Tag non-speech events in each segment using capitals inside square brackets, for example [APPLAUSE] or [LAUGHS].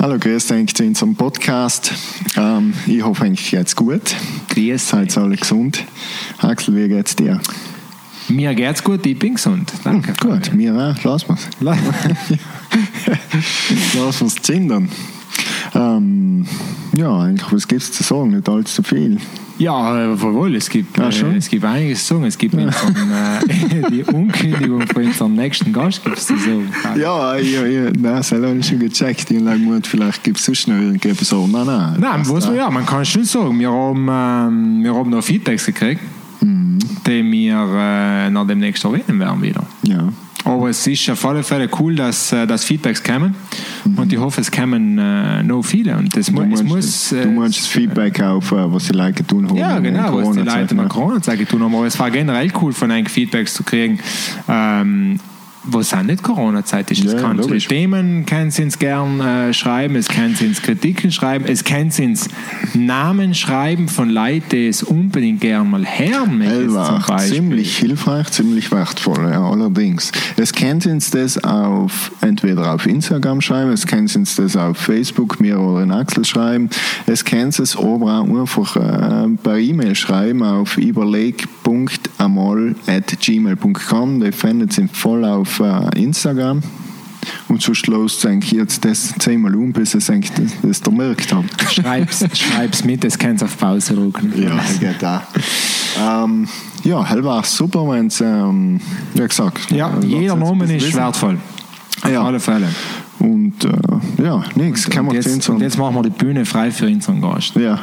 Hallo, grüß euch zu unserem Podcast. Ähm, ich hoffe, eigentlich geht's gut. Grüß Seid alle gesund. Axel, wie geht's dir? Mir geht's gut, ich bin gesund. Danke. Gut, mir auch. Lass mal's. Lass uns zindern. [LAUGHS] Ähm, ja, eigentlich, was gibt's zu sagen? Nicht allzu viel. Ja, äh, wohl, es gibt, Ah, äh, es gibt einiges zu sagen. Es gibt unseren, äh, [LAUGHS] die Ankündigung von unserem nächsten Gast. Gibt's zu sagen. Ja, ja, ja. Nein, das habe ich schon gecheckt. Ich habe vielleicht gibt es sonst noch irgendetwas. So, nein, nein. Nein, was da- man, ja, man kann schon sagen, wir haben, ähm, wir haben noch Feedbacks gekriegt, Mhm. die wir äh, nach dem nächsten erwähnen werden wieder. Ja. Aber es ist auf alle Fälle cool, dass, äh, dass Feedbacks kommen Mhm. und ich hoffe, es kommen äh, noch viele. Und das Du mu es meinst, muss, du äh, meinst das Feedback auf, äh, was die Leute getan haben. Ja, genau, was die Leute in der? Corona-Zeit tun haben. Aber es war generell cool, von euch Feedbacks zu kriegen, ähm, was auch nicht Corona-Zeit ist. Es Ja, kann zu den. Themen können sie uns gern äh, schreiben, es können sie uns Kritiken schreiben, es können sie uns Namen schreiben von Leuten, die es unbedingt gern mal hören möchten. ziemlich hilfreich, ziemlich wertvoll, ja, allerdings. Es können Sie uns das auf, entweder auf Instagram schreiben, es können Sie uns das auf Facebook, mir oder in Axel schreiben, es können Sie es aber auch einfach äh, per E-Mail schreiben auf überleg.amol.gmail.com, die finden Sie voll auf äh, Instagram. Und sonst los eigentlich jetzt das zehnmal um, bis es eigentlich das, das der merkt hat. Schreib's, [LAUGHS] schreib's mit, es kannst auf Pause drücken. Ja, das geht auch. Ähm, ja, hell war super, wenn es, ähm, wie gesagt. Ja, äh, jeder Name das ist wissen. wertvoll. Auf Ja. alle Fälle. Und äh, ja, nichts, kann man jetzt, und jetzt machen wir die Bühne frei für unseren Gast. Ja,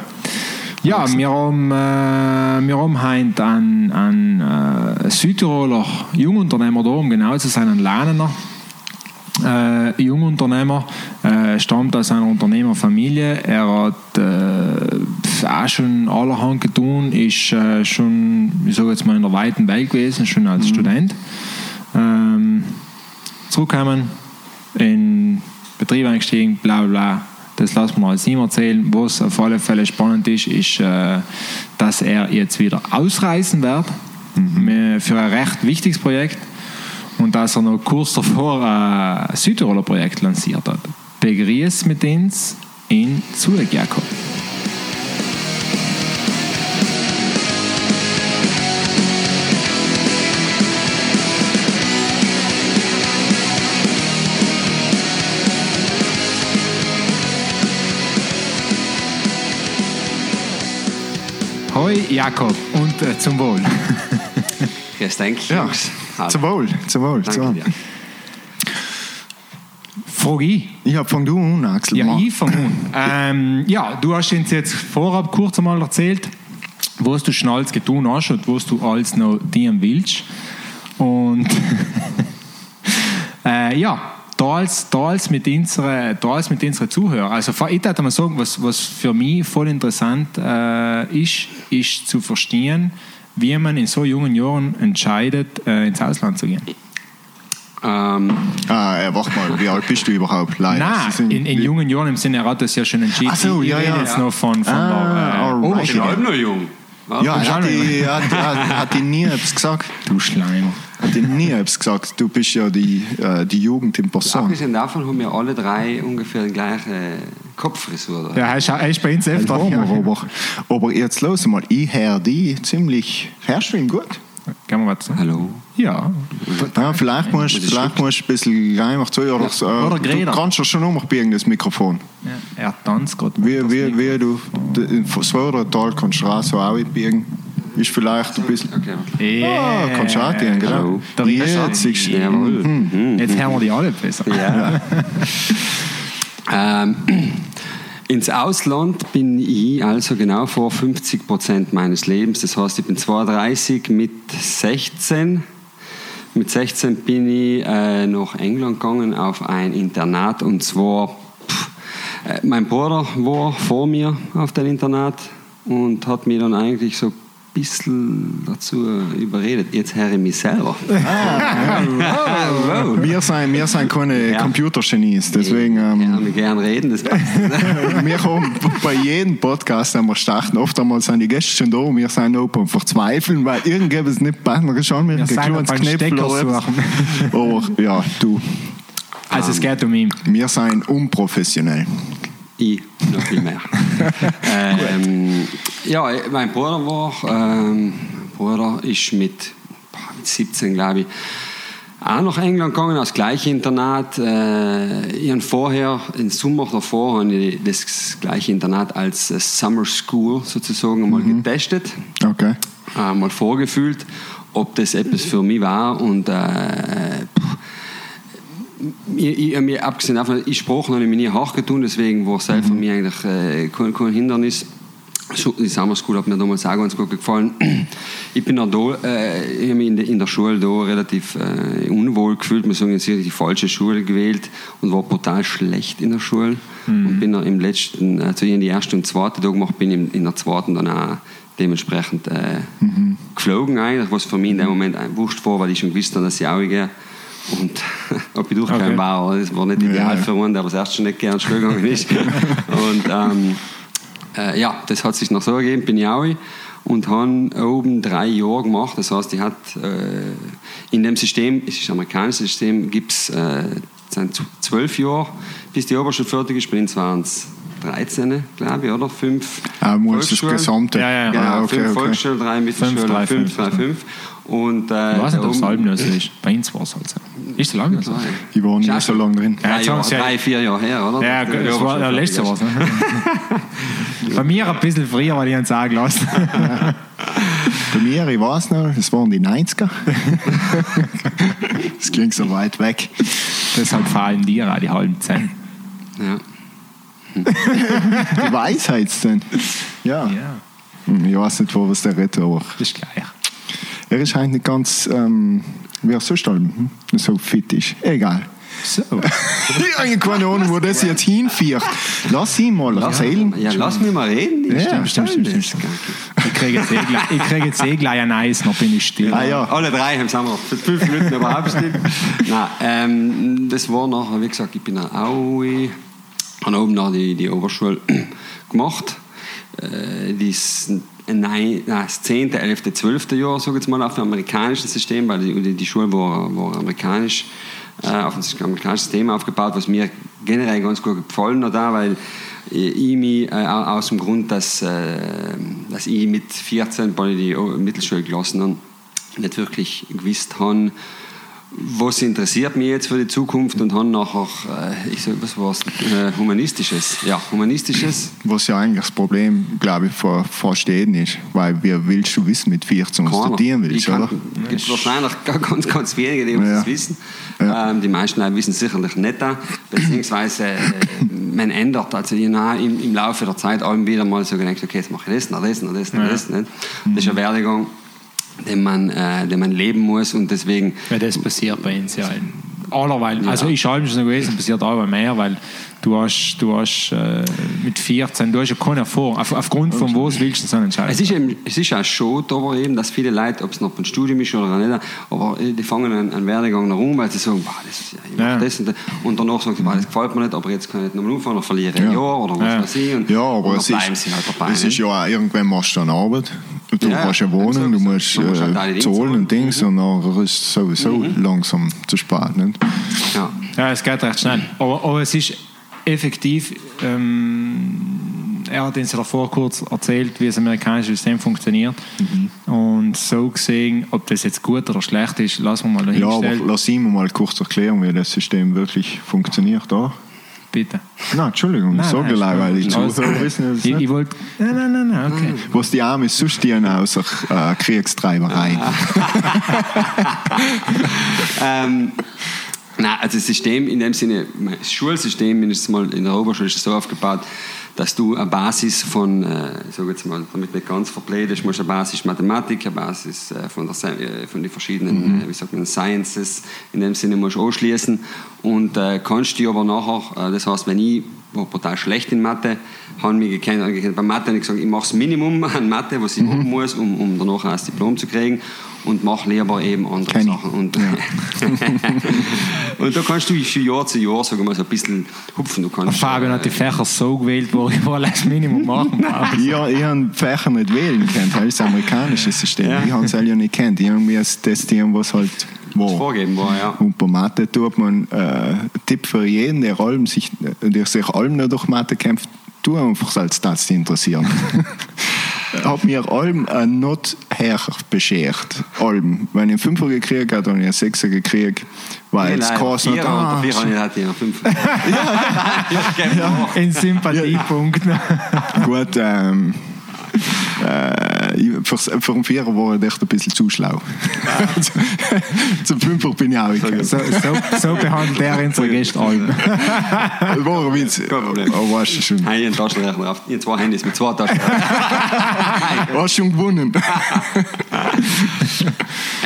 Ja, wir haben, äh, wir haben heute einen, einen äh, Südtiroler Jungunternehmer da, um genau zu sein, einen Lerner. Äh, Jungunternehmer, äh, stammt aus einer Unternehmerfamilie. Er hat äh, auch schon allerhand getan, ist äh, schon, ich sage jetzt mal, in der weiten Welt gewesen, schon als Student. Ähm, zurückgekommen, in Betrieb eingestiegen, bla bla bla. Das lassen wir als ihm erzählen. Was auf alle Fälle spannend ist, ist, äh, dass er jetzt wieder ausreisen wird äh, für ein recht wichtiges Projekt und dass er noch kurz davor ein Südtiroler Projekt lanciert hat. Begrüß mit uns in Zurich, Jakob. Hoi Jakob und äh, zum Wohl. [LAUGHS] Grüß dich, ja. Jungs. Hallo. zum Wohl, zum Wohl. Danke dir. Frage ich. Ja, fang du an, Axel. Ja, ich fange an. [LAUGHS] ähm, ja, du hast uns jetzt vorab kurz einmal erzählt, was du schon alles getan hast und was du alles noch dienen willst. Und [LAUGHS] äh, ja, da als, da als mit unseren da als mit unseren Zuhörern. Also ich würde mal sagen, was, was für mich voll interessant äh, ist, ist zu verstehen, wie man in so jungen Jahren entscheidet, äh, ins Ausland zu gehen. Ähm, Ah, ja, warte mal, wie alt bist du überhaupt? Leider. Nein, sind- in, in jungen Jahren im Sinne, er hat das ja schon entschieden. Ach so, ich ja, rede ja. jetzt noch von, von Ah, der äh, alright. ich Oberschule. bin halb noch jung. Ja, komm hat die, hat, hat, hat die nie etwas gesagt? [LAUGHS] Du Schleim. Hat die nie etwas gesagt? Du bist ja die, äh, die Jugend in Person. Abgesehen davon haben wir alle drei ungefähr die gleiche Kopffrisur. Ja, er ist, er ist bei uns öfter. Aber, aber, jetzt los mal, ich höre die ziemlich, hörst du ihn gut? Man was sagen? Hallo. Ja. Ja, vielleicht musst du ist vielleicht musst du ein bisschen einfach zu, oder, so, äh, Oder du Greta. kannst ja schon umbiegen, das Mikrofon. ja. Er tanzt gerade. Wie, wie, wie du das vordere Teil kannst du auch so auch biegen. Ist vielleicht ein bisschen... Okay. Ah, kannst du auch dienen, genau. Jetzt ist... Jawohl. Mhm. Jetzt hören wir die alle besser. Ja. [LAUGHS] ähm, ins Ausland bin ich also genau vor 50 Prozent meines Lebens. Das heißt, ich bin 32 mit 16. Mit 16 bin ich äh, nach England gegangen auf ein Internat und zwar pff, äh, mein Bruder war vor mir auf dem Internat und hat mich dann eigentlich so bisschen dazu überredet. Jetzt höre ich mich selber. [LAUGHS] Wir sind, wir sind keine Ja. Computergenies, deswegen... Ich Ähm, kann mich gern reden, das passt. [LAUGHS] wir haben bei jedem Podcast, den wir starten, oft einmal sind die Gäste schon da und wir sind open und verzweifeln, weil irgendetwas nicht passt. Wir schauen Wir oder etwas. suchen. Aber ja, du. Also es geht um ihn. Wir sind unprofessionell. Ich noch viel mehr. ähm, [LAUGHS] ja, mein Bruder war, ähm, Bruder ist mit, mit 17, glaube ich, auch nach England gegangen, als gleiche Internat. Äh, ich habe vorher, im Sommer davor, habe ich das gleiche Internat als Summer School sozusagen mal Mhm. getestet, Okay. äh, mal vorgefühlt, ob das etwas für mich war und äh, ich, ich, mir abgesehen davon, ich Sprachen habe ich mir nie deswegen war es für mich eigentlich äh, kein, kein Hindernis. Die Summer School hat mir damals auch ganz gut gefallen. Ich bin auch da, äh, ich habe mich in, der, in der Schule da relativ äh, unwohl gefühlt, muss sagen, jetzt ich die falsche Schule gewählt und war brutal schlecht in der Schule. Und bin dann im letzten, also ich habe die erste und zweite Tag gemacht, bin in, in der zweiten dann auch dementsprechend äh, geflogen eigentlich, was für mich in dem Moment wurscht war, weil ich schon gewusst habe, dass ich auch gehe. Und [LAUGHS] ob ich durchgekommen Okay. war, das war nicht ideal Ja. für einen, der das erst schon nicht gerne Schule gegangen ist. [LAUGHS] und ähm, äh, ja, das hat sich noch so ergeben, bin ich auch und habe oben drei Jahre gemacht. Das heißt, ich hat äh, in dem System, es ist ein amerikanisches System, gibt es äh, sind zwölf Jahre, bis die Oberschule fertig ist. Bei uns waren es 13, glaube ich, oder? Fünf. Ah, muss das. Gesamte. Ja, ja. Genau, Ah, okay, fünf okay. Volksschule, drei Mittelschule, Fünf, drei, fünf, fünf. drei, fünf. Und, äh, Ich weiß nicht, ob es so ist. Bei uns war es halt so. Ist es so? Ich war nicht so lange drin. Ja, Drei, jetzt Jahre, haben sie ja- drei, vier Jahre her, oder? Ja, Der das war der Oberschule letzte fertig was. Ne? [LAUGHS] Bei mir ein bisschen früher, weil ich ihn sagen lassen. Bei mir, ich weiß noch, das waren die 90er. [LAUGHS] das klingt so weit weg. Deshalb fallen dir auch die halben ist. Ja. Die Weisheitszähne. Ja. Ja, Hm, Ich weiß nicht, wo was der redet, aber das ist gleich. Er ist eigentlich nicht ganz, ähm, wie er sonst halt, hm, so fit ist. Egal. So. [LAUGHS] Ich habe keine Ahnung, wo das jetzt hinführt. Lass ihn mal erzählen. Ja, lass mich mal reden. Ich Ja, stimmt, stell stimmt, das. Ich kriege jetzt eh gleich, ich kriege jetzt eh gleich ein Eis, noch bin ich still. Ah ja. Alle drei haben es wir für fünf Minuten aber abgestimmt. Nein, ähm, das war nachher, wie gesagt, ich bin nach Aue, habe oben noch die, die Oberschule [CLEARS THROAT] gemacht. Äh, das, nein, das 10., 11., 12. Jahr, sage jetzt mal, auf dem amerikanischen System, weil die, die Schule war, war amerikanisch, äh, auf dem amerikanischen System aufgebaut, was mir generell ganz gut gefallen hat, weil ich mich äh, aus dem Grund, dass, äh, dass ich mit 14 bei die Mittelschule gelassen habe, nicht wirklich gewusst habe, was interessiert mich jetzt für die Zukunft und habe nachher, äh, ich sag, was war's, äh, Humanistisches, ja, Humanistisches, Was ja eigentlich das Problem, glaube ich, für fast jeden ist. Weil, wie willst du wissen mit 14, was du studieren willst, kann- oder? gibt wahrscheinlich ganz, ganz wenige, die Ja. das wissen. Ja. Ähm, die meisten wissen es sicherlich nicht, da, beziehungsweise äh, man ändert. Also nach, im, im Laufe der Zeit allem wieder mal so gedacht, okay, jetzt mache ich das, noch das, noch das, Ja. das. Nicht? Das ist ein Werdegang, den man, äh, den man leben muss und deswegen Ja, das passiert bei uns ja allerweil. Also ich habe schon gewesen, passiert auch mehr, weil du hast, du hast äh, mit 14, du hast ja keine Erfahrung. Auf, aufgrund von was willst du so einen Entscheidung? Es ist, eben, es ist auch schon da, aber eben, dass viele Leute, ob es noch ein Studium ist oder nicht, aber die fangen einen, einen Werdegang nach um, weil sie sagen, boah, das, ja, ich mach Ja. das und das. Und danach sagen sie, boah, das gefällt mir nicht, aber jetzt kann ich nicht nochmal anfangen, dann verliere ein Ja. Jahr oder was Ja. weiß ich. Und, Ja, und aber dann es bleiben ist, sie halt dabei. es ist ja auch, irgendwann machst du eine Arbeit. Du Ja, hast eine ja, Wohnung, du sowieso. musst Man muss halt alle äh, Dinge zahlen und Dings und dann ist es sowieso langsam zu spät. Nicht? ja. Ja, es geht recht schnell. Aber, aber es ist effektiv, ähm, er hat uns ja davor kurz erzählt, wie das amerikanische System funktioniert. Und so gesehen, ob das jetzt gut oder schlecht ist, lassen wir mal Ja, aber dahinstellen. lass ihn mal kurz erklären, wie das System wirklich funktioniert. Da. Bitte. Nein, Entschuldigung, Nein, so nein, gut. wissen es Ich, ich wollte. Nein, nein, nein, nein, okay. Was die Amis sonst dienen außer äh, Kriegstreiberei. ähm, Nein, also das System in dem Sinne, das Schulsystem mindestens mal in der Oberschule ist so aufgebaut, dass du eine Basis von, äh, ich sage jetzt mal, damit nicht ganz verbläht ist, musst du eine Basis Mathematik, eine Basis äh, von, der, äh, von den verschiedenen, äh, wie sagt man, Sciences in dem Sinne musst du anschließen. Und äh, kannst die aber nachher, äh, das heißt, wenn ich war brutal schlecht in Mathe, haben mich gekannt, bei Mathe habe ich gesagt, ich mache das Minimum an Mathe, was ich machen muss, um, um danach auch das Diplom zu kriegen und mache lieber eben andere ich. Sachen. Und, [LAUGHS] und da kannst du von Jahr zu Jahr sagen wir mal, so ein bisschen hupfen. Du kannst, Fabian hat die Fächer so gewählt, wo ich wohl das Minimum machen brauche. [LAUGHS] Ich, ich habe Fächer nicht wählen können, das ist das amerikanische System. Ja. Ich habe es ja nicht kennt. Ich habe mir das testieren, was halt war. vorgegeben war, ja. Und bei Mathe tut man äh, Tipp für jeden, der, allem sich, der sich allem noch durch Mathe kämpft, tu einfach als das die interessieren. [LAUGHS] Hab mir allem ein Not her beschert. Allem. Wenn ich einen Fünfer gekriegt habe, habe ich einen Sechser gekriegt, weil es kostet nicht, ah, vier habe ich hatte ich noch fünf. ja, [LAUGHS] In Sympathiepunkten. Gut, ähm, äh, für, für einen Vierer war ich echt ein bisschen zu schlau. [LAUGHS] Zum Fünfer bin ich auch gekommen. So, so, so behandelt er unsere Gäste alle. Das war ein Witz. Kein Problem. Aber weißt du schon. Habe ich einen Taschenrechner auf. Ich habe zwei Handys mit zwei Taschenrechnern. [LAUGHS] Hast schon gewonnen. [LAUGHS]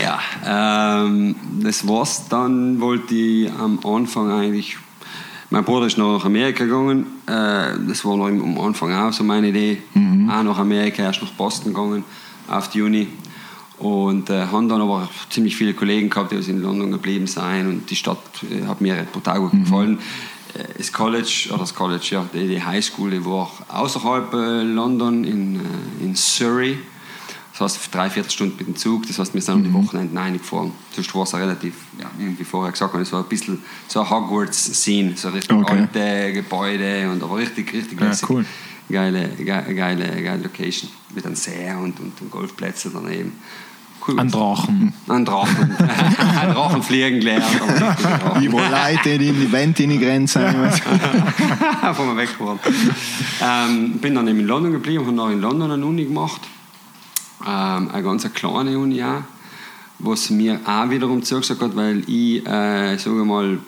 Ja, ähm, das war's. Dann wollte ich am Anfang eigentlich. Mein Bruder ist noch nach Amerika gegangen. Äh, das war noch am Anfang auch so meine Idee. Auch nach Amerika, erst nach Boston gegangen, auf die Uni. Und äh, haben dann aber ziemlich viele Kollegen gehabt, die in London geblieben sind. Und die Stadt äh, hat mir total gut gefallen. Äh, Das College, oder das College, ja, die, die High School, die war außerhalb äh, London, in, äh, in Surrey. Das heißt, drei, vier Stunden mit dem Zug, das heißt, wir sind am Mhm. Wochenende reingefahren. Sonst war es relativ, ja, wie vorher gesagt habe, es war ein bisschen so ein Hogwarts-Scene, so richtig Okay. alte Gebäude und aber richtig, richtig Ja, cool. Geile, ge geile, geile Location mit einem See und, und, und Golfplätzen daneben. Cool. Ein Drachen. Ein Drachen. [LAUGHS] Ein Drachen fliegen gelernt. war Leute, die in die reingrenzen. [LAUGHS] von mir weg geworden. Ähm, bin dann eben in London geblieben, habe noch in London eine Uni gemacht. Ähm, eine ganz kleine Uni auch, was mir auch wiederum zugesagt hat, weil ich, äh, sage mal,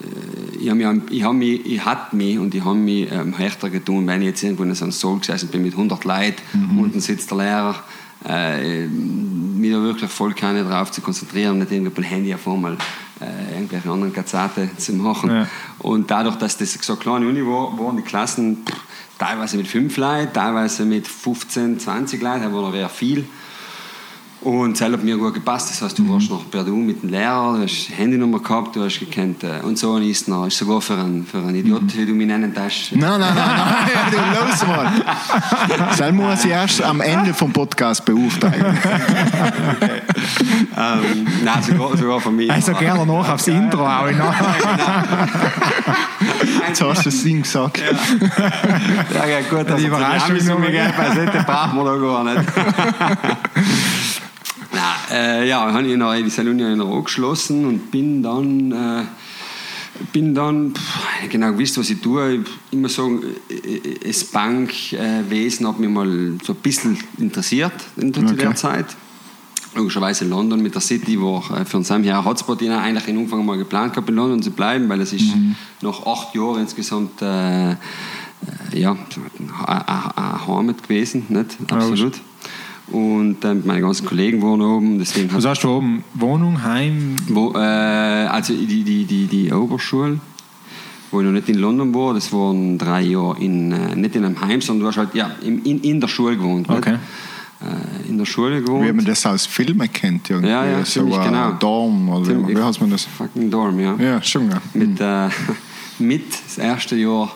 äh, ich habe mich, ich hab mich, ich hat mich und ich habe mich ähm, härter getan, wenn ich jetzt irgendwo in so einem Saal gesessen bin mit 100 Leuten, unten sitzt der Lehrer, äh, mich da wirklich voll keine drauf zu konzentrieren, nicht irgendwie dem Handy auf einmal äh, irgendwelche anderen Gazette zu machen. Ja. Und dadurch, dass das so eine kleine Uni war, waren die Klassen pff, teilweise mit fünf Leuten, teilweise mit 15, 20 Leuten, war noch sehr viel. Und das hat mir gut gepasst. Das heißt, du warst noch per Du mit dem Lehrer, du hast Handynummer gehabt, du hast gekannt äh, und so. Und ist noch ist sogar für einen, für einen Idiot, wie du mich nennen darfst. Nein, nein, nein, nein, du los mal. Das muss ich erst am Ende vom Podcast beurteilen. [LAUGHS] ähm, nein, sogar, sogar von mir. Also gerne noch aufs Intro auch. [LAUGHS] Jetzt hast du das Ding gesagt. Ja, ja, gut, dass Die er Überraschung noch viel Geld beiseite brauchen wir da gar nicht. [LAUGHS] Nein, äh, ja, habe ich noch die Salon noch angeschlossen und bin dann, äh, bin dann pff, genau gewusst, was ich tue. Ich immer sagen, äh, das Bankwesen hat mich mal so ein bisschen interessiert in der Okay. Zeit. Logischerweise London mit der City war äh, für uns ein Hotspot. Habe eigentlich in Anfang mal geplant gehabt, in London zu bleiben, weil es ist nach acht Jahren insgesamt äh, äh, ja, eine Heimat gewesen, nicht? Absolut. Und äh, meine ganzen Kollegen waren oben, deswegen Was hast du oben? Wohnung, Heim? wo, äh, also die, die, die, die Oberschule, wo ich noch nicht in London war, das waren drei Jahre in, äh, nicht in einem Heim, sondern du hast halt ja, in, in, in der Schule gewohnt. nicht? Okay. Äh, in der Schule gewohnt. Wie man das aus Filmen kennt. Irgendwie. Ja, ja, so ziemlich genau. Dorm oder Ziemlich- wie heißt man das? Fucking Dorm, ja. Ja, schon. Ja. Mit, äh, [LAUGHS] mit das erste Jahr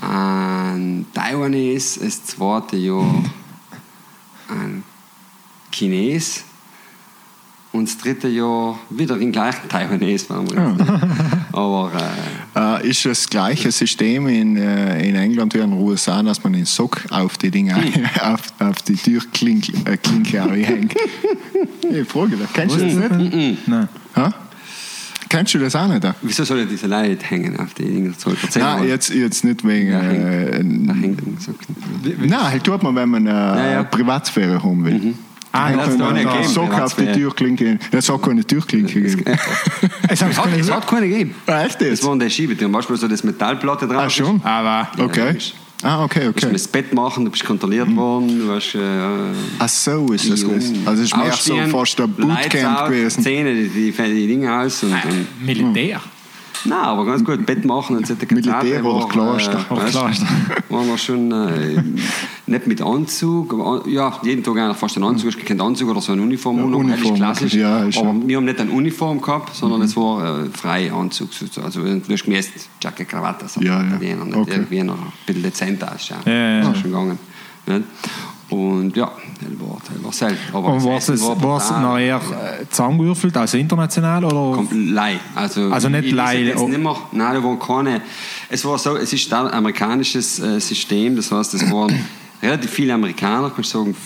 ein Taiwanese, das zweite Jahr ein Chines und das dritte Jahr wieder den gleichen Taiwanese. Waren wir. [LAUGHS] Aber äh, Äh, ist das gleiche System in, äh, in England wie in den USA, dass man den Sock auf die Dinge, Hm. [LAUGHS] auf, auf die Türklinke äh, Klinke [LAUGHS] hängt? ich frage dich, kennst du das nicht? Nein. Ha? Kennst du das auch nicht? wieso soll diese Leute hängen auf die Dinge? Soll ich erzählen? Nein, jetzt, jetzt nicht wegen. Ja, Äh, hängt ein so- nein, halt tut man, wenn man äh, ja. Privatsphäre haben will. Ah, noch einen nicht gegeben, Sock auf die. Türklinke. Es hat keine Türklinke gegeben. Es hat Es hat, es keine gegeben. Ah, Echt Das jetzt? waren die Schiebetüren. Weißt du, wo so das Metallplatte drauf Ah, schon? Aber Ja, Okay. Ah, okay, Du musst okay. das Bett machen, du bist kontrolliert worden, du hast... Äh, Ach so ist das gewesen. Also es ist mehr so fast ein Bootcamp gewesen. Zähne, die, die, die Dinge aus und, und Militär. Nein, aber ganz gut, Bett machen und so. Militär oder Kloster? Oder Kloster. Waren wir schon äh, nicht mit Anzug, aber ja, jeden Tag eigentlich fast einen Anzug, hast keinen Anzug oder so eine Uniform, Ja, ja, Uniform, klassisch. ja, ist aber ja. Mhm. wir haben nicht eine Uniform gehabt, sondern es war äh, freie Anzug. so- Also du hast gemäß Jacke, Krawatte, so Ja, ja. Italiener, nicht Okay. irgendwie noch ein bisschen dezent ausschauen. Ja, ja, ja. Das ist schon gegangen. Und ja, das war selten. Aber Und Essen es brutal. nachher äh, zusammengewürfelt, also international? Oder? Kommt Lei. Also, Also nicht ich weiß Lei, Jetzt oh. nicht mehr, nein, da waren keine. Es war so, es ist ein amerikanisches äh, System, das heißt, es waren [LAUGHS] relativ viele Amerikaner, kannst du sagen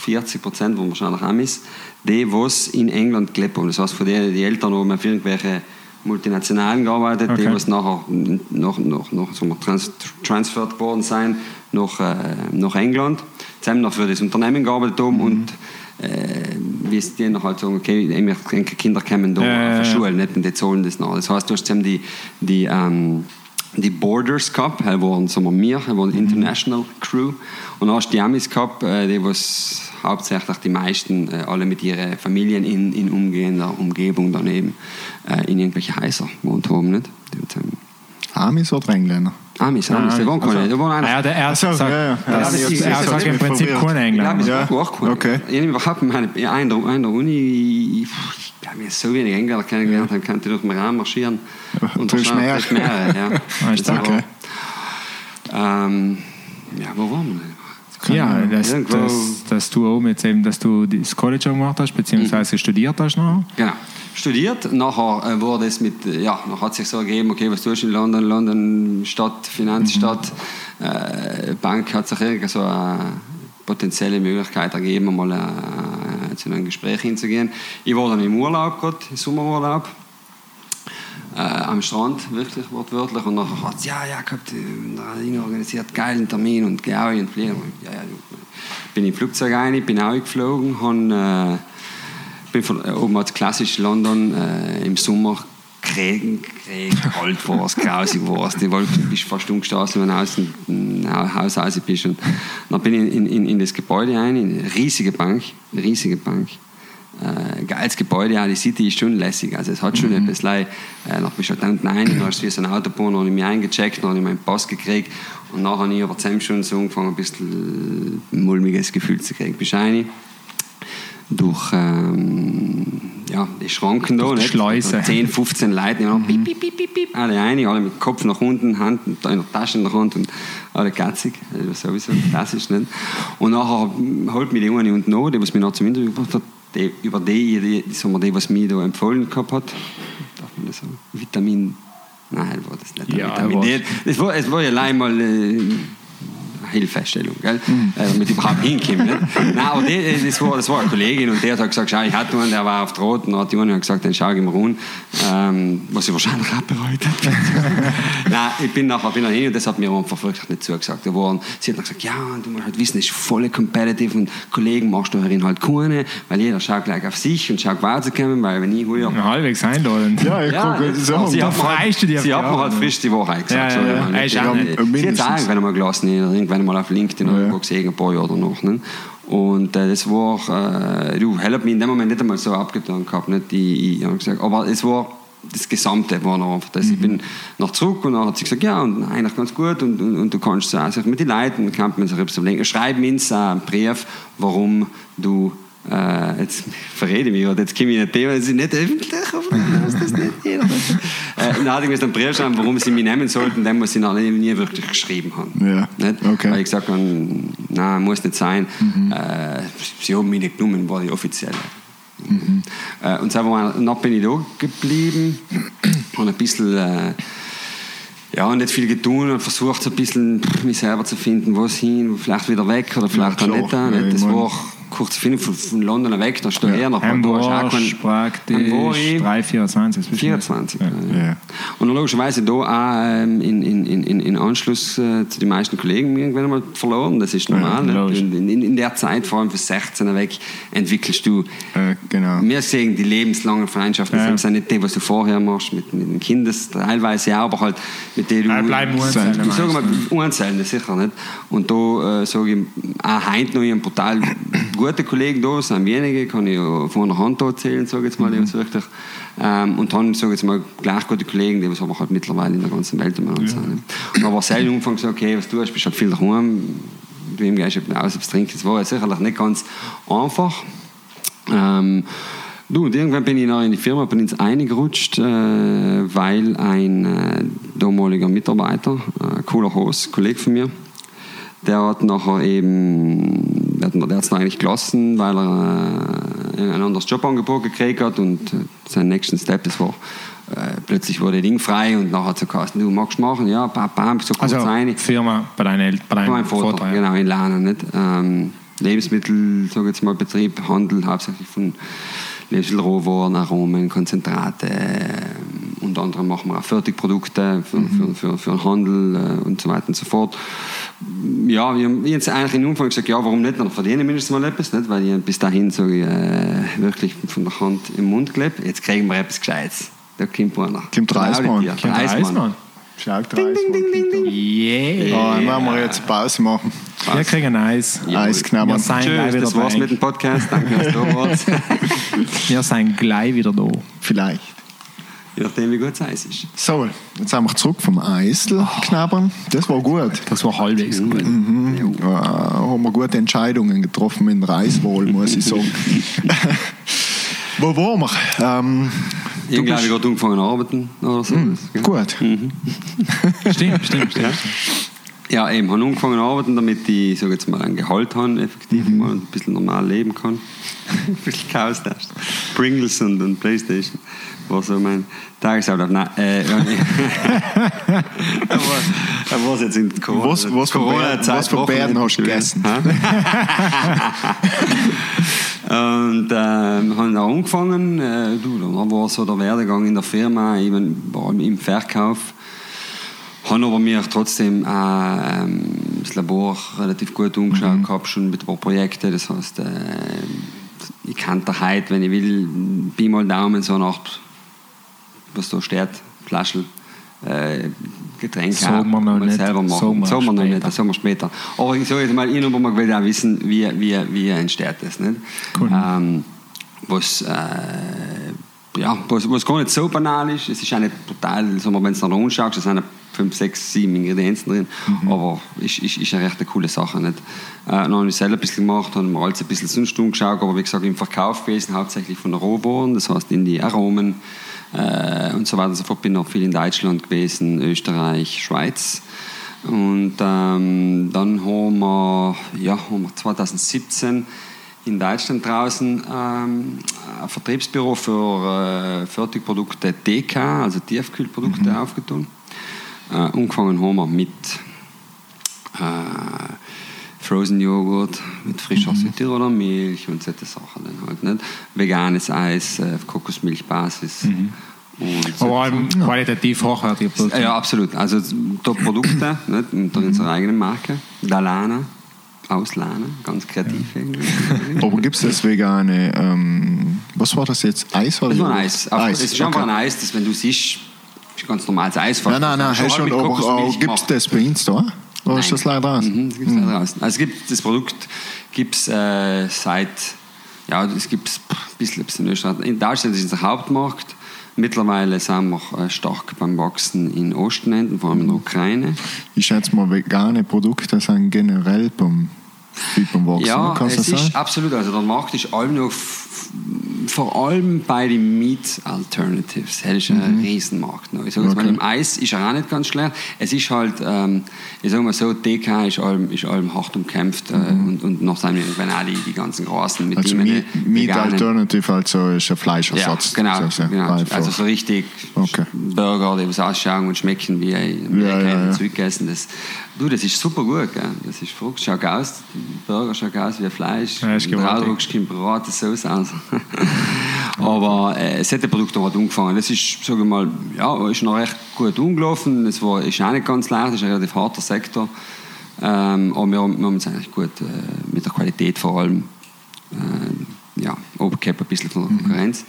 40 Prozent waren wahrscheinlich Amis, die, was in England gelebt haben. Das heißt, von denen die Eltern haben für irgendwelche Multinationalen gearbeitet, die Okay. was nachher noch, noch, noch wir, trans transferred worden sein nach, äh, nach England, zusammen noch für das Unternehmen gearbeitet haben und äh, wie es die noch halt sagen, okay, wir Kinder kommen da Ja, die ja. Schule nicht und die zahlen das noch. Das heißt, du hast die, die, ähm, die Borders gehabt, die waren, sagen wir, wir, die waren International Crew und dann hast du die Amis gehabt, äh, die was hauptsächlich die meisten äh, alle mit ihren Familien in, in umgehender Umgebung daneben äh, in irgendwelche Häuser gewohnt haben. Nicht? Die, ähm, Amis oder Engländer? Amis, Amis, die waren keine, die waren Ah, eigentlich ja, der er Ach so, sagt, ja, ja. das- Ja, das ist- er das sagt ist im Prinzip kein Ja, England. bis Ja, ja. auch cool. okay. Ich habe überhaupt meine, an, der, an der Uni, ich, ich habe mir so wenig Engländer kennengelernt, dann könnte ich durch den Raum marschieren. [LAUGHS] Und Durch mehr. durch mehrere, ja. [LAUGHS] Ah, ist Das okay. Ähm, ja, wo waren wir denn? Ja, dass, Irgendwo- dass, dass du oben jetzt eben, dass du das College auch gemacht hast, beziehungsweise studiert hast noch. Genau. Studiert, nachher äh, wurde es mit, äh, ja, nachher hat sich so ergeben, okay, was tust du in London? London, Stadt, Finanzstadt, äh, Bank hat sich irgendwie so eine potenzielle Möglichkeit ergeben, mal äh, zu einem Gespräch hinzugehen. Ich war dann im Urlaub, gerade, im Sommerurlaub, äh, am Strand, wirklich wortwörtlich. Und nachher hat es, ja, ja, gehabt, äh, da hat Inge organisiert, geilen Termin und geh auch und fliegen. Ja, ja, bin in Flugzeug rein, bin auch geflogen, habe, äh, bin von, äh, oben als klassisch London äh, im Sommer Regen, Regen, kalt [LAUGHS] war es, grausig war es. Du bist fast umgestanden, wenn du aus dem äh, Haus raus bist. Und dann bin ich in, in, in das Gebäude rein, in eine riesige Bank, eine riesige Bank. Äh, geiles Gebäude, auch die City ist schon lässig. Also es hat schon Mhm. etwas. Äh, dann bist du halt da rein, dann hast du wie so eine Autobahn, dann habe ich mich eingecheckt, dann habe ich meinen Pass gekriegt und nachher habe ich aber zehn Stunden so angefangen, ein bisschen ein mulmiges Gefühl zu kriegen. Bist rein, durch ähm, ja, die Schranken da, Durch die nicht? Schleuse. Da 10, 15 Leute, die haben piep, piep, piep, piep, piep, alle rein, alle mit Kopf nach unten, Hand in der Tasche in der Hand und alle katzig, das ist sowieso klassisch. Nicht? Und nachher holt mich die eine unten an, die was mich noch zum Interview gebracht hat, die, über die, die, die, sagen wir, die, was mich da empfohlen gehabt hat, darf man das sagen, Vitamin, nein, war das nicht, Ja, Vitamin D, das war, es war ja allein mal... Äh, Hilfestellung, gell? Mhm. Äh, damit ich überhaupt hinkomme. Nicht? Nein, aber die, äh, das, war, das war eine Kollegin und der hat gesagt, schau, ich hatte einen, der war auf der Rot und hat die eine gesagt, den schau ich mir an, ähm, was ich wahrscheinlich auch bereut hat. [LAUGHS] Nein, ich bin nachher bin dann hin und das hat mir einfach wirklich nicht zugesagt. Da waren, sie hat dann gesagt, ja, und du musst halt wissen, es ist voll competitive und Kollegen machst du darin halt keine, weil jeder schaut gleich auf sich und schaut weiterzukommen, weil wenn ich heuer Halbwegs einladen. Ja, ich ja, gucke, so. sie hat mir halt, freust du auf sie die hat mir halt frisch die Wahrheit gesagt. Ja, so, ja, ja. ich sie auch hat- nicht- sie hat es auch mindestens. irgendwann einmal irgendwann mal auf LinkedIn Ja. irgendwo gesehen, ein paar Jahre danach. Ne? Und äh, das war, äh, du, hat mich in dem Moment nicht einmal so abgetan gehabt. Nicht? Ich, ich, hab gesagt, aber es war, das Gesamte war noch einfach das. Ich bin noch zurück und dann hat sie gesagt, ja, und eigentlich ganz gut und, und, und du kannst so also mit den Leuten, kann man sich etwas überlegen. Schreib mir äh, einen Brief, warum du äh, jetzt [LAUGHS] verrede ich mich, oder jetzt komme ich in ein Thema, das ist nicht öffentlich, das nicht [LAUGHS] jeder wissen. äh, und dann hatte ich mir einen Brief schreiben, warum sie mich nehmen sollten, den was sie noch nie, nie wirklich geschrieben haben. Ja, Nicht? okay. Weil ich gesagt habe, nein, muss nicht sein. Äh, sie haben mich nicht genommen, war die offizielle. Äh, und so war, dann bin ich da geblieben und ein bisschen, äh, ja, nicht viel getan und versucht so ein bisschen mich selber zu finden, wo es hin, vielleicht wieder weg oder vielleicht Ja, auch nicht. da, nicht? ich Das war kurz zu finden, von, von London weg, da steht Ja. er hast auch Hamburg, praktisch Hamburg, 3, 24. 24. Ja. Ja. Und dann logischerweise da auch ähm, in, in, in, in Anschluss äh, zu den meisten Kollegen irgendwann einmal verloren. Das ist normal. Ja, ne? in, in, in der Zeit, vor allem für 16er weg, entwickelst du. Äh, genau. Wir sehen die lebenslangen Freundschaften. Ja. Das sind nicht die, was du vorher machst, mit, mit den Kindern teilweise auch, aber halt mit denen du. Bleiben unzählen, Ich sage mal, unzählen, sicher nicht. Und da äh, sage ich, auch heute noch, ich habe brutal gute Kollegen da, es sind wenige, kann ich ja von einer Hand erzählen, sage jetzt mal, was wirklich. Ähm, und dann, sage jetzt mal, gleich gute Kollegen, die was aber halt mittlerweile in der ganzen Welt umeinander sind. ne? Und aber selten am Anfang gesagt, okay, was du hast, bist halt viel daheim, wem gehst du eben aus, etwas trinken, das war ja sicherlich nicht ganz einfach. Ähm, du, und irgendwann bin ich noch in die Firma, bin ins eine gerutscht, äh, weil ein äh, damaliger Mitarbeiter, äh, cooler Host, Kollege von mir, der hat nachher eben der, der hat es eigentlich gelassen, weil er äh, ein anderes Jobangebot gekriegt hat und äh, sein nächsten Step, das war äh, plötzlich wurde Ding frei und nachher so geheißen, du magst machen, ja, bam, bam, so kurz Also rein. Firma bei Eltern, bei Mein deinem Vater, Vater. ja. genau, in Lernen. Nicht? Ähm, Lebensmittel, sage jetzt mal, Betrieb, Handel, hauptsächlich von Lebensmittelrohwaren, Aromen, Konzentrate. ähm, unter anderem machen wir auch Fertigprodukte für, für, für, für den Handel äh, und so weiter und so fort. Ja, wir haben jetzt eigentlich im Umfang gesagt, ja, warum nicht? Dann verdiene ich mindestens mal etwas, nicht? weil ich bis dahin so, äh, wirklich von der Hand im Mund gelebt. Jetzt kriegen wir etwas Gescheites. Da kommt einer. Kommt der Eismann. Der Der Eismann? Schau, ding, ding, ding, ding, Yeah. Ja, dann werden wir jetzt Pause machen. Wir kriegen Eis. Eis knabbern. Wir sind gleich Tschüss, wieder das war's da. mit dem Podcast. Danke, dass du da warst. [LAUGHS] Wir sind gleich wieder da. Vielleicht. Je nachdem, wie gut es Eis ist. So, jetzt sind wir zurück vom Eisel knabbern. Das war gut. Das war halbwegs gut. Mhm. Ja, haben wir gute Entscheidungen getroffen in Reiswahl, muss ich sagen. [LAUGHS] [LAUGHS] Wo waren wir? Ähm, Ich du glaube, ich gerade angefangen zu arbeiten oder so. Gell? gut. [LAUGHS] Stimmt, stimmt, stimmt. Ja, eben, habe angefangen zu arbeiten, damit ich sag jetzt mal ein Gehalt habe, effektiv Mhm. mal ein bisschen normal leben kann. [LAUGHS] ein bisschen Chaos da. Pringles und, und Playstation war so mein Tagesablauf. Nein, äh, aber, aber was jetzt in Corona, Was- was für Corona-Zeit Bären- was für Bären hast du gegessen? [LAUGHS] Und ähm, haben auch angefangen, äh, du, da war so der Werdegang in der Firma, eben vor allem im Verkauf. Haben aber mir trotzdem äh, ähm, das Labor relativ gut angeschaut Mhm. gehabt, schon mit ein paar Projekten. Das heißt, äh, ich kann da heute, wenn ich will, Pi mal Daumen so nach, was da steht, Flaschel, äh, Getränke noch mal nicht. selber machen. wir Sagen wir noch später. nicht, das später. Aber ich sage jetzt mal, ich will auch wissen, wie, wie, wie entsteht das. Nicht? Cool. Ähm, was, äh, ja, was, was gar nicht so banal ist. Es ist auch nicht brutal, wenn du nach anschaust, es sind fünf, sechs, sieben Ingredienzen drin, aber ist, ist, ist eine recht coole Sache. Nicht? Äh, dann habe ich selber ein bisschen gemacht, habe mir alles ein bisschen sonst umgeschaut, aber wie gesagt, im Verkauf gewesen, hauptsächlich von Rohbohren, das heißt in die Aromen äh, und so weiter und so fort. Bin noch viel in Deutschland gewesen, Österreich, Schweiz. Und ähm, dann haben wir, ja, haben wir 2017 in Deutschland draußen ähm, ein Vertriebsbüro für äh, Fertigprodukte DK, also Tiefkühlprodukte, aufgetan. Äh, angefangen haben wir mit äh, Frozen Joghurt, mit frischer Südtiroler Milch und solche Sachen. Dann halt, nicht? Veganes Eis, äh, auf Kokosmilchbasis. Und so- Vor allem qualitativ hochwertige Produkte. ja, absolut. Also Top-Produkte nicht? unter unserer eigenen Marke. Dalana, aus Lana, ganz kreativ irgendwie. Aber gibt es das vegane, ähm, was war das jetzt? Eis oder Das war ein Joghurt? Eis. Auf- Es ist einfach ein Eis, das wenn du siehst, ist ganz normales Eis. Nein, nein, nein, hast schon, aber Kokosmilch gibt es das bei Insta? Oder ist das leider raus? Mhm, das gibt's leider raus. Also es gibt das Produkt gibt es äh, seit ja, es gibt es ein bisschen, in Österreich. In Deutschland ist es der Hauptmarkt. Mittlerweile sind wir äh, stark beim Wachsen in Ostländern, vor allem in der Ukraine. Ich schätze mal, vegane Produkte sind generell beim, wie beim Wachsen. Ja, Kannst du es das ist absolut. Also der Markt ist allem noch vor allem bei den Meat Alternatives. Das ist ein Riesenmarkt. noch. Ich sage jetzt mal, Okay. im Eis ist er auch nicht ganz schlecht. Es ist halt, ähm, ich sage mal so, DK ist allem, ist allem hart umkämpft äh, und, und noch sind irgendwann auch die, die ganzen Großen mit Also Meat, Meat Alternative, also ist ein ja, Fleischersatz. genau. sozusagen. genau. Also so richtig Okay. Burger, die was ausschauen und schmecken wie ein Ja, ja, ja. Zurückessen. Das, du, das ist super gut. Gell? Das ist verrückt. Schaut aus, Burger schaut aus wie Fleisch. Ja, ist. Drauf kommt Brat, Sauce aus. [LAUGHS] Aber äh, das Produkt hat angefangen. Das ist, sage ich mal, ja, ist noch recht gut umgelaufen. Es war, ist auch nicht ganz leicht, es ist ein relativ harter Sektor. Ähm, aber wir, wir haben es eigentlich gut äh, mit der Qualität vor allem äh, ja, abgehabt ein bisschen von der Konkurrenz.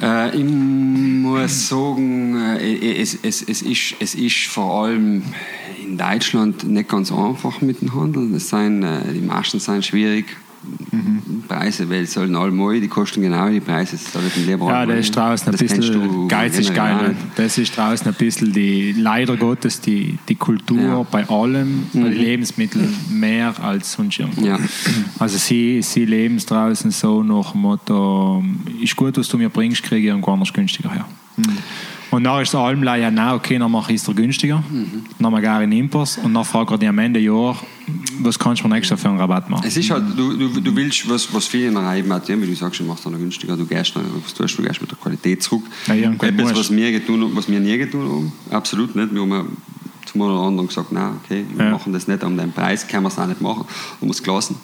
Äh, ich muss sagen, äh, es, es, es, ist, es ist vor allem in Deutschland nicht ganz einfach mit dem Handel. Das sind, äh, die Maschen sind schwierig. Preise, weil es sollen alle die kosten genau die Preise. Ja, das ist draußen ein bisschen, du Geiz ist generell geil. Das ist draußen ein bisschen die, leider Gottes, die, die Kultur Ja. Mhm. bei allem, bei Lebensmitteln mehr als sonst irgendwo. Ja. Also sie, sie leben draußen so nach dem Motto, ist gut, was du mir bringst, kriege ich irgendwo anders günstiger her. Und dann ist es allem ja, nein, okay, dann mache ich es dir günstiger. Dann mache ich in Impers und dann frage ich am Ende Jahr, was kannst du mir extra für einen Rabatt machen? Es ist halt, du, du, du willst, was, was viele nachher hat, wie du sagst, du machst es noch günstiger, du gehst dann, was tust du, gehst mit der Qualität zurück. Ja, irgendwann Etwas, was wir, getan, was wir nie getan haben, absolut nicht. Wir haben zum einen oder anderen gesagt, nein, okay, wir Ja. machen das nicht um den Preis, können wir es auch nicht machen, haben wir es gelassen.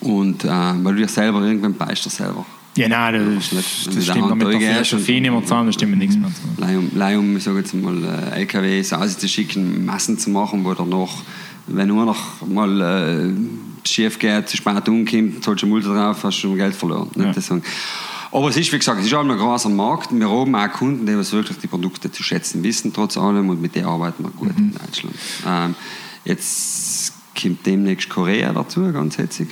Und äh, weil du dich selber irgendwann beißt, selber. Ja, nein, das, das, das da stimmt. Mit der nicht mehr zusammen, das stimmt nichts mehr zusammen. Leih um, ich sage jetzt mal, äh, LKWs auszuschicken, Massen zu machen, wo danach, wenn nur noch mal äh, schief geht, zu spät umkommt, zahlst du Mulde drauf, hast du schon Geld verloren. Ja. das sagen. Aber es ist, wie gesagt, es ist auch ein großer Markt. Wir haben auch Kunden, die was wirklich die Produkte zu schätzen wissen, trotz allem, und mit denen arbeiten wir gut Mhm. in Deutschland. Ähm, jetzt kommt demnächst Korea dazu, ganz hetzig.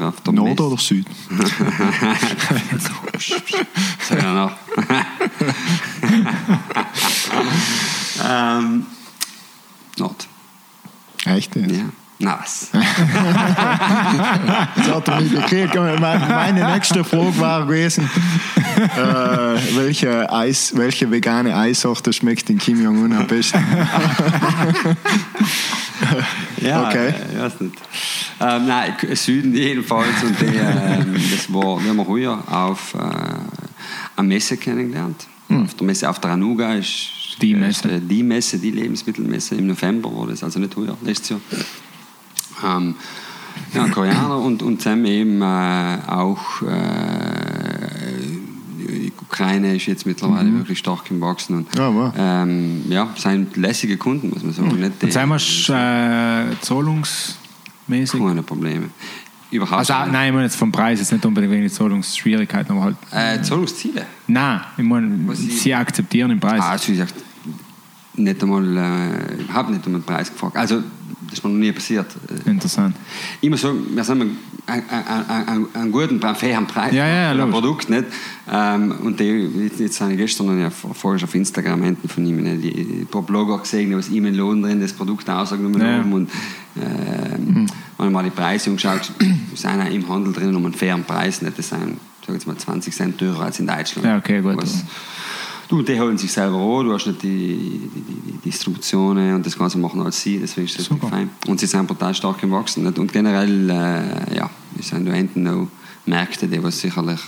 Auf der Nord Messe- oder Süd? Sag ja noch. ähm, Nord. Echt? jetzt? Ja. Nice. Das [LAUGHS] hat er mich gekriegt. Meine, meine nächste Frage war gewesen, äh, welche, Eis, welche vegane Eissorte schmeckt in Kim Jong-un am besten? [LAUGHS] Ja, Okay. äh, weiß nicht. Ähm, nein, Süden jedenfalls. Und die, ähm, das war, wir haben früher auf äh, einer Messe kennengelernt. Auf der Messe auf der Anuga ist Die Messe. äh, die Messe, die Lebensmittelmesse. Im November war das, also nicht heuer, letztes Jahr. Ähm, ja, Koreaner und, und zusammen eben äh, auch äh, Ukraine ist jetzt mittlerweile wirklich stark im Wachsen. Und, Ja, wow. ähm, ja, sind lässige Kunden, muss man sagen. Nicht die- Und sagen wir äh, zahlungsmäßig? keine Probleme. Überhaupt Also, nicht. nein, ich meine jetzt vom Preis, jetzt nicht unbedingt wegen der Zahlungsschwierigkeiten, aber halt. Äh, Zahlungsziele. Nein, ich meine, ich- sie akzeptieren den Preis. Ah, also wie gesagt, nicht einmal, äh, überhaupt nicht um den Preis gefragt. Also, ist mir noch nie passiert. Äh, Interessant. Immer so, wir sagen einen, einen, einen, einen guten, einen fairen Preis Ja, ja, für ein. Produkt. Nicht? Ähm, und die, jetzt, habe ich gestern ja vorher auf Instagram enten von ihm ne, die, ein paar Blogger gesehen, was ihm Lohn drin das Produkt ausgenommen Ja. haben. Und wenn ich mal die Preise angeschaut sind auch im Handel drin um einen fairen Preis. Nicht? Das sind, sag jetzt mal, 20 Cent teurer als in Deutschland. Ja, okay, gut. Was, Du, die holen sich selber an, du hast nicht die, die, die, die Distributionen und das Ganze machen als sie, deswegen ist das Super. fein. Und sie sind brutal stark gewachsen. Und generell, äh, ja, es sind hinten noch Märkte, die was sicherlich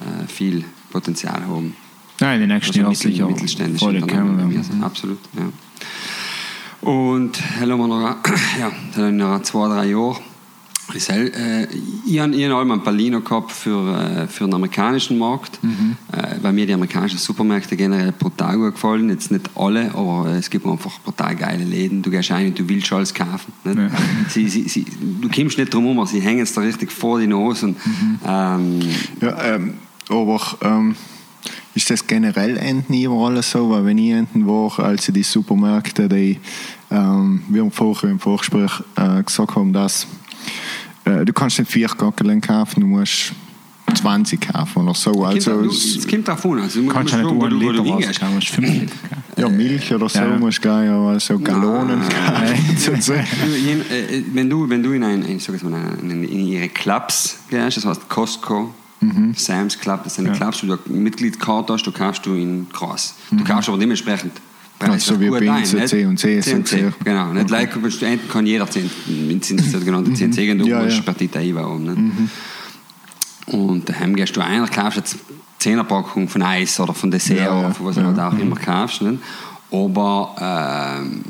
äh, viel Potenzial haben. Nein, in den nächsten Also Jahren sicher mittelständische voll Unternehmen sind. Absolut, ja. Und dann haben wir noch, [CLEARS THROAT] ja, dann haben wir noch zwei, drei Jahre. Ich, sel- äh, ich habe hab einmal einen Berliner gehabt für, äh, für den amerikanischen Markt, Mhm. äh, weil mir die amerikanischen Supermärkte generell brutal gut gefallen. Jetzt nicht alle, aber es gibt einfach brutal geile Läden. Du gehst rein und du willst alles kaufen. Ja. [LAUGHS] Sie, sie, sie, du kommst nicht drum herum, sie hängen es da richtig vor die Nase. Und, Mhm. ähm, Ja, ähm, aber ähm, ist das generell enten überall so? Weil wenn ich war, also die Supermärkte, die, ähm, wir haben vorher im Vorgespräch äh, gesagt haben, dass du kannst nicht vier Gackeln kaufen, du musst 20 kaufen oder so. Also, es- kommt an. Also, du Kannst musst du nicht einen Liter kaufen. ja, Milch oder so Ja. musst du gleich, aber so Gallonen [LAUGHS] äh, wenn, du, wenn du in, ein, ich sag mal, in, in, in ihre Clubs gehst, das heißt Costco, Mhm. Sam's Club, das sind Clubs, wo du eine Mitgliedskarte hast, du kaufst du in Gras. Du kaufst aber dementsprechend Also Mhm. wie bei uns, nicht? C&C, so C&C, gesehen. Genau, nicht like, enten kann jeder 10, sind das sogenannte CNC gehen, du Ja, musst ja. per Tita einbauen. Nicht? Und daheim gehst du einer, kaufst jetzt 10er Packung von Eis oder von Dessert Ja, oder von was du Ja. auch immer kaufst. Nicht? Aber ähm,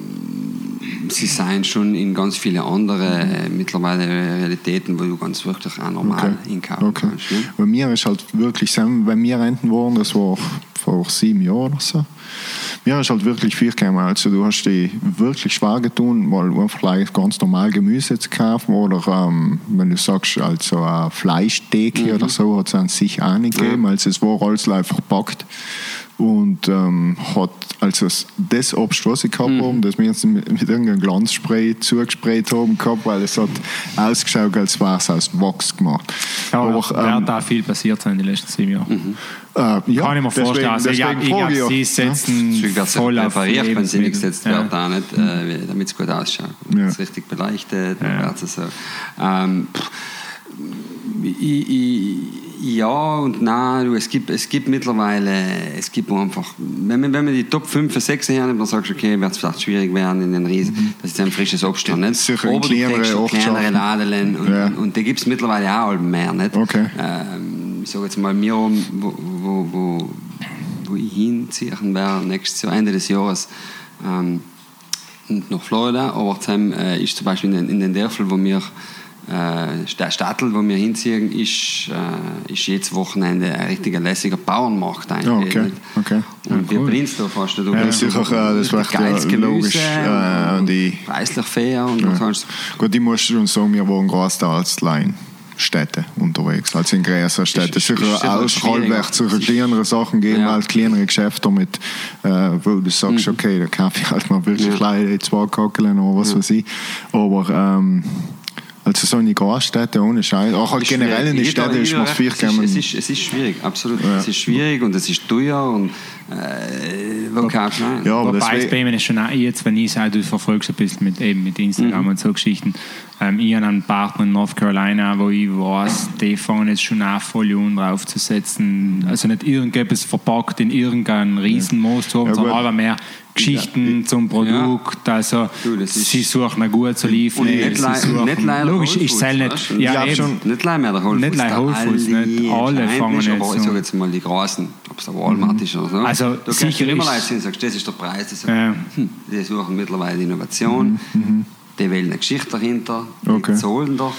sie sind schon in ganz viele andere äh, mittlerweile Realitäten, wo du ganz wirklich auch normal einkaufen okay. kannst. Nicht? Bei mir ist halt wirklich, bei mir Renten waren, das war vor sieben Jahren oder so. Mir ist halt wirklich viel gekommen. Also du hast die wirklich schwer getan, mal einfach gleich ganz normal Gemüse zu kaufen oder ähm, wenn du sagst, also eine Fleischtheke oder so, hat es an sich auch nicht gegeben. Also es war alles live verpackt und ähm, hat also das- ich gehabt habe, das wir jetzt mit, mit irgendeinem Glanzspray zugesprayt haben gehabt, weil es hat ausgeschaut, als wäre es aus Wachs gemacht. Ja, aber ähm, wird da viel passiert sein in den letzten sieben Jahren. äh, ja, Kann ich mir deswegen- vorstellen. Also, ich deswegen glaube, glaub, sie setzen wird es voll auf präpariert, wenn sie nicht gesetzt Ja. wird, auch nicht, äh, damit es gut ausschaut. Ja. Es ist richtig beleuchtet, Ja. es so. Ähm, pff, ich, ich, Ja und nein, du, es, gibt, es gibt mittlerweile, es gibt einfach, wenn man, wenn man die Top 5, 6 hernimmt, dann sagst du, okay, wird es vielleicht schwierig werden in den Riesen, mhm. das ist ein frisches Obst nicht? Sicher in kleinere, kleinere Ladeln und, ja. und, und die gibt es mittlerweile auch mehr, nicht? Okay. Ähm, ich sage jetzt mal, mir, wo, wo, wo, wo ich hinziehen werde, nächstes Jahr, Ende des Jahres, ähm, nach Florida, aber zusammen äh, ist zum Beispiel in, in den Dörfern, wo wir der Stadtel, wo wir hinziehen, ist, äh, ist jedes Wochenende ein richtiger lässiger Bauernmarkt eigentlich. okay. okay. Und ja, cool. wir da fast. Du ja, das ist auch, äh, das ja logisch. Äh, und die, preislich fair und ja. sonst. Gut, ich muss schon sagen, wir wohnen großteils Line. Städte unterwegs, als in größeren Städten. Sicher auch halbwegs zu kleineren Sachen geben ja. als kleinere Geschäfte, mit, äh, wo du sagst, mhm. okay, da kaufe ich [LAUGHS] halt mal wirklich ja. kleine zwei Kackeln oder was ja. weiß ich. Aber ähm, also so eine Großstädte ohne Scheiß. Auch halt generell in den Städten ist man viel es, ist, es, ist, es ist schwierig, absolut. Ja. Es ist schwierig und es ist teuer und äh, wo du Ja, Wobei es bei mir ist schon auch jetzt, wenn ich sage, du verfolgst ein bisschen mit, eben mit Instagram mhm. und so Geschichten. Ähm, ich habe einen Partner in North Carolina, wo ich weiß, die fangen jetzt schon an, Folien draufzusetzen. Also nicht irgendetwas verpackt in irgendeinen Riesenmoos zu haben, ja, sondern aber mehr Geschichten zum Produkt. Ja. Also du, sie suchen eine gut zu liefern. Nicht, suchen, nicht logisch, ich sage nicht. Ja, ich schon, nicht leider mehr der Whole Foods. Nicht Whole Foods, nicht alle fangen jetzt aber ich sage jetzt mal die großen, ob es der Walmart mhm. ist oder so. Also du sicher immer Leute und sagst, das ist der Preis. Die, ja. hm, die suchen mittlerweile Innovation, mhm. mhm. die wählen eine Geschichte dahinter, die okay. zahlen doch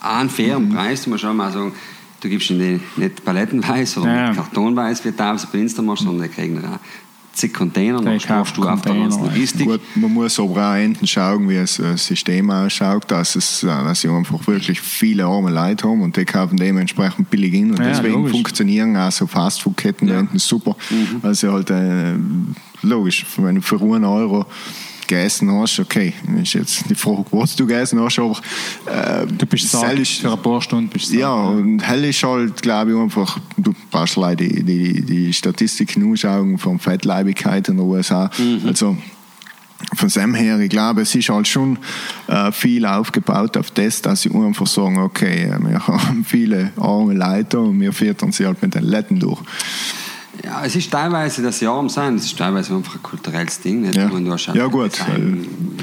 einen fairen mhm. Preis. Du musst schon mal sagen, du gibst ihnen nicht palettenweise oder ja. kartonweise wie teilweise bei Insta machst, sondern die kriegen auch zig Container, dann schaffst du auf der ganzen Logistik. Gut, man muss aber auch enden schauen, wie das äh, System ausschaut, dass, es, äh, dass sie einfach wirklich viele arme Leute haben und die kaufen dementsprechend billig in und ja, deswegen logisch. funktionieren auch so Fastfood-Ketten ja. super, mhm. weil sie halt äh, logisch, für einen Euro gegessen hast, okay, ist jetzt die Frage, was du gegessen hast, aber äh, du bist satt, ist, für ein paar Stunden bist satt, Ja, und hell ist halt, glaube ich, einfach, du brauchst leider die, die, die Statistiken anschauen von Fettleibigkeit in den USA, mhm. also von dem her, ich glaube, es ist halt schon äh, viel aufgebaut auf das, dass sie einfach sagen, okay, wir [LAUGHS] haben viele arme Leute und wir füttern sie halt mit den Letten durch. Ja, es ist teilweise das Jahr am sein, es ist teilweise einfach ein kulturelles Ding. Nicht? Ja, du hast ja gut.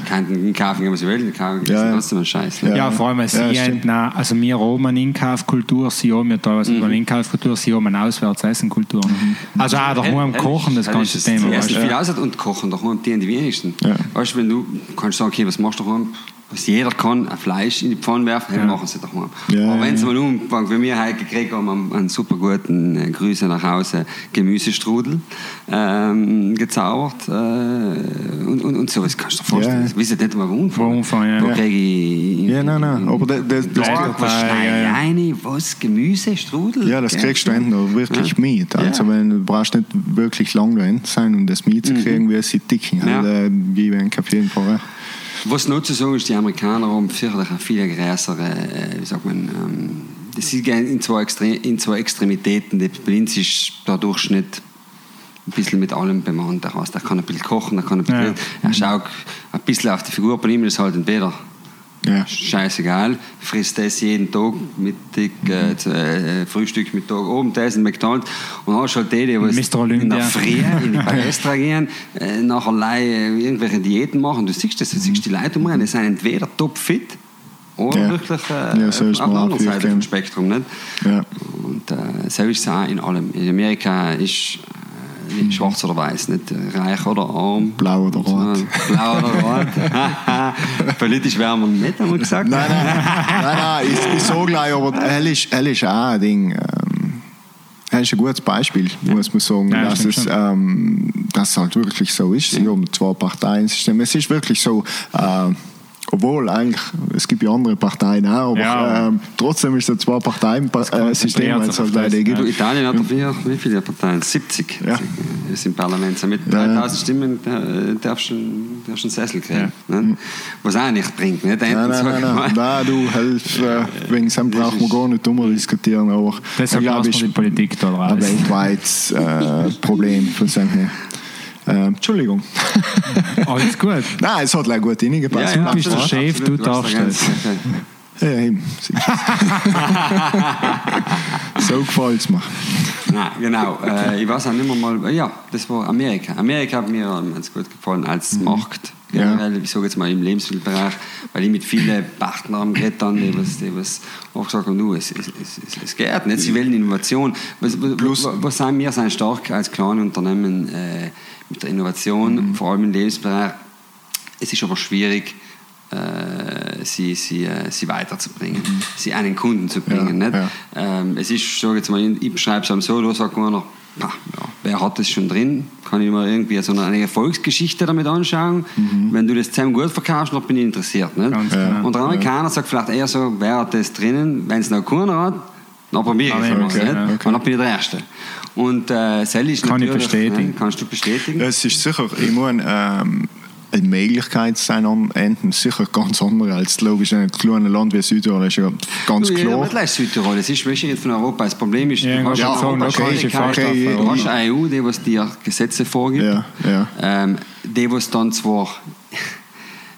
Keinen kaufen, was sie wollen, kaufen ja, trotzdem einen Scheiß. Ja, ja, vor allem, sie ja, haben, also wir haben eine Inkaufkultur, sie haben ja teilweise mhm. eine Inkaufkultur, sie haben eine Auswärtsessenkultur. Mhm. Also auch daheim kochen, das ganze Thema. Essen viel aus und kochen daheim, die, die wenigsten. Ja. Weißt du, wenn du kannst sagen, okay, was machst du daheim? Was jeder kann, ein Fleisch in die Pfanne werfen, ja. machen sie doch mal. Ja, Aber wenn sie ja. mal umfangen, wie wir heute gekriegt haben, einen, einen super guten äh, Grüße nach Hause, Gemüsestrudel ähm, gezaubert äh, und, und, und so, das kannst du dir vorstellen. Ja. Ich weiß nicht mal, wo umfangen. ja. Wo kriege ich... Ja, nein, nein, aber das... das, das was eine, was, Gemüsestrudel? Ja, das kriegst du endlich wirklich mit. Also wenn, du brauchst nicht wirklich lang da sein, um das mitzukriegen, mhm. wie sie dicken. Also, äh, wie ein Kaffee in Fall. Was noch zu sagen ist, die Amerikaner haben sicherlich eine viel größere, äh, wie sagt man, ähm, das ist in zwei, Extre in zwei Extremitäten. Der Prinz ist der Durchschnitt ein bisschen mit allem bemannt. Er kann ein bisschen kochen, er kann ein bisschen, ja. er schaut ein bisschen auf die Figur bei ihm, ist halt entweder ja. Scheißegal. Frisst das jeden Tag, Mittag, äh, äh, Frühstück, Mittag, Abendessen, McDonalds. Und hast halt die, die in der Früh in die Palästra [LAUGHS] gehen, äh, nachher äh, irgendwelche Diäten machen. Du siehst das, du siehst die Leute umrennen, die sind entweder topfit oder ja. wirklich äh, ja, so auf der anderen Seite vom Spektrum. Nicht? Ja. Und äh, so ist es auch in allem. In Amerika ist Mhm. Schwarz oder weiß, nicht reich oder arm. Blau oder rot. Blau oder rot. [LAUGHS] Politisch wären wir nicht, haben wir gesagt. Nein, nein, nein, nein ich, ich sage gleich, aber er ist, er ist auch ein Ding. Ähm, er ist ein gutes Beispiel, muss man sagen, ja, dass, es, ähm, dass es halt wirklich so ist. Sie haben zwei Parteien-System. Es ist wirklich so, äh, obwohl eigentlich, es gibt ja andere Parteien auch, aber ja. ähm, trotzdem ist es ein Zwei-Parteien-System, weil es halt leider gibt. Italien hat ja. wie viele Parteien? 70 ja. ist im Parlament. Mit 3000 Stimmen äh, darfst du einen Sessel kriegen. Ne? Was auch nicht bringt. Nicht? Nein, nein, nein, nein. nein, du, helf, äh, wegen dem brauchen wir gar nicht drüber diskutieren, aber Deshalb glaube ich, die Politik da ein weltweites äh, Problem von dem her. Äh, Entschuldigung. [LAUGHS] Alles gut. Nein, es hat gleich gut reingepasst. Ja, ja, du bist der Chef, du darfst das. Ja, eben. [LAUGHS] So gefällt es mir. Nein, genau. Äh, ich weiß auch nicht mehr mal, ja, das war Amerika. Amerika hat mir ganz gut gefallen als Mhm. Markt. Generell, ich sage jetzt mal im Lebensmittelbereich, weil ich mit vielen Partnern geredet habe, die was, die was auch gesagt haben, du, es, es, es, es, es geht nicht, sie wollen Innovation. Was, was, Plus- was, was sind wir sind stark als kleine Unternehmen äh, mit der Innovation, Mhm. vor allem im Lebensbereich. Es ist aber schwierig, äh, sie, sie, äh, sie weiterzubringen, sie an den Kunden zu bringen. Mhm. Ja, nicht? ja. Ähm, es ist, sag jetzt mal, ich beschreibe es einem so, da sagt einer, na, ja, wer hat das schon drin? Kann ich mal irgendwie so eine Erfolgsgeschichte damit anschauen? Wenn du das zusammen gut verkaufst, dann bin ich interessiert. Nicht? Genau. Und der Amerikaner sagt vielleicht eher so, wer hat das drinnen? Wenn es noch keiner hat, dann probiere ich Ah, es. okay, ja, Und dann bin ich der Erste. Und äh, Sally ist Kann ich natürlich... bestätigen. Ne, kannst du bestätigen? Es ist sicher immer ein, ähm, eine Möglichkeit sein am Ende, sicher ganz andere als logisch in einem kleinen Land wie Südtirol ist ja ganz Ja, klar. aber das ist Südtirol, das ist nicht von Europa. Das Problem ist, Ja, du hast ja, Europa fast okay, du hast ja. eine EU, die was dir Gesetze vorgibt, Ja, ja. Ähm, die was dann zwar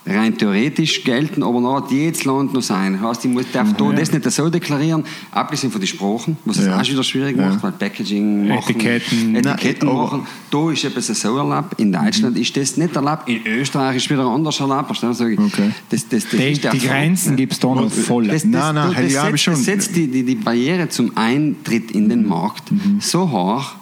rein theoretisch gelten, aber noch hat jedes Land noch sein. Heißt, ich muss, darf da das nicht so deklarieren, abgesehen von den Sprachen, was es Ja. auch wieder schwierig Ja. macht, weil Packaging machen, Etiketten. Etiketten Nein, machen. Da ist etwas so erlaubt, in Deutschland ist das nicht erlaubt, in Österreich ist wieder anders erlaubt. Du? Okay. Das, das, das Die, die. Grenzen gibt es da noch voll. Das, das, Nein, nein, das, das, setzt, schon. das setzt die, die, die Barriere zum Eintritt in den Markt so hoch,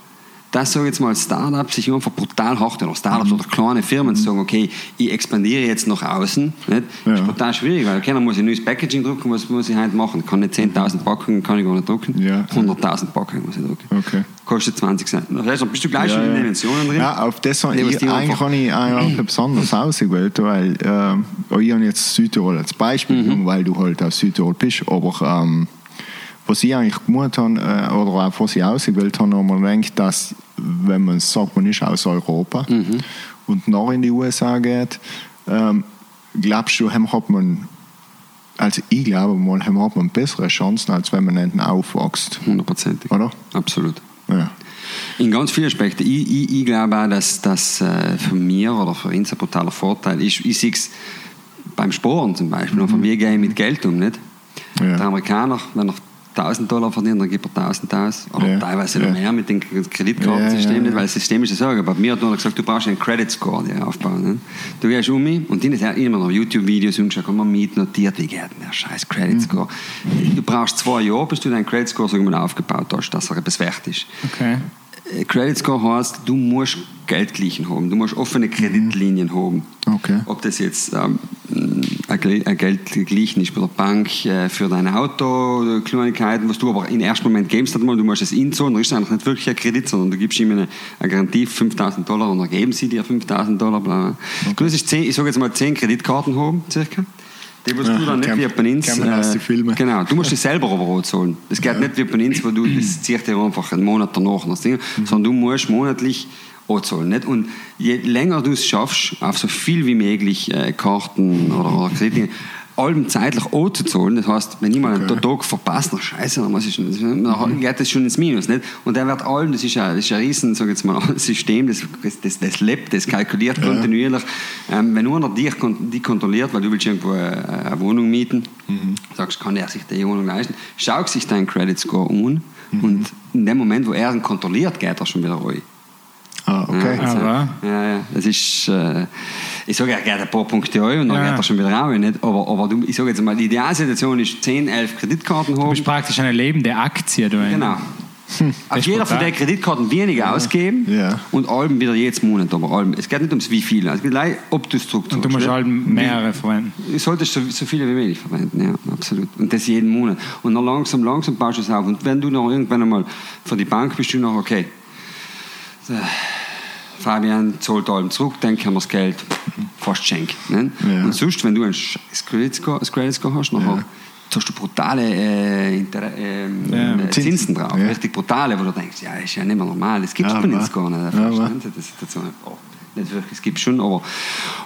dass so jetzt mal Startups sich einfach brutal hart oder Startups oder kleine Firmen sagen, okay, ich expandiere jetzt nach außen. Nicht? Ja. Das ist brutal schwierig, weil keiner muss ein neues Packaging drucken, was muss ich heute machen? Kann nicht 10.000 Packungen, kann ich gar nicht drucken. Ja. 100.000 Packungen muss ich drucken. Okay. Kostet 20 Cent. Da bist du gleich schon in den Dimensionen drin. Ja, auf das habe ich, eigentlich habe ich eigentlich etwas anderes [LAUGHS] ausgewählt, weil ähm, ich habe jetzt Südtirol als Beispiel Mhm. weil du halt aus Südtirol bist, aber ähm, was ich eigentlich gemacht habe, äh, oder auch was ich ausgewählt habe, habe man denkt, dass wenn man sagt, man ist aus Europa Mhm. und nach in die USA geht, ähm, glaubst du, hat man also ich glaube mal, hat man bessere Chancen, als wenn man hinten aufwächst, Hundertprozentig. oder? Absolut. Ja. In ganz vielen Aspekten. Ich, ich, ich glaube auch, dass das äh, für mir oder für uns ein brutaler Vorteil ist. Ich sehe es beim Sporen zum Beispiel. Und wir gehen mit Geld um, nicht? Ja. Der Amerikaner, wenn er 1000 Dollar verdient, dann gibt er 1000 aus. Oder Ja. teilweise noch mehr mit dem Kreditkartensystem, nicht? weil das System ist ja so. Aber mir hat nur gesagt, du brauchst einen Credit Score dir aufbauen. Nicht? Du gehst um mich und die haben immer noch YouTube-Videos angeschaut, kann man mitnotiert, wie geht denn der scheiß Credit Mhm. Score. Du brauchst zwei Jahre, bis du deinen Credit Score mal, aufgebaut hast, dass er etwas wert ist. Okay. Äh, Credit Score heißt, du musst Geldgleichen haben, du musst offene Kreditlinien haben. Okay. Ob das jetzt ähm, ein Gel- ein Geldgleichen ist bei der Bank äh, für dein Auto, Kleinigkeiten, was du aber im ersten Moment gibst, mal, du musst es inzahlen, dann ist es eigentlich nicht wirklich ein Kredit, sondern du gibst ihm eine, eine Garantie 5000 Dollar und dann geben sie dir 5000 Dollar. Bla. bla. Du musst zehn, ich sage jetzt mal 10 Kreditkarten haben, circa. Die musst Ja, du dann nicht kennt- wie bei uns. Filmen. Genau, du musst es [LAUGHS] selber aber auch zahlen. Das geht nicht wie bei uns, wo du, das zieht dir einfach einen Monat danach. Das Ding, Sondern du musst monatlich anzahlen. Nicht? Und je länger du es schaffst, auf so viel wie möglich äh, Karten oder, oder Kredite, allem zeitlich anzuzahlen, das heißt, wenn ich mal einen Okay. Tag verpasse, dann scheiße, dann, muss ich schon, dann geht das schon ins Minus. Nicht? Und der wird allem, das ist ja, das ist ein riesen sag jetzt mal, [LAUGHS] System, das, das, das lebt, das kalkuliert kontinuierlich. Ähm, wenn einer dich die kontrolliert, weil du willst irgendwo eine, eine Wohnung mieten, sagst, kann er sich die Wohnung leisten, schau sich deinen Credit Score an und in dem Moment, wo er ihn kontrolliert, geht er schon wieder rein. Ah, okay. Ja, also, ja, ja, das ist, äh, ich sage, er geht ein paar Punkte rein und dann Ja. geht er schon wieder raus. Nicht? Aber, aber du, ich sage jetzt mal, die Idealsituation ist 10, 11 Kreditkarten Du haben. bist praktisch eine lebende Aktie. Du Genau. Auf ist jeder von den Kreditkarten weniger ausgeben Ja. und allem wieder jedes Monat. Aber allem. Es geht nicht ums wie viel, es geht gleich, ob du es zurückzahlst. Und du musst halt mehrere verwenden. Du solltest so, so viele wie möglich verwenden, ja, absolut. Und das jeden Monat. Und dann langsam, langsam baust du es auf. Und wenn du noch irgendwann einmal für die Bank bist, du noch, okay, so, Fabian zahlt allem zurück, dann kann man das Geld fast schenken. Ne? Ja. Und sonst, wenn du ein Credit Score, Credit Score hast, nachher Ja. zahlst du brutale äh, ähm, Ja. äh, Zinsen, Zinsen, drauf. Richtig brutale, wo du denkst, ja, ist ja nicht mehr normal. Das gibt es bei uns gar nicht. Ne? Das Situation. Oh, nicht wirklich, es gibt schon, aber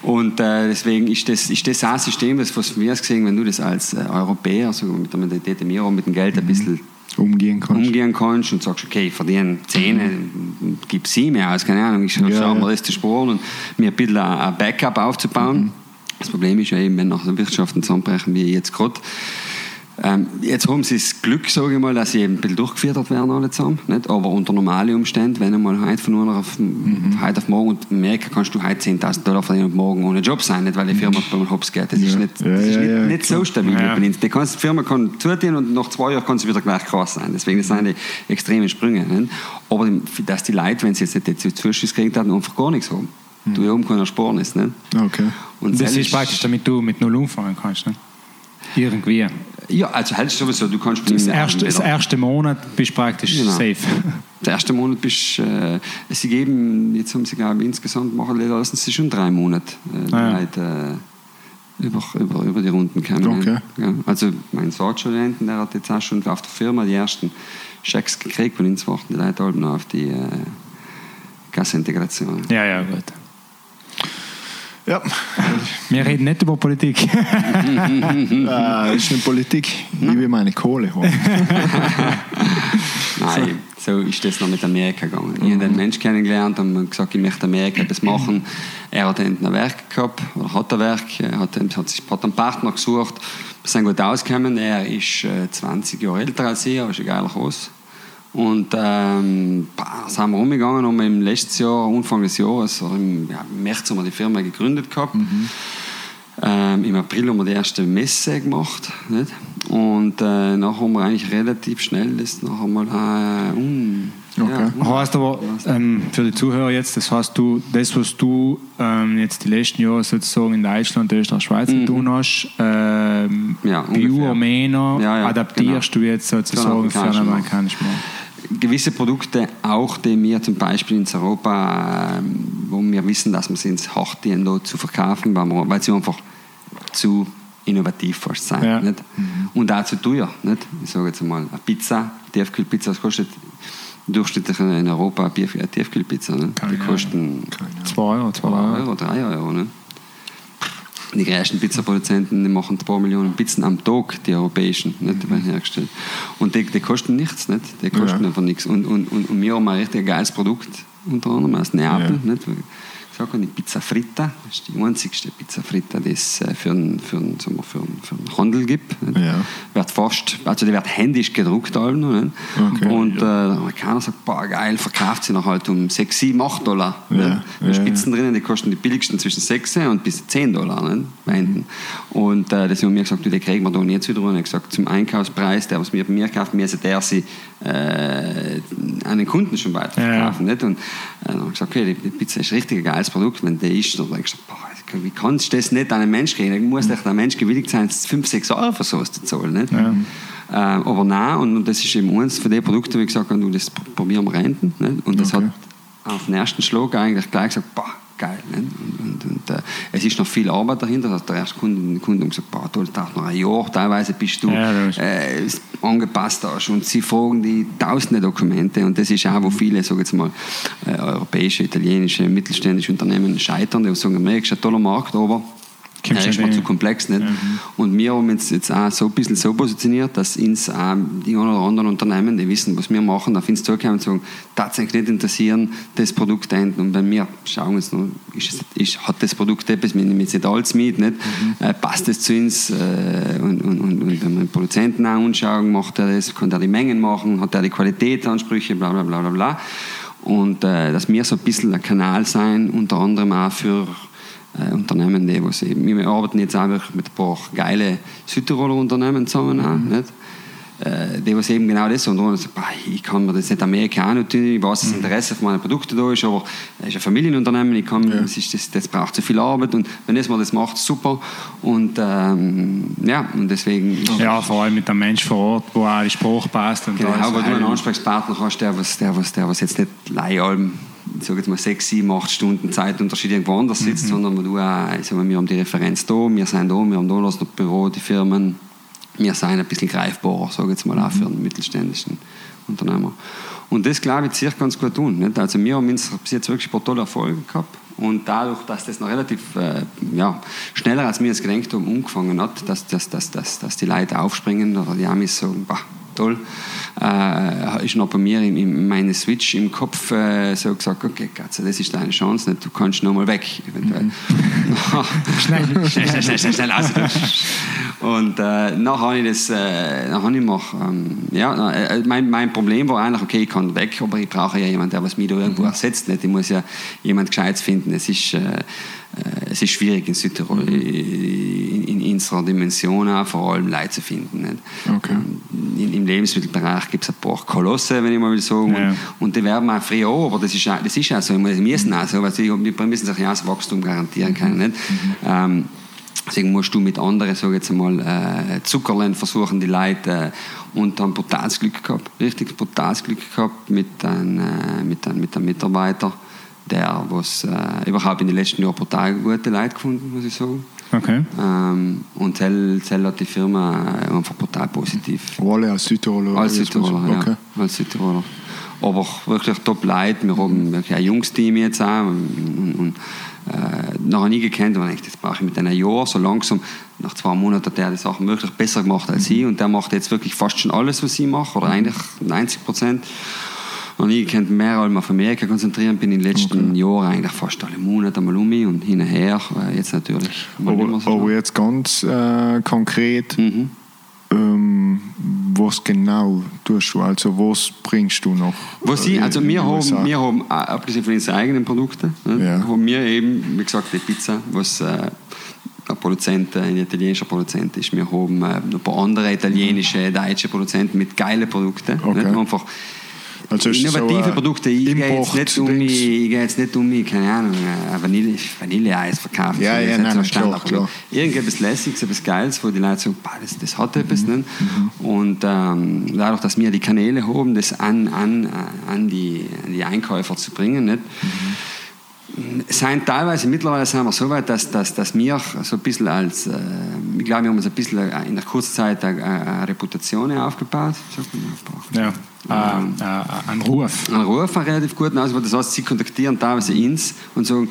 und äh, deswegen ist das, ist das ein System, das was wir gesehen, wenn du das als äh, Europäer, so mit der Mentalität, wir mit dem Geld ein bisschen Umgehen kannst. umgehen kannst und sagst, okay, ich verdiene 10, gib 7 aus, keine Ahnung, ich schaue Ja, mir das zu sparen und mir ein bisschen ein Backup aufzubauen. Das Problem ist ja eben, wenn nach der Wirtschaft zusammenbrechen, wie jetzt gerade, Ähm, jetzt haben sie das Glück, sage ich mal, dass sie eben ein bisschen durchgeführt werden alle zusammen. Nicht? Aber unter normalen Umständen, wenn einmal heute von nur auf, mhm. heute auf morgen und in Amerika kannst du heute 10.000 Dollar verdienen und morgen ohne Job sein, nicht? weil die Firma mhm. beim Hops geht. Das ja. ist nicht, das ja, ist nicht, ja, nicht so stabil. Die, kannst, die Firma kann zutun und nach zwei Jahren kann sie wieder gleich krass sein. Deswegen sind die extreme Sprünge. Nicht? Aber dass die Leute, wenn sie jetzt nicht Zuschüsse kriegen, dann einfach gar nichts haben. Mhm. Du haben keine Ersparnis. Nicht? Okay. Und das ist praktisch, damit du mit Null umfangen kannst. Nicht? Irgendwie. Ja, also halt sowieso, du kannst das erste, das erste Monat bist du praktisch genau. safe. [LAUGHS] Der erste Monat bist äh, sie geben, jetzt haben sie glaube ich insgesamt machen lassen sie schon drei Monate äh, ah, ja. Leute, äh, über, über, über die Runden kommen. Okay. Ja, also mein Sortstudenten, der hat jetzt auch schon auf der Firma die ersten Schecks gekriegt, von uns warten die Leute halt noch auf die äh, Gasintegration. Ja, ja, gut. Ja. Wir reden nicht über Politik. äh, [LAUGHS] das ist nicht Politik. Ich will meine Kohle holen. [LAUGHS] Nein, so ist das noch mit Amerika gegangen. Ich habe einen Menschen kennengelernt und gesagt, ich möchte Amerika das machen. Er hat ein Werk gehabt, oder hat ein Werk, er hat, hat, sich, hat einen Partner gesucht. Wir sind gut ausgekommen. Er ist 20 äh, Jahre älter als ich, aber ist geiler Haus. Und ähm, sind wir rumgegangen und im letzten Jahr, Anfang des Jahres, im, ja, März haben wir die Firma gegründet gehabt. Mhm. Ähm, Im April haben wir die erste Messe gemacht. Nicht? Und äh, nachher haben wir eigentlich relativ schnell das nachher mal äh, um, Okay. Ja, heißt aber ähm, für die Zuhörer jetzt, das heißt, du, das, was du ähm, jetzt die letzten Jahre sozusagen in Deutschland, Österreich, Schweiz mhm. getan hast, ähm, ja, Bio-Armener, ja, ja, adaptierst genau. du jetzt sozusagen genau, für einen amerikanischen Markt gewisse Produkte auch, die wir zum Beispiel in Europa, ähm, wo wir wissen, dass wir sie ins Hardien zu verkaufen, weil sie einfach zu innovativ fast sein. Ja. Nicht? Mhm. Und auch zu teuer. Nicht? Ich sage jetzt mal, eine Pizza, Tiefkühlpizza, das kostet durchschnittlich in Europa eine Tiefkühlpizza. Nicht? Die kosten 2 Euro, 2 Euro, 3 Euro. Nicht? Die größten Pizzaproduzenten die machen ein paar Millionen Pizzen am Tag, die europäischen, nicht, die werden hergestellt. Und die, die kosten nichts, nicht? die kosten ja. einfach nichts. Und, und, und, und wir haben ein richtig geiles Produkt, unter anderem aus Neapel. Ja. Nicht? Sage die Pizza Fritta. Das ist die einzigste Pizza Fritta, die es äh, für einen, für einen, sagen wir, für einen, für einen Handel gibt. Ja. Wird fast, also die wird händisch gedruckt. Allen, okay. Und äh, der Amerikaner sagt, boah, geil, verkauft sie noch halt um 6, 7, 8 Dollar. Ja. Ja. Spitzen drinnen, die kosten die billigsten zwischen 6 und bis 10 Dollar. Ne? Mhm. Und äh, das haben wir gesagt, du, die kriegen wir da nicht wieder. Und ich gesagt, zum Einkaufspreis, der was wir bei mir kauft, müssen der sie äh, an den Kunden schon weiterverkaufen. Ja. Nicht? Und äh, dann habe ich gesagt, okay, die Pizza ist richtig ein geiles Produkt. Wenn der ist, dann habe ich gesagt, boah, wie kannst du das nicht an einen Menschen kriegen? Dann muss echt ein Mensch gewilligt sein, 5, 6 Euro für sowas zu zahlen. Nicht? Ja. Äh, aber nein, und das ist eben eines von den Produkten, wo ich gesagt habe, du, das probieren wir renten. Nicht? Und das okay. hat auf den ersten Schlag eigentlich gleich gesagt, boah, geil. Und, und, und äh, es ist noch viel Arbeit dahinter. Also der erste Kunde, Kunde gesagt, boah, du dauert noch ein Jahr, teilweise bist du ja, äh, angepasst hast. Und sie fragen die tausende Dokumente. Und das ist auch, wo viele, jetzt mal, äh, europäische, italienische, mittelständische Unternehmen scheitern. Die sagen, Amerika ist ein toller Markt, aber ja, ist mir zu komplex. Nicht? Mhm. Und wir haben uns jetzt auch so ein bisschen so positioniert, dass uns auch die ein oder anderen Unternehmen, die wissen, was wir machen, auf uns zukommen und sagen, tatsächlich nicht interessieren, das Produkt enden. Und bei mir schauen uns noch, ist, ist, hat das Produkt etwas, wir nehmen jetzt nicht alles mit, nicht? Mhm. Äh, passt das zu uns? Äh, und, und, und, und, wenn wir den Produzenten auch anschauen, macht er das, kann er die Mengen machen, hat er die Qualitätsansprüche, bla bla bla bla bla. Und äh, dass wir so ein bisschen ein Kanal sein, unter anderem auch für äh, Unternehmen, die was eben, wir arbeiten jetzt einfach mit ein paar geile Südtiroler Unternehmen zusammen, auch, mhm. nicht? Äh, die was eben genau das und so, ich kann mir das nicht Amerika auch tun, ich weiß, das mhm. Interesse für meine Produkte da ist, aber es ist ein Familienunternehmen, ich kann, ja. das, ist, das, das, braucht zu viel Arbeit und wenn es mal das macht, super und ähm, ja, und deswegen... Ja, vor allem mit dem Mensch vor Ort, wo auch die Sprache passt. Und genau, aber du einen Ansprechpartner hast, der was, der was, der was jetzt nicht Leihalben ich sage jetzt mal sechs, sieben, acht Stunden Zeitunterschied irgendwo anders sitzt, mhm. sondern wo du auch, ich sage, wir haben die Referenz da, wir sind da, wir haben da das Büro, die Firmen, wir sind ein bisschen greifbarer, sage ich jetzt mal auch für einen mittelständischen Unternehmer. Und das, glaube ich, sich ganz gut tun. Nicht? Also wir haben bis jetzt wirklich ein paar tolle Erfolge gehabt und dadurch, dass das noch relativ äh, ja, schneller als wir es gedenkt haben, umgefangen hat, dass, dass, dass, dass, dass die Leute aufspringen oder die Amis sagen, bah, toll. Äh, ist noch bei mir in, in meine Switch im Kopf äh, so gesagt, okay, Katze, das ist deine Chance, nicht? du kannst noch mal weg, eventuell. Mhm. [LAUGHS] schnell, schnell, schnell, schnell, schnell, schnell, also. Und äh, nachher habe ich das, äh, nachher ich mach, ähm, ja, äh, mein, mein Problem war eigentlich, okay, ich kann weg, aber ich brauche ja jemanden, der was mich da irgendwo mhm. ersetzt, nicht? ich muss ja jemand Gescheites finden, es ist, äh, äh, es ist schwierig in Südtirol in, in, in unserer Dimension auch vor allem Leute zu finden. Nicht? Okay. In, Im Lebensmittelbereich gibt es ein paar Kolosse, wenn ich mal will sagen. Ja. Und die werden auch früher auch, aber das ist, das ist auch so. Wir müssen auch so, weil sie müssen sich ja das Wachstum garantieren können. Nicht? Mhm. Ähm, Deswegen musst du mit anderen, sage jetzt einmal, äh, Zuckerland versuchen, die Leute äh, und dann brutales Glück gehabt, richtig brutales Glück gehabt mit einem, äh, mit einem, mit Mitarbeiter, der was äh, überhaupt in den letzten Jahren brutal gute Leute gefunden, muss ich sagen. Okay. Ähm, und Zell, Zell hat die Firma äh, einfach brutal positiv. Alle als Südtiroler? Als Südtiroler, okay. ja. Als Südtiroler. Aber wirklich top Leute. Wir haben wirklich ein Jungsteam jetzt auch. Und, und, äh, noch nie gekannt und ich das brauche ich mit einem Jahr so langsam nach zwei Monaten hat er die Sachen wirklich besser gemacht als mhm. ich und der macht jetzt wirklich fast schon alles was ich mache oder eigentlich 90 Prozent noch nie gekannt, mehr als auf Amerika konzentrieren, bin in den letzten okay. Jahren eigentlich fast alle Monate mal um mich und hin und her. Jetzt natürlich. Aber, so aber jetzt ganz äh, konkret, mhm. ähm, was genau tust du? Also was bringst du noch? Was ich, also wir haben, wir haben, äh, abgesehen von unseren eigenen Produkten, ne, ja. haben wir eben, wie gesagt, die Pizza, was äh, ein Produzent, ein italienischer Produzent ist. Wir haben äh, noch ein paar andere italienische, deutsche Produzenten mit geilen Produkten. Okay. Nicht? Einfach also Innovative so Produkte. Ich gehe jetzt, nicht um mich, ich gehe jetzt nicht um mich, keine Ahnung, Vanille, Vanilleeis verkaufen. Ja, ja, nein, so klar, klar. Irgendetwas Lässiges, etwas Geiles, wo die Leute sagen, das, das hat etwas. Mhm. Mhm. Und ähm, dadurch, dass wir die Kanäle haben, das an, an, an, die, an die Einkäufer zu bringen, nicht? Mhm sind teilweise mittlerweile sind wir so weit, dass, dass, dass wir so ein bisschen als, äh, ich glaube, wir haben uns ein bisschen in der kurzen Zeit eine, eine Reputation aufgebaut. Ja, ähm, äh, äh, ein Ruf. Ein Ruf, ein relativ gut. Also, das heißt, sie kontaktieren teilweise uns und sagen,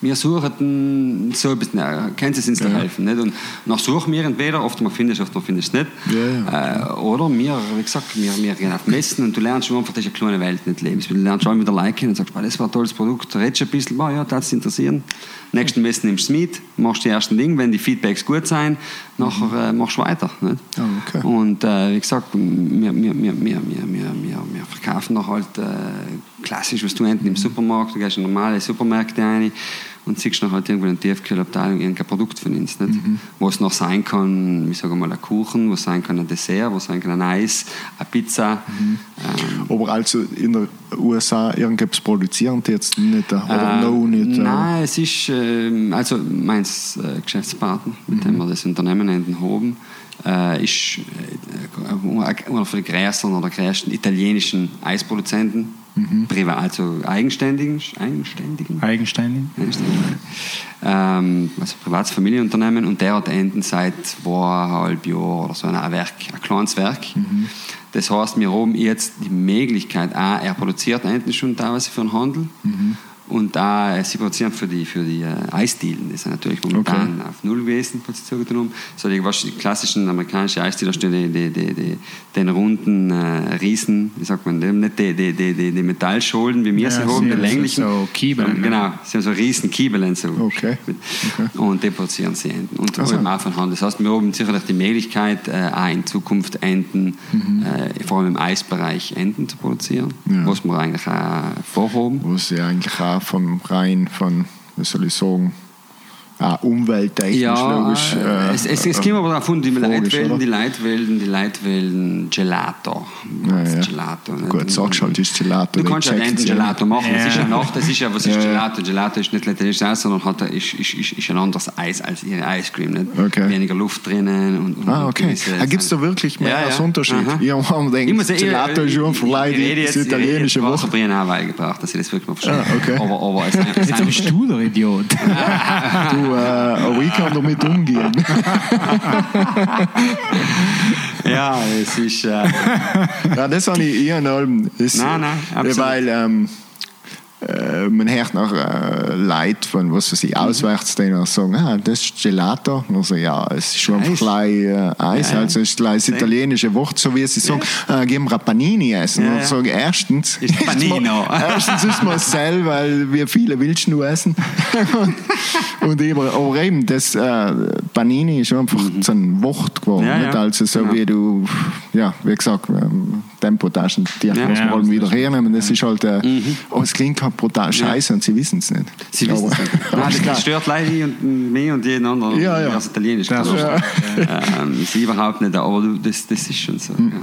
wir suchen so ein bisschen, können Sie uns da helfen? Nicht? Und nach suchen wir entweder, oft mal findest du, oft mal findest du nicht. Ja, ja. Äh, oder wir, wie gesagt, wir, wir gehen auf Messen und du lernst schon einfach, das ist eine kleine Welt, nicht Leben. Du lernst schon wieder Like kennen und sagst, das war ein tolles Produkt, redest ein bisschen, oh, ja, das interessieren. Nächsten Messen nimmst du es mit, machst die ersten Dinge, wenn die Feedbacks gut sind, nachher äh, machst du weiter. Nicht? Oh, okay. Und äh, wie gesagt, wir, wir, wir, wir, wir, wir, wir verkaufen noch halt äh, klassisch, was du hinten im Supermarkt, du gehst in normale Supermärkte rein und siehst noch halt irgendwo in der Tiefkühlabteilung irgendein Produkt von uns. Nicht? Mhm. Wo es noch sein kann, ich sage mal, ein Kuchen, was sein kann ein Dessert, was sein kann ein Eis, eine Pizza. Mhm. Ähm, Aber also in den USA irgendetwas produzieren die jetzt nicht? Oder äh, no nicht? Äh? Nein, es ist, äh, also mein Geschäftspartner, mit dem mhm. wir das Unternehmen haben, äh, ist äh, einer von den größten oder größten italienischen Eisproduzenten Mhm. Privat, also eigenständigen, eigenständigen, eigenständigen, eigenständigen. Ähm, also privates Familienunternehmen und der hat Enden seit zweieinhalb Jahren oder so ein Werk, ein kleines Werk. Mhm. Das heißt, wir haben jetzt die Möglichkeit, auch, er produziert Enten schon teilweise für den Handel. Mhm. Und da sie produzieren für die, für die äh, Eisdielen. Das sind natürlich momentan okay. auf Null gewesen, was sie genommen So die, die klassischen amerikanischen Eisdealer stehen die, die, die, den runden äh, Riesen, wie sagt man, nicht die, die, die, die, die Metallscholden, wie wir ja, sie haben, die länglichen. So Kiebeln. Genau, sie haben so riesen Kiebeln. So okay. okay. Und die produzieren sie Enten. Und also. auch von Hand. Das heißt, wir haben sicherlich die Möglichkeit, äh, auch in Zukunft Enten, mhm. äh, vor allem im Eisbereich Enten zu produzieren, ja. was wir eigentlich auch vorhaben. Was sie eigentlich auch vom rein von, wie soll ich sagen, Ah, umwelttechnisch ja, logisch. Äh, es, es, es kommt aber an, die Leute wählen, die Leute wählen, die Leute wählen Gelato. Ja, ja. Gelato nicht? Gut, sagst halt, ist Gelato. Du kannst halt einen Gelato machen. Ja. Das ist ja noch, das ist ja, was ist Gelato? Gelato ist nicht letztendlich Eis, sondern hat, ist, ist, ist, ist ein anderes Eis als ihre Ice Cream. Nicht? Okay. Weniger Luft drinnen. Und, und ah, okay. Ah, Gibt es da wirklich mehr als Unterschied? Aha. Ich habe gedacht, Gelato ist schon verleiht das italienische Woche. Ich habe auch beigebracht, dass ich das wirklich mal verstehe. Ah, okay. Aber, aber Jetzt bist du der Idiot. [LAUGHS] äh, ich kann damit umgehen. ja, es ist. Äh ja, das habe ich eher in allem. nein, nein, absolut. Weil, ähm, äh, man hört noch äh, Leute von, was weiß ich, auswärts, noch sagen, ah, das ist Gelato. Also ja, es ist schon Eis. gleich äh, Eis, Ja, ja. also es ist das italienische Wort, so wie sie sagen, äh, geben wir Panini essen. Ja, Und ja. ich sage, erstens [LAUGHS] Ist Panino. mal- erstens ist man selber, weil wir viele nur essen. [LAUGHS] und, und eben, aber eben, das äh, Panini ist einfach so ein Wort geworden. Mhm. Ja, ja. Also so Genau. wie du, ja, wie gesagt, ähm, Tempotaschen, die Ja. muss man Ja, halt wieder hernehmen. Das ist halt, äh, oh, es klingt halt brutal scheiße und sie wissen es nicht. Sie wissen es Aber- nicht. Nein, das- [LAUGHS] stört leider und mich und jeden anderen, Ja, ja. was Italienisch. Das ist- ähm, Sie überhaupt nicht, aber das, das ist schon so. Mhm. Ja.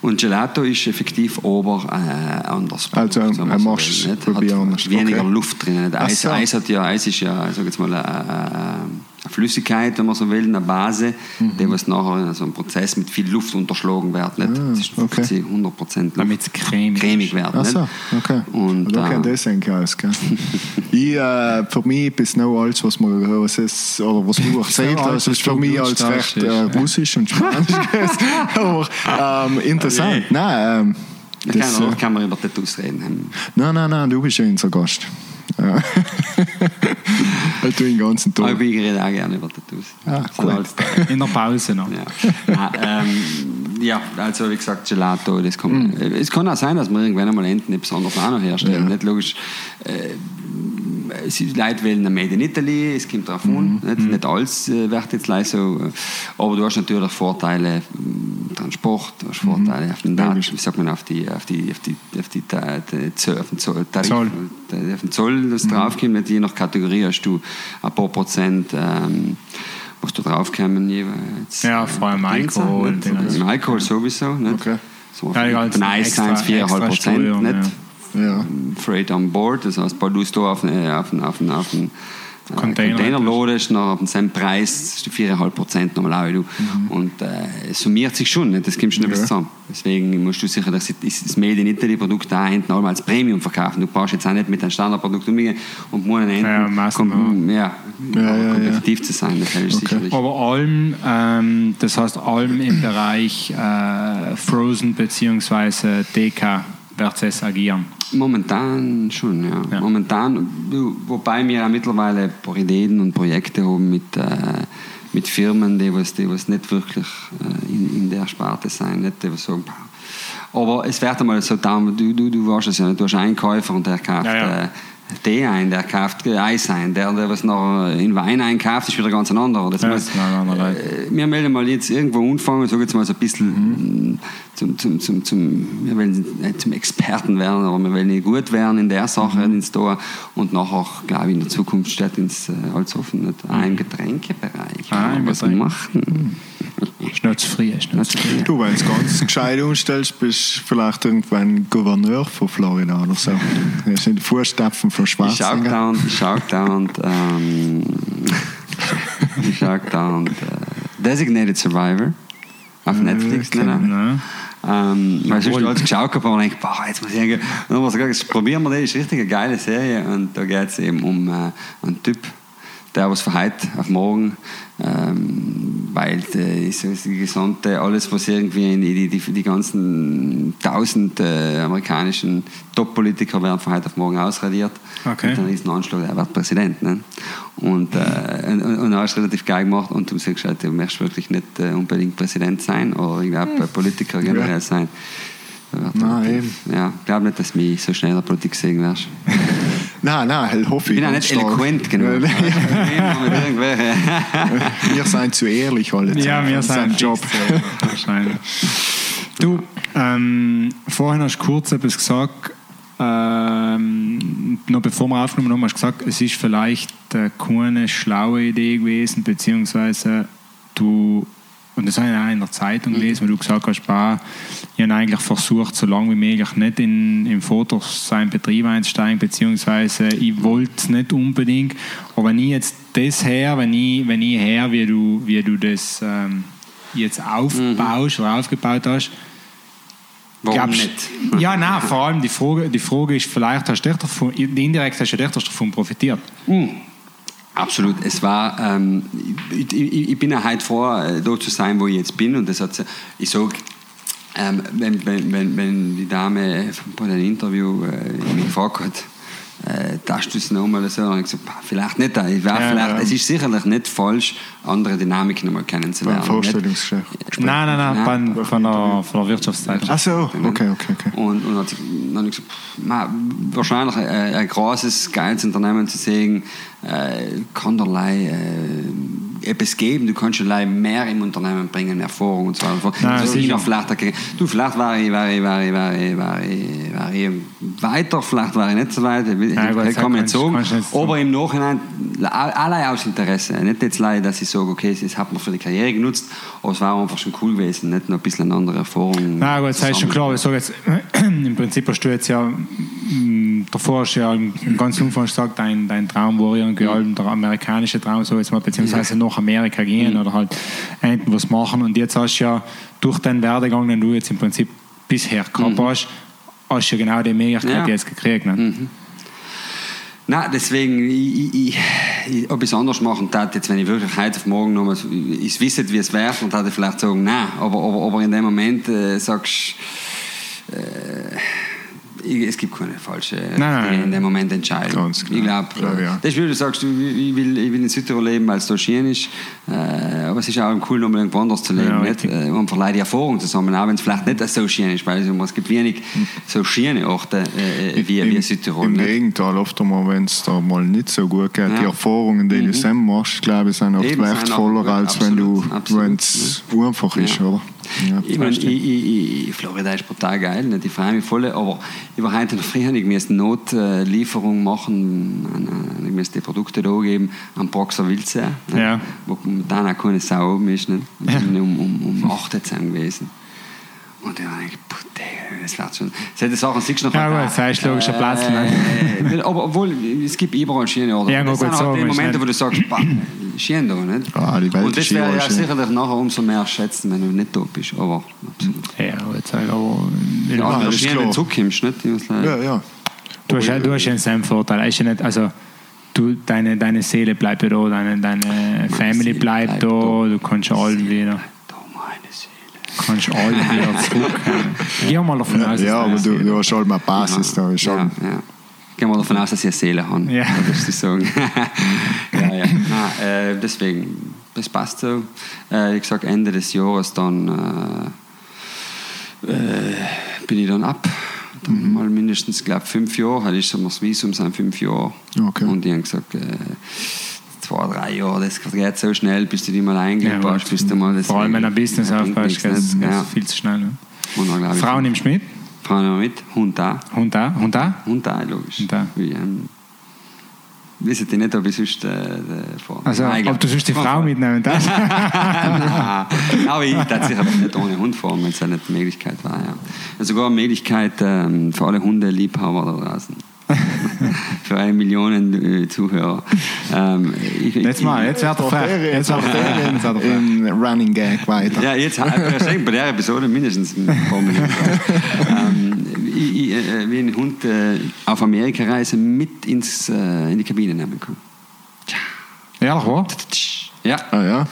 Und Gelato ist effektiv ober äh, anders. Also, wenn man ein so Marsch-? Probier Hat anders. weniger Okay. Luft drin. Eis, so. Eis hat ja, Eis ist ja, ich sag jetzt mal, eine, eine Flüssigkeit, wenn man so will, eine Base, Mhm. die was nachher in so einem Prozess mit viel Luft unterschlagen wird. Nicht? Das ist Ah, okay. 50, 100 Prozent Damit es cremig cremig wird. Ach so, okay. Und, da äh, kennt das eigentlich aus, gell? [LAUGHS] ich, äh, für mich bis noch alles, was man was es, oder was du erzählt [LAUGHS] alles, hast, ist für mich als recht äh, ist, russisch und spanisch. [LAUGHS] Aber ähm, interessant. Nein, ähm, Da das, kann, äh, man- kann man über Tattoos reden. nein, nein, nein, du bist ja unser Gast. Ja. [LAUGHS] du den ganzen Aber Tag. ich rede auch gerne über Tattoos. Ah, gut. alles- In der Pause noch. Ja. Ähm, ja, also wie gesagt, Gelato, das kann, es kann auch sein, dass wir irgendwann einmal Enten etwas anderes auch noch herstellen. Ja. Nicht logisch. Äh, es ist, Leute wählen Made in Italy, es kommt darauf an. Nicht, nicht alles äh, wird jetzt gleich so. äh, Aber du hast natürlich Vorteile Transport, du hast Vorteile auf den Daten, wie sagt man, auf die, auf die, auf die, auf die, Ta- die Zoll, auf den Zoll, Tarif, Zoll. auf den Zoll, das draufkommt. Nicht je nach Kategorie hast du ein paar Prozent. Ähm, was da draufkommen jeweils. Ja, vor allem Alkohol, Im Alkohol sowieso. Nicht? Okay. So, Ja, Nice extra- Science 4,5 extra Steuern, Prozent. Nicht? Ja. Freight on board, das heißt, weil du auf einen, auf einen, auf einen, auf einen Container Container ladest, nach dem Preis ist die 4,5 Prozent nochmal auch. Du. Und äh, es summiert sich schon, nicht? das kommt schon ein bisschen Ja. zusammen. Deswegen musst du sicher das, das Made in Italy Produkt da hinten einmal als Premium verkaufen. Du brauchst jetzt auch nicht mit einem Standardprodukt umgehen und musst hinten Ja, kom- ja, Ja, ja, ja. kompetitiv zu sein. Okay. sicherlich. Aber allem, ähm, das heißt allem im Bereich äh, Frozen bzw. DK wird es agieren. Momentan schon, ja. Ja. Momentan, wobei wir auch mittlerweile ein paar Ideen und Projekte haben mit, äh, mit Firmen, die was, die was nicht wirklich äh, in, in der Sparte sein, nicht die was sagen, "Pah." aber es wird einmal so du, du, du weißt es ja nicht, du hast einen Käufer und der kauft Ja, ja. Äh, Tee ein, der kauft Eis ein, der, der was noch in Wein einkauft, ist wieder ganz ein anderer. Das Ja, muss, äh, wir melden mal jetzt irgendwo anfangen, sag jetzt mal so ein bisschen zum, zum, zum, zum, wir wollen nicht zum Experten werden, aber wir wollen nicht gut werden in der Sache, ins Tor und nachher, glaube ich, in der Zukunft steht uns äh, alles offen, nicht? auch im Getränkebereich. Ah, im was machen. Ist nicht zu früh. Du, wenn du es ganz gescheit umstellst, bist du vielleicht irgendwann Gouverneur von Florida oder so. Das sind die Fußstapfen von Ich schaue Schwarzenegger. dauernd, ich schaue dauernd, ähm, [LAUGHS] ich schaue dauernd äh, Designated Survivor auf Netflix. okay. ne? Nein. Ähm, weil sonst alles geschaut habe und denke, boah, jetzt muss ich irgendwie, und dann ich jetzt probieren wir das, ist richtig eine geile Serie. Und da geht es eben um äh, einen Typ, der was von heute auf morgen, ähm, weil äh, die gesamte, alles was irgendwie in die, die, die ganzen tausend äh, amerikanischen Top-Politiker werden von heute auf morgen ausradiert. Okay. Und dann ist ein Anschlag, er wird Präsident. Ne? Und, äh, und, und ist relativ geil gemacht und du sagst halt, du möchtest wirklich nicht äh, unbedingt Präsident sein oder irgendwie Politiker generell Ja. sein. Nein, eben. Ja, ich glaube nicht, dass du mich so schnell in der Politik sehen wirst. [LAUGHS] Nein, nein, hoffe Ich ich. bin auch nicht stark. eloquent genug. [LAUGHS] [LAUGHS] Wir sind zu ehrlich alle. Ja, wir Das ist sind ein Job. Wahrscheinlich. Du, ähm, vorhin hast du kurz etwas gesagt, ähm, noch bevor wir aufgenommen haben, hast du gesagt, es ist vielleicht keine schlaue Idee gewesen, beziehungsweise du, und das habe ich auch in der Zeitung gelesen, wo du gesagt hast, bah, ich habe eigentlich versucht, so lange wie möglich nicht in, im Fotosign-Betrieb einzusteigen, beziehungsweise ich wollte es nicht unbedingt, aber wenn ich jetzt das her, wenn ich, wenn ich her, wie du, wie du das ähm, jetzt aufbaust oder aufgebaut hast, Warum Glaubst- nicht? [LAUGHS] Ja, nein, vor allem die Frage, die Frage ist, vielleicht hast du dich davon, indirekt hast du dich davon profitiert. Absolut. Es war, ähm, ich, ich, bin ja heute froh, äh, da zu sein, wo ich jetzt bin. Und das hat, ich sage, Ähm, wenn, wenn, wenn, wenn die Dame bei dem Interview äh, mich gefragt äh, du es nochmal so? Und ich gesagt, vielleicht nicht. Ich ja, vielleicht, ja. Es ist sicherlich nicht falsch, andere Dynamiken nochmal kennenzulernen. Beim Vorstellungsgespräch? Nein, nein, nein, nein. Beim, von, der, von der Wirtschaftszeit. Ach so, okay, okay. okay. Und, und dann habe ich gesagt, man, wahrscheinlich ein, ein großes, geiles Unternehmen zu sehen, äh, kann derlei äh, etwas geben, du kannst schon mehr im Unternehmen bringen, Erfahrung und so weiter. Nein, ich noch vielleicht, du, vielleicht war ich, war ich, war ich, war ich, war ich, war ich weiter, vielleicht war ich nicht so weit, ich, ja, kann mir nicht sagen, aber im Nachhinein, allein aus Interesse, nicht jetzt leider, dass ich sage, okay, es hat man für die Karriere genutzt, aber es war einfach schon cool gewesen, nicht noch ein bisschen eine andere Erfahrung. Na gut, das heißt schon klar, ich sage jetzt, [CLEARS THROAT] im Prinzip hast du jetzt ja, mm, davor hast du ja im ganzen Umfang gesagt, dein, dein Traum war irgendwie mhm. der amerikanische Traum, so jetzt mal, beziehungsweise ja. Nach Amerika gehen mhm. oder halt was machen und jetzt hast du ja durch den Werdegang, den du jetzt im Prinzip bisher gehabt mhm. hast, hast du ja genau die Möglichkeit ja. jetzt gekriegt. Ne? Mhm. Nein, deswegen, ich, ich, ich, ob ich es anders machen würde, jetzt, wenn ich wirklich heute auf morgen noch mal, ich wisse, wie es wäre, und würde ich vielleicht sagen, nein, aber, aber, aber in dem Moment äh, sagst äh, es gibt keine falsche nein, in dem Moment Entscheidung. Ich glaube, glaub, ja. das will, du sagst, ich will, ich will in Südtirol leben, weil es da schön ist, äh, aber es ist auch cool, noch mal irgendwo anders zu leben. Ja, nicht? Äh, und vielleicht die Erfahrung zusammen, auch wenn es vielleicht nicht so schön ist, weil es gibt wenig so schöne Orte äh, wie, wie Südtirol. Im nicht? Gegenteil, oft einmal, wenn es da mal nicht so gut geht, ja. die Erfahrungen, die mhm. du zusammen machst, glaube ich, sind oft wertvoller, als absolut, wenn es einfach ist, oder? Ja, ich meine, ich, ich, ich, Florida ist brutal geil, nicht? ich freue mich voll, aber ich war heute noch früher, ich musste Notlieferung machen, ich musste die Produkte da geben am Boxer Wildsee, ja. wo dann auch keine Sau oben ist. Nicht? Ich bin um, um, um 8 Uhr gewesen. Und dann ich das wird schon. Solche Sachen siehst du noch. Ja, gut, das heißt logischer Platz. Äh, aber obwohl, es gibt überall schöne Orte. Ja, das sind halt die Momente, wo du sagst, da, nicht? Ah, die Welt Und das wäre ja sicherlich nachher umso mehr schätzen, wenn du nicht da bist. Aber absolut. Ja, aber jetzt halt, aber. Ja, wenn du schön, wenn du zurückkommst, nicht? Ja, ja. Du hast, du hast ja einen Vorteil. Ist ja nicht, also, du, deine, deine Seele bleibt da, deine, deine Family bleibt, bleibt da, du kannst ja allen wieder kannst du alle wieder [LAUGHS] zurück. Geh mal davon aus. Ja, aber du, du hast halt mal Basis da. Schon. Ja, ja. Gehen wir davon aus, dass ich eine Seele habe. Ja. Würdest du sagen. [LAUGHS] ja, ja. Nein, äh, deswegen, das passt so. Äh, ich sage, Ende des Jahres dann äh, äh bin ich dann ab. Dann mhm. mal mindestens, glaube fünf Jahre. Hatte ich so das Visum, sind fünf Jahre. Okay. Und die haben gesagt, äh, zwei, drei Jahre, das geht so schnell, bis du dich mal eingelebt ja, hast. Bis du mal das vor allem, wenn du ein Business aufbaust, geht es ja. viel zu schnell. Ne? Frau nimmst du mit? Frau nimmst mit, Hund da. Hund da? Hund da? Hund da, logisch. Hund da. Wie, ähm, wissen die nicht, ob ich sonst äh, vor. Also, Nein, ob du sonst die Frau mitnehmen darfst? [LAUGHS] aber ich darf sicher nicht ohne Hund fahren, wenn es eine Möglichkeit war. Ja. Also sogar eine Möglichkeit ähm, für alle Hundeliebhaber da draußen. [LAUGHS] für eine Million äh, Zuhörer. Ähm, ich, jetzt mal, jetzt wird er frei. Jetzt wird er Im Running Gag weiter. Ja, jetzt äh, bei der Episode mindestens ein paar Minuten. [LAUGHS] ähm, ich, ich äh, wie ein Hund äh, auf Amerika-Reise mit ins, äh, in die Kabine nehmen kann. Ehrlich, wo? Ja. Ah, ja.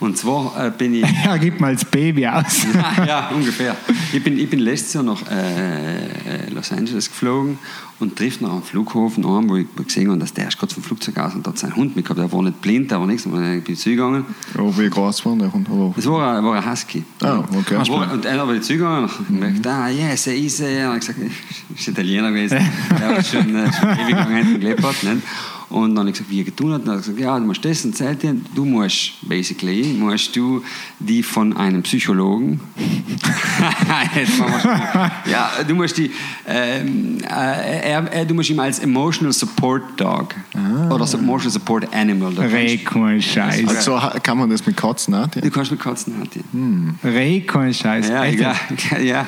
Und zwar äh, bin ich. [LAUGHS] er gibt mal das Baby aus. [LAUGHS] ja, ungefähr. Ich bin, ich bin letztes Jahr nach äh, äh, Los Angeles geflogen und trifft noch am Flughafen an, wo ich gesehen habe, dass der ist gerade vom Flugzeug aus und dort seinen Hund mitgehabt. Der war nicht blind, der war nichts, aber ich bin zugegangen. Oh, wie groß war der Hund? Das war, ein, war ein Husky. Ah, okay. War, und einer war zugegangen und mhm. ich dachte, ah, yes, er ist er. Und ich gesagt, [LAUGHS] ist Italiener gewesen. der war schon, äh, schon ewig lang gelebt hat. Nicht? Und dann habe ich gesagt, wie er getan hat. Und dann hat er gesagt, ja, du musst das und das Du musst, basically, musst du die von einem Psychologen, [LAUGHS] ja, du musst die, ähm, äh, er, er, du musst ihm als Emotional Support Dog ah. oder Emotional Support Animal. Rekon Scheiße. Also kann man das mit Katzen auch? Du kannst mit Katzen auch. Hm. Rekon Scheiße. Ja, ja, [LAUGHS] ja.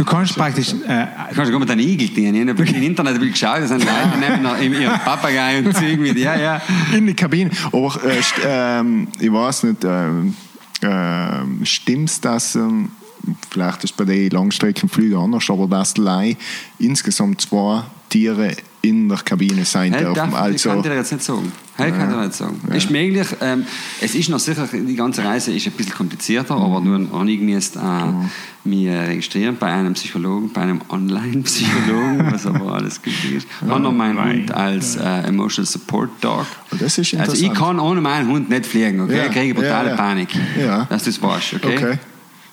Du kannst praktisch. Äh, du kannst mit einem Igel dienen. Ich habe im Internet geschaut, da sind Leute, nehmen ihren Papagei und ziehen mit. Ja, ja. In die Kabine. Aber äh, ähm, ich weiß nicht, ähm, äh, stimmt das? Ähm, vielleicht ist bei den Langstreckenflügen anders, aber dass du insgesamt zwei Tiere in der Kabine sein Hey, dürfen. darf, also, ich kann dir jetzt nicht sagen. Hey, kann dir nicht sagen. Ist möglich. Ähm, es ist noch sicher, die ganze Reise ist ein bisschen komplizierter, Mhm. aber nur noch ich müsste äh, mich äh, registrieren bei einem Psychologen, bei einem Online-Psychologen, [LAUGHS] was aber alles gültig ist. Und noch mein Nein. Hund als äh, Emotional Support Dog. Oh, das ist Also ich interessant. kann ohne meinen Hund nicht fliegen, okay? Ja, Ich kriege brutale ja, ja. Panik. Ja. Dass du es weißt, okay? okay.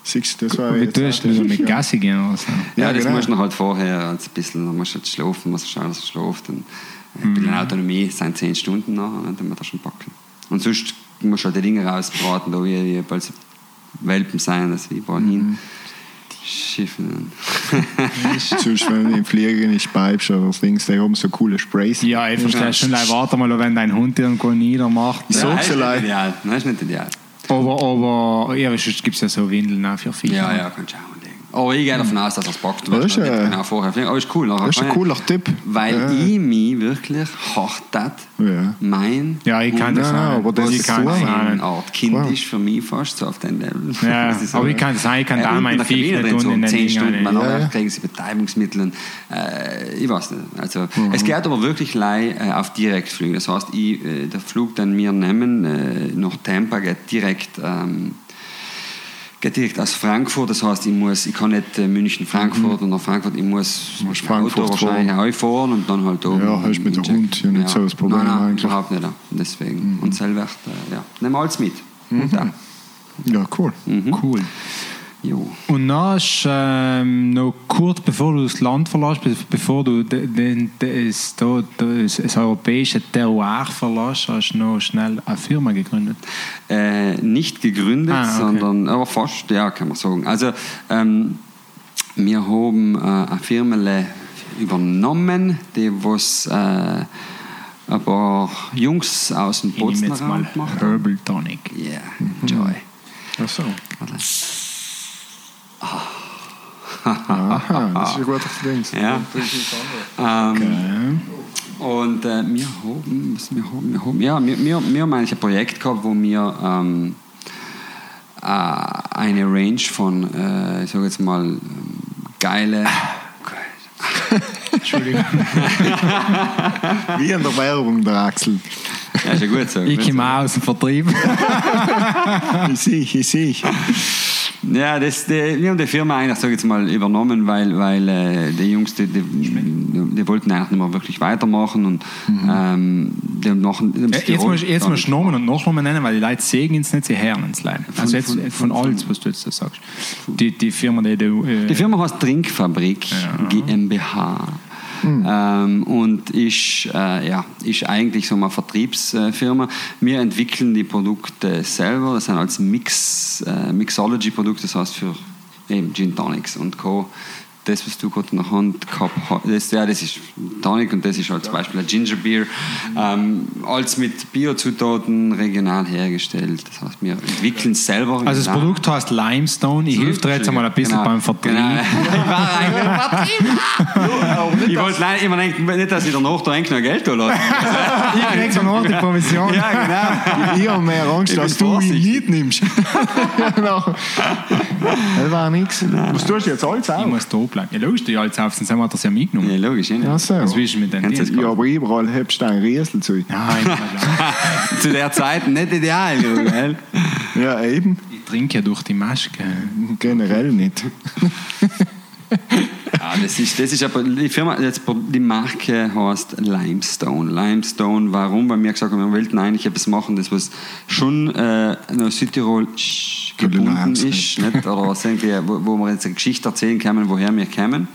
Siehst du, das war Wie jetzt tust du mit Gassi gehen oder so? Ja, Ja, das genau. musst du halt vorher also ein bisschen, dann musst du halt schlafen, musst du schauen, dass er schläft. Und ein Mhm. bisschen Autonomie sind zehn Stunden nachher, dann tun wir das schon packen. Und sonst musst du halt die Dinge rausbraten, da wie, wie bald so Welpen sein, dass wir Mhm. hin schiffen. [LAUGHS] Sonst, wenn du im Fliegen nicht bleibst oder Dings, da haben so coole Sprays. Ja, ich verstehe schon. Warte mal, wenn dein Hund irgendwo niedermacht. So ja, das ist nicht ideal. Nein, ist nicht ideal. Aber, aber ja, sonst gibt es ja so Windeln auch für Viecher. Ja, ja, kannst du auch. Aber ich gehe davon aus, dass er es packt. Das ist, nicht äh, genau vorher fliegen. Aber ist cool. nachher Das ist ein cooler Tipp. Weil Ja. ich mich wirklich hart Ja. mein Ja, ich kann das auch. aber das ist eine Art Kind Wow. ist für mich fast so auf den Level. Ja, [LAUGHS] ist aber ich kann das auch, ich kann da mein Viech nicht drin, so tun in den 10 Dingen Stunden, man Ja, ja. kriegen sie Betreibungsmittel. und, Äh, ich weiß nicht. Also, Mhm. Es geht aber wirklich lei, äh, auf Direktflüge. Das heißt, ich, äh, der Flug, den wir nehmen, äh, nach Tampa, geht direkt... Ähm, geht direkt aus Frankfurt, das heißt, ich, muss, ich kann nicht äh, München, Frankfurt und nach Frankfurt, ich muss mit dem Mhm. Frankfurt Auto wahrscheinlich fahren. auch fahren und dann halt oben. Ja, hast mit dem. Hund ja nicht so das Problem Nein, nein, eigentlich. Mhm. überhaupt nicht. Deswegen. Und selber, äh, ja, nehmen wir alles mit. Und dann. Ja, cool. Cool. Jo. Und dann du ähm, noch kurz bevor du das Land verlässt, be- bevor du das, da- das, das europäische Terroir verlässt, hast du noch schnell eine Firma gegründet. Äh, nicht gegründet, Ah, okay. sondern aber fast, ja, kann man sagen. Also, ähm, wir haben äh, eine Firma übernommen, die was äh, ein paar Jungs aus dem Potsdamer gemacht haben. Herbal Tonic. Yeah, enjoy. Ach so. Aha, das ist ein guter Ding. Ja. Ähm, Und äh, wir haben, was wir haben, wir haben, ja, wir, wir, wir haben eigentlich ein Projekt gehabt, wo wir ähm, äh, eine Range von, äh, ich sage jetzt mal, geile. [LAUGHS] Entschuldigung. Wie in der Werbung, der Axel. Ja, ist ja gut so. Ich gut komme auch aus dem Vertrieb. [LAUGHS] Ich sehe, ich sehe. Ja, das, die, wir haben die Firma eigentlich, sag ich jetzt mal, übernommen, weil, weil äh, die Jungs, die, die, die, wollten eigentlich nicht mehr wirklich weitermachen und ähm, die machen... die haben Äh, sich Jetzt musst, jetzt musst du Namen und Nachnamen nennen, weil die Leute sehen es nicht, sie hören es leider. Von- Also jetzt von- von, alles, was du jetzt da sagst. Die, die Firma, die du... Äh, Die Firma heißt Trinkfabrik GmbH. Ähm, und ist, äh, ja, ist eigentlich so eine Vertriebsfirma. Wir entwickeln die Produkte selber. Das sind als Mix, äh, Mixology-Produkte, das heißt für eben Gin Tonics und Co. Das, was du gerade in der Hand gehabt hast, das, ja, das ist Tonic und das ist halt zum Beispiel ein Ginger Beer. Ähm, alles mit Biozutaten regional hergestellt. Das heißt, wir entwickeln selber. also das. Produkt heißt Limestone. Ich helfe dir jetzt einmal ein bisschen Genau. beim Vertrieb. Genau. [LAUGHS] Ich war eigentlich ein Vertrieb. Ich wollte leider immer denken, nicht, dass ich danach da eigentlich noch Geld da lasse. [LAUGHS] Ich krieg so noch die Provision. Ja, genau. Ich habe mehr Angst, Ich dass du ihn vorsichtig. mitnimmst. [LAUGHS] genau. Das war nichts. Was tust du jetzt alles Ich auch? muss da bleiben. Ja, logisch, die alles auf, sonst haben wir das ja mitgenommen. Ja, logisch. Ja. Ja, so. Was willst du mit den Kannst du- Dienst? Ja, aber überall hebst du einen Riesel zu. Nein, [LAUGHS] Zu der Zeit nicht ideal, gell? Ja, eben. ich trinke ja durch die Maske. Generell nicht. [LAUGHS] Das ist, das ist aber die Firma, jetzt, die Marke heißt Limestone. Limestone, warum? Weil wir gesagt haben, wir wollten eigentlich etwas machen, das was schon äh, nach Südtirol gebunden ist, nicht? oder was irgendwie, wo, wo wir jetzt eine Geschichte erzählen können, woher wir kommen.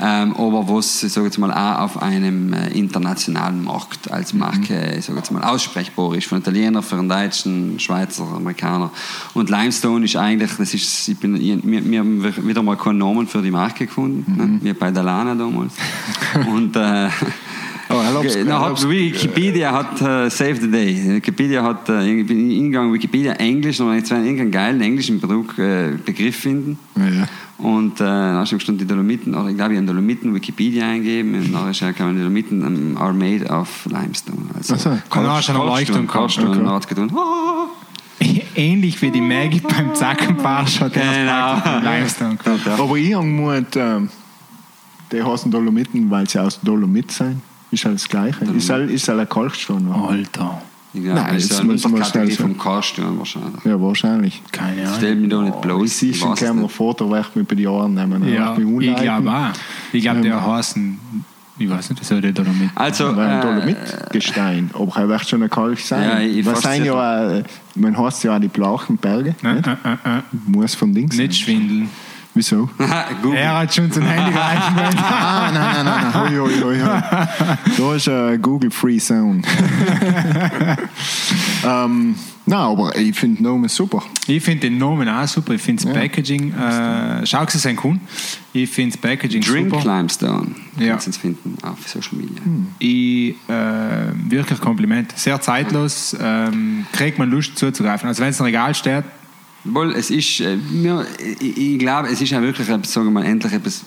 Ähm, aber was, ich sage jetzt mal, auch auf einem äh, internationalen Markt als Marke, ich sage jetzt mal, aussprechbar ist, von Italiener, für einen Deutschen, Schweizer, Amerikaner. Und Limestone ist eigentlich, das ist, ich bin, ich, wir, wir haben wieder mal keinen Namen für die Marke gefunden, ne? wie bei Dalana damals. [LAUGHS] Und äh, Oh, erlaub's- na, hat, erlaub's- Wikipedia hat äh, Save the Day. Wikipedia hat, äh, ich bin hingegangen, Wikipedia Englisch, und jetzt irgendeinen geilen englischen Produkt, äh, Begriff finden. Ja. Und äh, du gestanden, die Dolomiten, oder ich glaube, ich habe Dolomiten Wikipedia eingeben und nachher kann man die Dolomiten um, are made of limestone. Also, Ach so. Dann hast du eine Leuchtung Okay. und hat getan, [LAUGHS] Ähnlich wie die Maggie beim Zackenbarsch hat er Genau. Limestone. Aber irgendwann, ähm, Die heißen Dolomiten, weil sie aus Dolomit sind. Ist halt das Gleiche. Dolomit. Ist halt, ist halt ein Kalkstein. oder? Alter. Ich glaube, Nein, das ist ja eine muss man Unterkategorie schnell vom Karlsturm wahrscheinlich. Ja, wahrscheinlich. Keine Ahnung. Stell mich da nicht bloß. Wie siehst ich kann nicht. Foto weg mit bei den Jahren nehmen. Ja, ich glaube auch. Ich glaube, der Ähm. heißen, ich weiß nicht, was soll der da damit? Also, Aber ein äh, Dolomitgestein. Aber er wird schon ein Kalk sein. Ja, ich Was sind ja, äh, man heißt ja auch die blauen Berge. Äh, nicht? äh, äh, äh. Muss von Dings sein. Nicht schwindeln. Wieso? [LAUGHS] Google. Er hat schon sein Handy [LAUGHS] reingemeldet. Ah, nein, nein, nein, hoi, hoi, hoi. Da ist eine Google Free Zone. [LAUGHS] ähm, nein, aber ich finde Nomen super. Ich finde den Namen auch super. Ich finde das Ja. Packaging, äh, schau es sein Kuhn. Ich finde das Packaging Drink super. Limestone. Ja. Kannst du es finden auf Social Media. Ich, äh, wirklich Kompliment. Sehr zeitlos. Ähm, kriegt man Lust zuzugreifen. Also wenn es im Regal steht, Wohl, es ist, äh, mir, ich, ich glaube, es ist ja wirklich, etwas, sagen wir mal, endlich etwas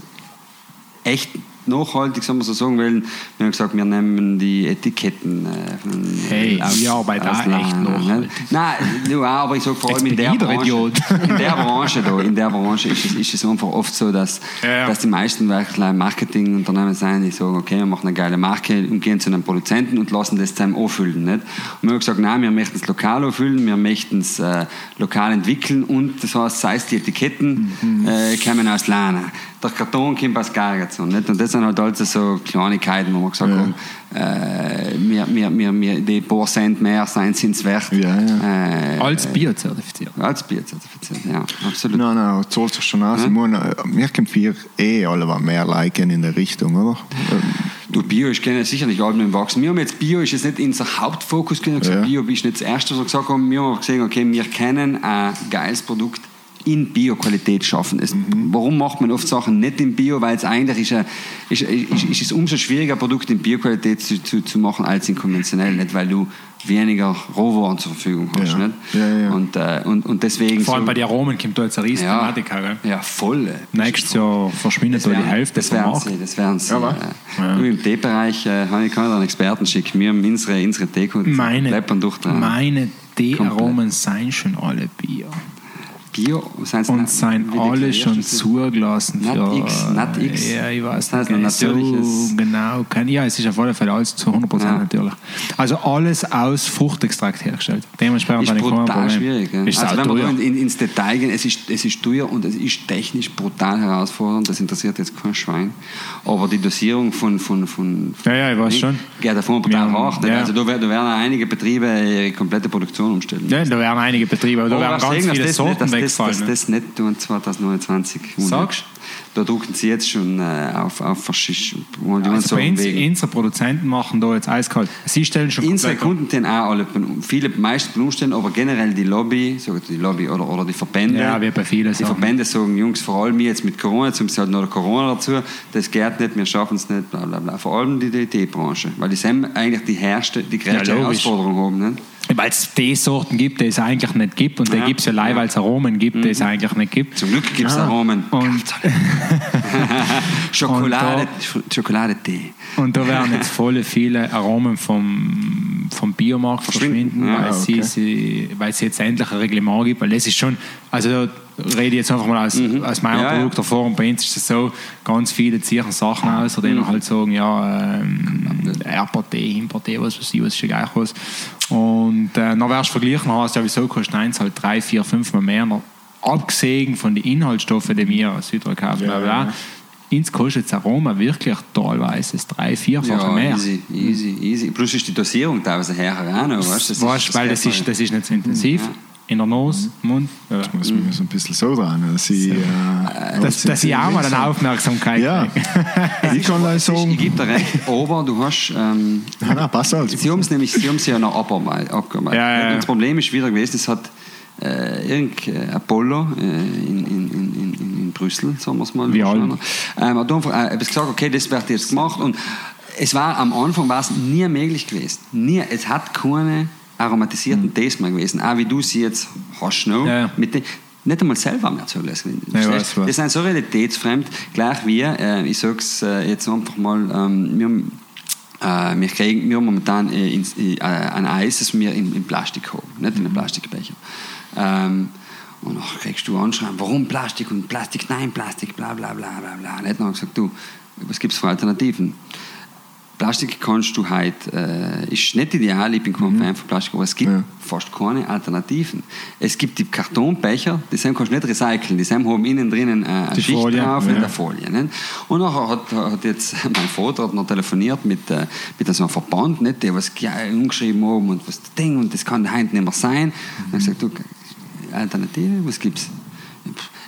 echt nachhaltig, sagen wir so sagen wollen. Wir haben gesagt, wir nehmen die Etiketten äh, von Hey, ich arbeite auch Lana, echt ne? nachhaltig. Nein, auch, aber ich sage vor allem in der Branche. Idiot. In der Branche da, in der Branche ist es, ist es einfach oft so, dass, Ja, ja. dass die meisten wirklich Marketingunternehmen sind, die sagen, okay, wir machen eine geile Marke und gehen zu einem Produzenten und lassen das zusammen anfüllen. Nicht? Und wir haben gesagt, nein, wir möchten es lokal anfüllen, wir möchten es äh, lokal entwickeln und das heißt, sei es die Etiketten Mhm. äh, kommen aus Lana. Der Karton kommt aus Gargazon. Nicht? Und das sind halt also so Kleinigkeiten, wo wir gesagt Ja. haben, äh, wir, wir, wir, wir, die paar Cent mehr sind es wert. Ja, Äh, als Bier zertifiziert. als Bier zertifiziert, ja, absolut. Nein, nein, zahlt sich schon aus. Meine, wir können vier eh alle mehr liken in der Richtung, oder? Du, Bio ist gerne sicherlich allem im Wachsen. Wir haben jetzt Bio ist jetzt nicht unser Hauptfokus gesagt, Ja. Bio ist nicht das Erste, was wir gesagt haben. Wir haben gesehen, okay, wir können ein geiles Produkt in Bio-Qualität schaffen. Es, Warum macht man oft Sachen nicht in Bio? Weil es eigentlich ist, ein, ist, ist, ist es umso schwieriger, ein Produkt in Bio-Qualität zu, zu, zu machen als in konventionell. Nicht, weil du weniger Rohwaren zur Verfügung hast. Ja. Nicht? Ja, ja. Und, äh, und, und deswegen... Vor allem so- bei den Aromen kommt da jetzt eine riesige ja, Thematik. gell? ja, voll. Nächstes Jahr verschwindet da die Hälfte das vom werden Markt. sie, das werden sie. Ja, äh, Ja. Im Teebereich äh, habe ich keinen Experten schicken. Wir haben unsere, unsere Teekunden durch meine Teearomen seien schon alle Bier. Bio sind Und wie alle schon zugelassen Nat für... X, Nat X. Ja, ich weiß Das heißt nicht so genau. Kein, ja, es ist auf alle Fälle alles zu 100% Ja. natürlich. Also alles aus Fruchtextrakt hergestellt. Dementsprechend ist brutal schwierig. Ja. Ist also wenn wir teuer. da in, ins Detail gehen, es ist, es ist teuer und es ist technisch brutal herausfordernd. Das interessiert jetzt kein Schwein. Aber die Dosierung von... von, von Ja, ja, ich weiß schon. Geht davon brutal haben- hoch. ja. Also da, werden- da werden einige Betriebe ihre komplette Produktion umstellen. Ja, da werden einige Betriebe, aber da werden ganz viele Sorten nicht, dass wegfallen. Das, dass ne? das nicht tun 2029. Sagst Da drucken sie jetzt schon äh, auf, auf verschiedene Also bei uns, unsere Produzenten machen da jetzt eiskalt. Sie stellen schon um. Kunden tun auch alle, viele, meist umstellen, aber generell die Lobby, sagen die Lobby oder, oder die Verbände. Ja, wie bei vielen Die Sachen. Verbände sagen, Jungs, vor allem jetzt mit Corona, haben sie halt noch Corona dazu, das geht nicht, wir schaffen es nicht, bla bla bla. Vor allem die DT-Branche, weil die sind eigentlich die herrste, die größte Ja. Herausforderung haben. Nicht? Weil es die Sorten gibt, die es eigentlich nicht gibt. Und die Ja. gibt es ja leider, Ja. weil es Aromen gibt, die es eigentlich nicht gibt. Zum Glück gibt es Ja. Aromen. Und, [LAUGHS] [LAUGHS] Schokolade, Und Sch- Schokoladetee. und da werden jetzt voll viele Aromen vom, vom Biomarkt Verschwinden. verschwinden, Ja, weil, okay. sie, sie, weil es jetzt endlich ein Reglement gibt. Weil das ist schon, also da rede ich jetzt einfach mal aus, aus meiner Mhm. Ja, ja. Produkterfahrung. Bei uns ist es so, ganz viele ziehen Sachen aus, die Mhm. halt sagen, ja, ähm, Airport-Tee, Import-Tee, was weiß ich, was ist ja gleich was. Und äh, dann wirst du vergleichen, hast ja, wieso kostet eins halt drei, vier, fünf Mal mehr, noch abgesehen von den Inhaltsstoffen, die wir aus Südtirol kaufen, bla, bla, ja. Ins kostet das Aroma wirklich teilweise das drei, vierfache Ja, mehr. easy, easy, easy. Plus ist die Dosierung teilweise höher auch noch, weißt du? Das Weißt, ist- weil das ist, das ist nicht so intensiv. In der Nase, Mund. Ja. Muss man so ein bisschen so dran, dass ich. Äh, Dass, dass ich auch mal eine Aufmerksamkeit Ja, kriege. [LAUGHS] ich kann euch Ich sagen. gebe dir recht, aber du hast. Ähm, Ja, nein, passt halt. sie haben es nämlich sie haben's ja noch abgearbeitet. Ja, ja, ja. Das Problem ist wieder gewesen, es hat äh, irgend äh, Apollo äh, in, in, in, in, in Brüssel, sagen wir es mal. Wie alt? Ähm, hat einfach äh, etwas gesagt, okay, das wird jetzt gemacht. Und es war am Anfang war es nie möglich gewesen. Nie. Es hat keine aromatisierten Tees mehr gewesen. Auch wie du sie jetzt hast, noch, Ja, ja. mit den, nicht einmal selber mehr zulassen. Ja, was. das sind so realitätsfremd, gleich wie, äh, ich sage es äh, jetzt einfach mal, ähm, wir, haben, äh, wir kriegen wir haben momentan äh, ins, äh, ein Eis, das wir in, in Plastik haben, nicht in einem Plastikbecher. Ähm, und dann kriegst du anschreiben, warum Plastik und Plastik, nein, Plastik, bla bla bla bla bla. Nicht? Ich gesagt, du, was gibt es für Alternativen? Plastik kannst du halt, äh, ist nicht ideal, ich bin kein Fan von Plastik, aber es gibt Ja. fast keine Alternativen. Es gibt die Kartonbecher, die sind kannst du nicht recyceln, die sind haben innen drinnen äh, eine Die Schicht Folie, drauf ja. in der Folie. Nicht? Und nachher hat, hat jetzt [LAUGHS] mein Vater hat noch telefoniert mit, äh, mit so einem Verband, nicht, der was ge- umgeschrieben haben und was das Ding und das kann heute nicht mehr sein. Und ich gesagt, du, Alternative, was gibt's?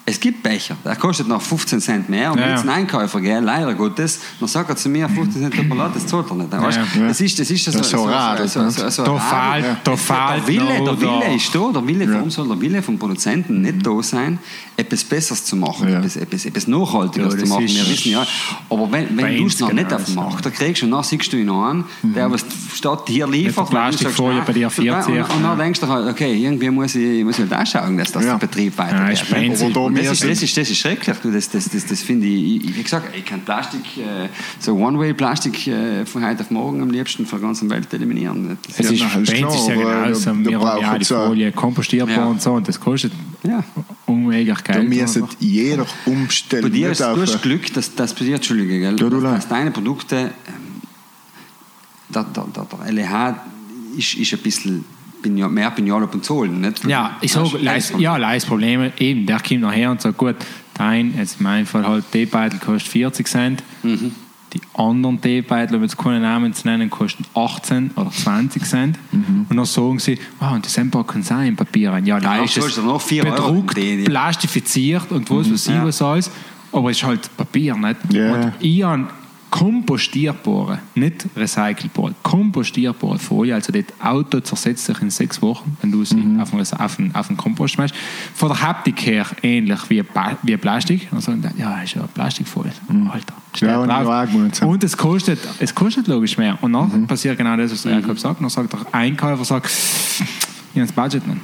Es gibt Becher, der kostet noch 15 Cent mehr und Ja, wenn ja. es ein Einkäufer, gell, leider Gottes, dann sagt er zu mir, 15 Cent tut mir leid, das zahlt er nicht. Weißt? Ja. Das ist, das ist so, Das so rar, so, so, das, so, so Da rar. fehlt- da der Wille, der Wille da- ist da, der Wille, warum soll der Wille vom Produzenten nicht da sein, etwas Besseres zu machen, Ja. etwas, etwas, etwas Nachhaltiges Ja, zu machen. Wir wissen ja, aber wenn, wenn du es noch nicht auf dem. Markt, kriegst du, und dann siehst du ihn an, der was statt dir liefert, der weil du sagst, Plastikfolie bei dir 40, und, und dann denkst du halt, okay, irgendwie muss ich, muss ich halt auch schauen, dass das Ja. der Betrieb Ja, weitergeht. Da das, ist, mehr das, ist, das ist schrecklich. Du, das das, das, das finde ich, ich, wie gesagt, ich kann Plastik, äh, so One-Way-Plastik äh, von heute auf morgen am liebsten von der ganzen Welt eliminieren. Das Es Ja, ist, bei ist klar, ist ja aber genau da- so, da wir haben ja die Folie kompostierbar Ja. und so und das kostet ja. unmöglich Da Geld. müsste jeder Bei umstellen. dir nicht ist, du hast Glück, dass, dass bei dir, Entschuldige, gell, Ja, du dass, leid. dass deine Produkte, ähm, der, der, der, der LEH ist, ist ein bisschen Mehr Pinjal und Zolen, nicht? Ja, ich sage, leis, ja, leis Probleme. Eben, der kommt nachher und sagt, gut, dein, jetzt in meinem Fall halt, Teebeutel kostet 40 Cent. Mhm. Die anderen Teebeutel, um jetzt keine Namen zu nennen, kosten 18 oder 20 Cent. Mhm. Und dann sagen sie, wow, und das sind ein paar Konsignpapier. Ja, da Ja, ist es noch 4 Euro bedruckt, die- plastifiziert und was weiß ich Ja. was alles. Aber es ist halt Papier, nicht? Ja. Und ich habe kompostierbare, nicht recycelbare, kompostierbare Folie, also das Auto zersetzt sich in sechs Wochen, wenn du sie Mhm. auf, einen, auf, einen, auf einen Kompost schmeißt. Von der Haptik her ähnlich wie, wie Plastik. Und sagen dann, ja, ist ja Plastikfolie. Alter, Mhm. Ja, und. Mhm. Und es kostet, es kostet logisch mehr. Und dann passiert genau das, was der Jakob sagt. Dann sagt der Einkäufer, sagt, ich habe das Budget nicht.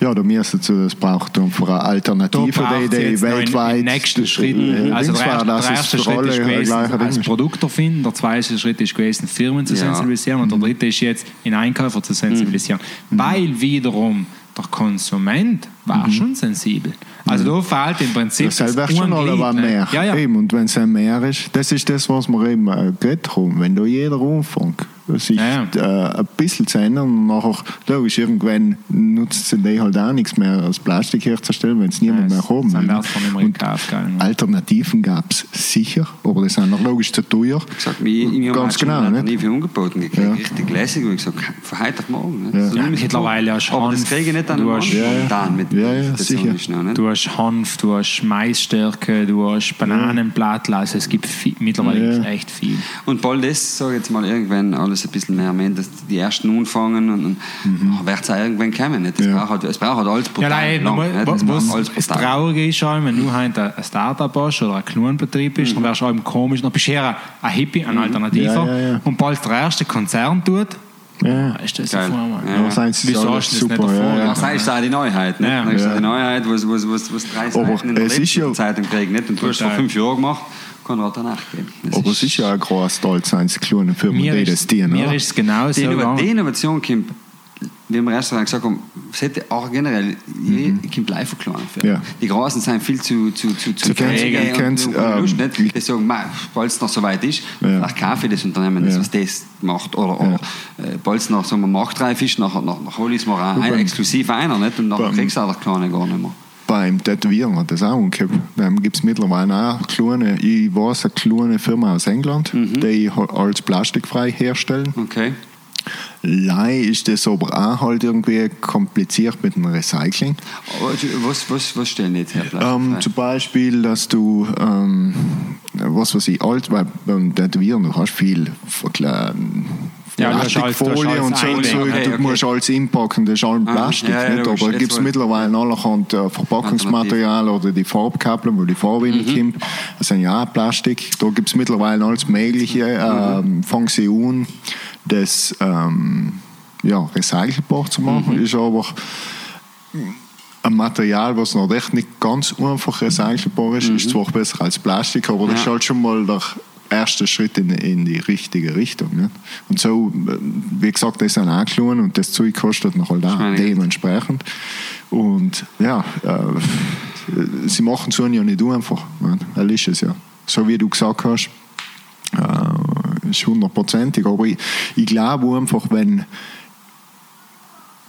Ja, da müssen sie, das braucht dann für eine Alternative, in- weltweit. im nächsten Schritt. äh, Also der war, erste, der es erste Schritt ist gewesen, als. Produkt erfinden, der zweite Schritt ist gewesen, Firmen zu Ja. sensibilisieren und der dritte ist jetzt, in Einkäufer zu sensibilisieren. Weil wiederum der Konsument war schon sensibel. Also da fehlt im Prinzip Das selber das schon alle ne? mehr. Ja, ja. Eben, und wenn es ein mehr ist, das ist das, was wir eben äh, geredet haben. Wenn da jeder anfängt, sich Ja, Äh, ein bisschen zu ändern und nachher, logisch, irgendwann nutzt sie die halt auch nichts mehr als Plastik herzustellen, wenn es niemand Ja, mehr haben will. Und? Alternativen gab es sicher, aber das sind noch logisch zu teuer. Wie, ich habe Ganz genau, eine nicht? Alternative angeboten gekriegt, Ja. richtig lässig. Und ich gesagt, von heute auf morgen. Ja. So Ja, mittlerweile es hast Aber das Hanf, kriege ich nicht an du hast- Ja, ja. mit Ja, ja, das sicher. noch. Du hast Hanf, du hast Maisstärke, du hast Bananenblattl, also es gibt viel, mittlerweile Ja. echt viel. Und bald ist, sage ich jetzt mal, irgendwann alles ein bisschen mehr mehr, dass die ersten anfangen und dann mhm. wird es auch irgendwann kommen. Nicht? Es, Ja. braucht halt, es braucht halt alles Ja, brutal nein, lang. nicht? was, Es braucht was alles das brutal. Traurige ist auch, wenn du halt ein Startup hast oder ein Klonbetrieb bist, dann wärst du auch komisch, dann bist du eher ein Hippie, ein Alternativer. Ja, ja, ja. Und bald der erste Konzern tut, Ja. ist das Geil. Ja. Ja, seien sie Wieso du das super. nicht davor ja, ja. Ja, das ist auch die Neuheit. Nicht? Ja. Das ist Ja. die Neuheit, was, was, was, was drei Aber Seiten in der es ist ja- Zeitung kriegen. Nicht? Und du hast es vor fünf Jahren gemacht, er danach gehen. Das Aber es ist ja ein großer Stolz, sein, die kleinen Firmen, Mir die ist, das dienen. mir oder? ist es genau Die, so Innova die. Innovation kommt, wie wir erst gesagt haben, es hätte auch generell, mhm. kommt live verklagen. Ja. Die Großen sind viel zu, zu, zu, zu Sie können- träge Sie und- können- und, und Lust ähm, nicht. Die sagen, bald es noch so weit ist, Ja. kaufe ich das Unternehmen, das, Ja. was das macht. Oder, oder äh, bald es noch so marktreif ist, nachher, nachher, nachher hole ich es mir auch ein, beim- exklusiv einer nicht? und nachher kriegst du auch der Kleine gar nicht mehr. Beim Tätowieren hat das auch umgekehrt. Da gibt es mittlerweile auch kleine, ich weiß, eine kleine Firma aus England, Mhm. die alles plastikfrei herstellen. Okay. Lei ist das aber auch halt irgendwie kompliziert mit dem Recycling. Was, was, was stellen jetzt her? Ähm, zum Beispiel, dass du, ähm, was weiß ich, alt, weil beim Tätowieren, du hast viel Ja, Plastikfolie und so, und so. Okay, du okay. musst alles einpacken, das ist alles Ah, Plastik. ja, ja, nicht? Aber gibt es mittlerweile allerhand äh, Verpackungsmaterial oder die Farbkabeln, wo die Farbe Mhm. reinkommt. Das sind ja auch Plastik. Da gibt es mittlerweile alles Mögliche. Mhm. Ähm, sie an, das ähm, ja, recycelbar zu machen, Mhm. ist aber ein Material, was noch echt nicht ganz einfach recycelbar ist, ist zwar besser als Plastik, aber das Mhm. Ja. ist halt schon mal der erste Schritt in, in die richtige Richtung. Ne? Und so, äh, wie gesagt, das sind auch klein und das Zeug kostet noch halt auch dementsprechend. Und ja, äh, sie machen es ja nicht einfach. Ne? Das ist es ja. so wie du gesagt hast, äh, ist hundertprozentig. Aber ich, ich glaube einfach, wenn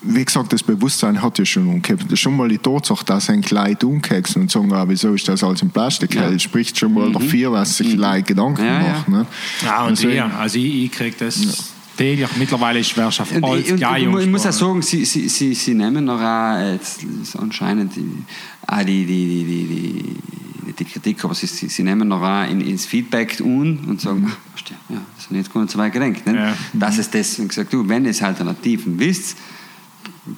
wie gesagt, das Bewusstsein hat ja schon umgekehrt. Schon mal die Tatsache, dass ein Kleid umkehrt und sagen, ah, wieso ist das alles in Plastik ja. spricht schon mal mhm. dafür, was sich mhm. Leute Gedanken ja, machen. Ne? Ja, und Deswegen, ich, also ich, ich kriege das ja. täglich. Mittlerweile ist Schwerrschaft alles und, geil. Ich, ich muss auch sagen, sie, sie, sie, sie nehmen noch auch, jetzt anscheinend die, auch die, die, die, die, die Kritik, aber sie, sie, sie nehmen noch auch in, ins Feedback un und sagen, mhm. ach, ja, das habe ich jetzt gar nicht so weit gedacht. Ne? Ja. Das ist das, und gesagt, du, wenn es Alternativen wisst,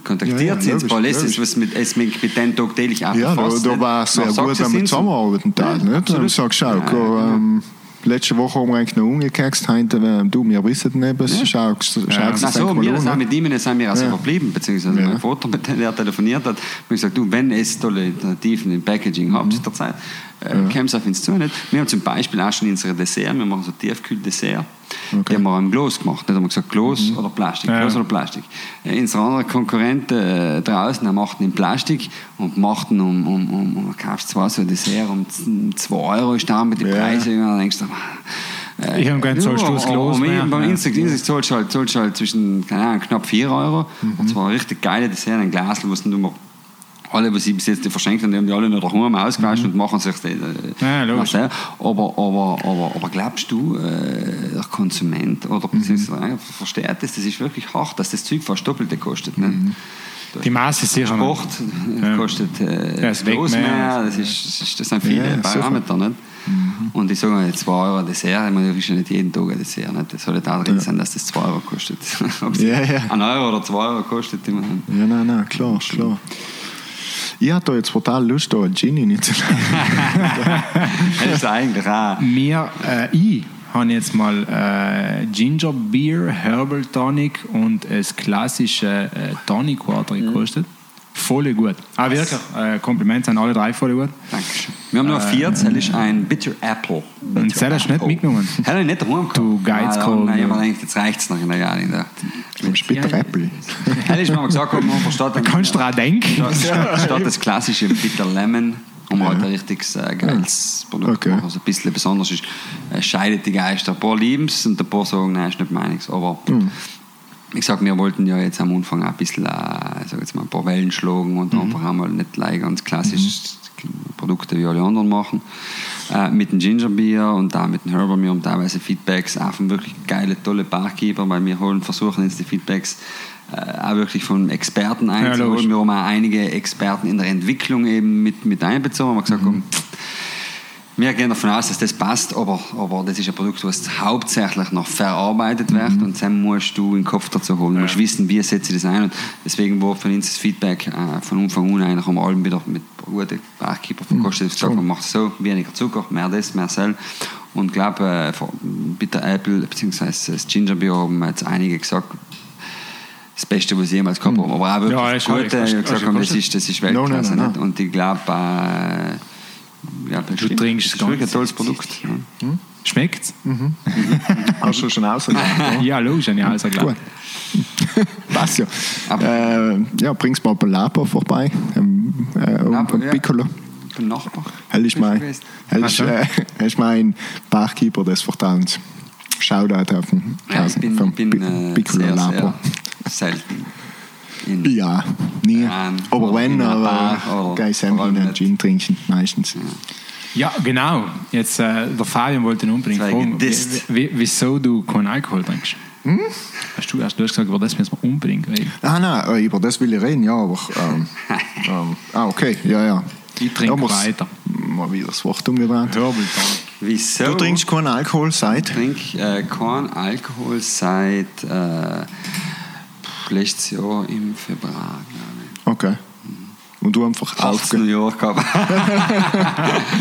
kontaktiert ja, ja, jetzt Paul es was mit, es mit, mit denen tagtäglich auch Ja, da, da war es sehr gut, wenn wir zusammenarbeiten. Ja, nicht? Dann sagst du, schau, ja, ähm, letzte Woche haben wir eigentlich noch umgekext, heute, äh, du, wir wissen nicht, was ja. schau, schau ja. Ach so, wir sind mit ihm sind wir also ja. verblieben, beziehungsweise ja. mein Vater, [LAUGHS] mit dem er telefoniert hat, habe gesagt, du, wenn es tolle Alternativen im Packaging mhm. habt, der Zeit, äh, es auf uns zu. Nicht? Wir haben zum Beispiel auch schon unsere Dessert, wir machen so Tiefkühl-Dessert, okay. die haben wir im Glas gemacht. Nicht? haben wir gesagt, Glas mhm. oder Plastik, ja. Glas oder Plastik. Äh, unsere anderen Konkurrenten äh, draußen haben machten in Plastik und machten um, um, um, um kaufst zwar so ein Dessert um 2 Euro ist da mit den ja. Preisen und dann denkst du, äh, ich habe so Schluss los. Beim Insekt, Insekt zahlst du halt, zahlst halt zwischen keine Ahnung, knapp 4 Euro. Mhm. Und zwar richtig geile Dessert, ein Glas, was du nur alle, was sie bis jetzt verschenkt haben, die haben die alle noch daheim ausgewaschen mhm. und machen sich das. Äh, ja, logisch. Aber, aber, aber, aber glaubst du, äh, der Konsument oder mhm. beziehungsweise versteht das, das ist wirklich hart, dass das Zeug fast Doppelte kostet. Ne? Mhm. Die Masse ist sicher Sport ja. kostet äh, ja, bloß mehr. mehr. Das, ist, das sind viele ja, Parameter. Nicht? Mhm. Und ich sage mal, 2 Euro Dessert, ich meine, du kriegst ja nicht jeden Tag ein Dessert. Nicht? Das soll nicht auch drin sein, dass das 2 Euro kostet. Ob es ja, ja. ein Euro oder 2 Euro kostet. Ich meine, ja, nein, nein, klar, klar. Ich hatte jetzt total Lust, da einen Gin nicht zu Das ist eigentlich auch. Mir, äh, ich habe jetzt mal äh, Ginger Beer, Herbal Tonic und das klassische äh, Tonic Water gekostet. Mhm. Voll gut. Ah, wirklich. Äh, Kompliment an alle drei, voll gut. Dankeschön. Wir haben noch vier, das ist ein Bitter Apple. Bitter und das hast du nicht mitgenommen? Hätte ich nicht daheim Du Geizkohl. Nein, ich habe gedacht, jetzt reicht es noch in der. Bitter ja, Apple. Hätte ich mir gesagt, man versteht... Da kannst du daran denken. Statt das klassische Bitter Lemon um ja. halt ein richtiges äh, geiles Produkt okay. zu machen. Also ein bisschen besonders ist, äh, scheidet die Geister. Ein paar lieben es und ein paar sagen, nein, ist nicht meins. Aber mhm ich sag, wir wollten ja jetzt am Anfang ein bisschen, äh, sag jetzt mal, ein paar Wellen schlagen und mhm. einfach einmal nicht gleich ganz klassisch mhm. Produkte wie alle anderen machen. Äh, mit dem Ginger Beer und da mit dem Herbal. Wir haben teilweise Feedbacks auch von wirklich geile, tolle Barkeeper, weil wir holen, versuchen jetzt die Feedbacks äh, auch wirklich von Experten einzuholen. Ja, wir haben auch einige Experten in der Entwicklung eben mit, mit einbezogen. Wir haben gesagt, mhm. komm, wir gehen davon aus, dass das passt, aber, aber das ist ein Produkt, das hauptsächlich noch verarbeitet mhm. wird und dann musst du in den Kopf dazu holen. Du musst wissen, wie setze ich das ein. Und deswegen war von uns das Feedback äh, von Anfang an eigentlich am allem wieder mit guten Barkeeper verkostet. Mhm. gesagt, man macht so, weniger Zucker, mehr das, mehr Sel. Und ich glaube, äh, bei der Apple bzw. das Ginger Beer haben jetzt einige gesagt, das Beste, was ich jemals gehabt habe. Aber auch wirklich ja, das Gute, gesagt das ist, das ist Weltklasse. No, no, no, Und ich glaube, äh, ja, du trinkst es ganz. ein tolles Produkt. Ja. Hm? Schmeckt Mhm. Hast du schon ausgeladen? [LAUGHS] ja, logisch, habe ich ausgeladen. Passt ja. Äh, ja, bringst mal bei Lapa vorbei. Ähm, äh, Lapa, ja. Piccolo. Beim Nachbar. Er ist mein, er ist, äh, ist mein Barkeeper des Vertrauens. Shoutout auf den ja, ich bin, bin äh, Piccolo sehr, Lapa. Sehr selten ja, nie. Ähm, aber wenn, aber gehe ich einen Gin trinken, meistens. Ja, genau. Jetzt, äh, der Fabian wollte ihn unbedingt fragen, wieso du keinen Alkohol trinkst. Hm? Hast du erst gesagt, über das müssen wir unbedingt reden? Ah, nein, äh, über das will ich reden, ja, aber. Ähm, [LAUGHS] ähm, ah, okay, ja, ja. Ich trinke ja, weiter. Mal wieder das Wort umgedreht. Wieso? Du trinkst keinen Alkohol seit? Ich trinke äh, keinen Alkohol seit. Äh, letztes Jahr im Februar. Okay. Und du einfach 18 Jahre gehabt.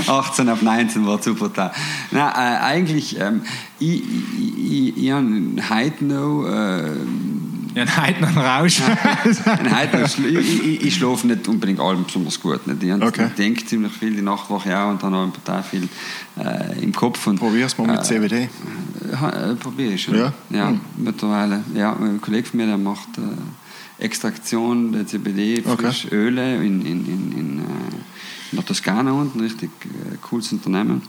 18 auf 19 war super da. Nein, äh, eigentlich, ähm, ich, ich, ich, ich habe heute noch. Äh, ja, noch einen Rausch. heute noch, ich, ich, ich schlafe nicht unbedingt allem besonders gut. Nicht. Ich okay. denke ziemlich viel die Nachtwoche auch und dann habe ich total viel äh, im Kopf. Und, Probier's mal mit äh, CBD. Äh, probiere ich schon. Ja? Ja, hm. mittlerweile. Ja, ein Kollege von mir, der macht äh, Extraktion der CBD, Frischöle okay. in, in, in, in, äh, in der Toskana unten, richtig äh, cooles Unternehmen.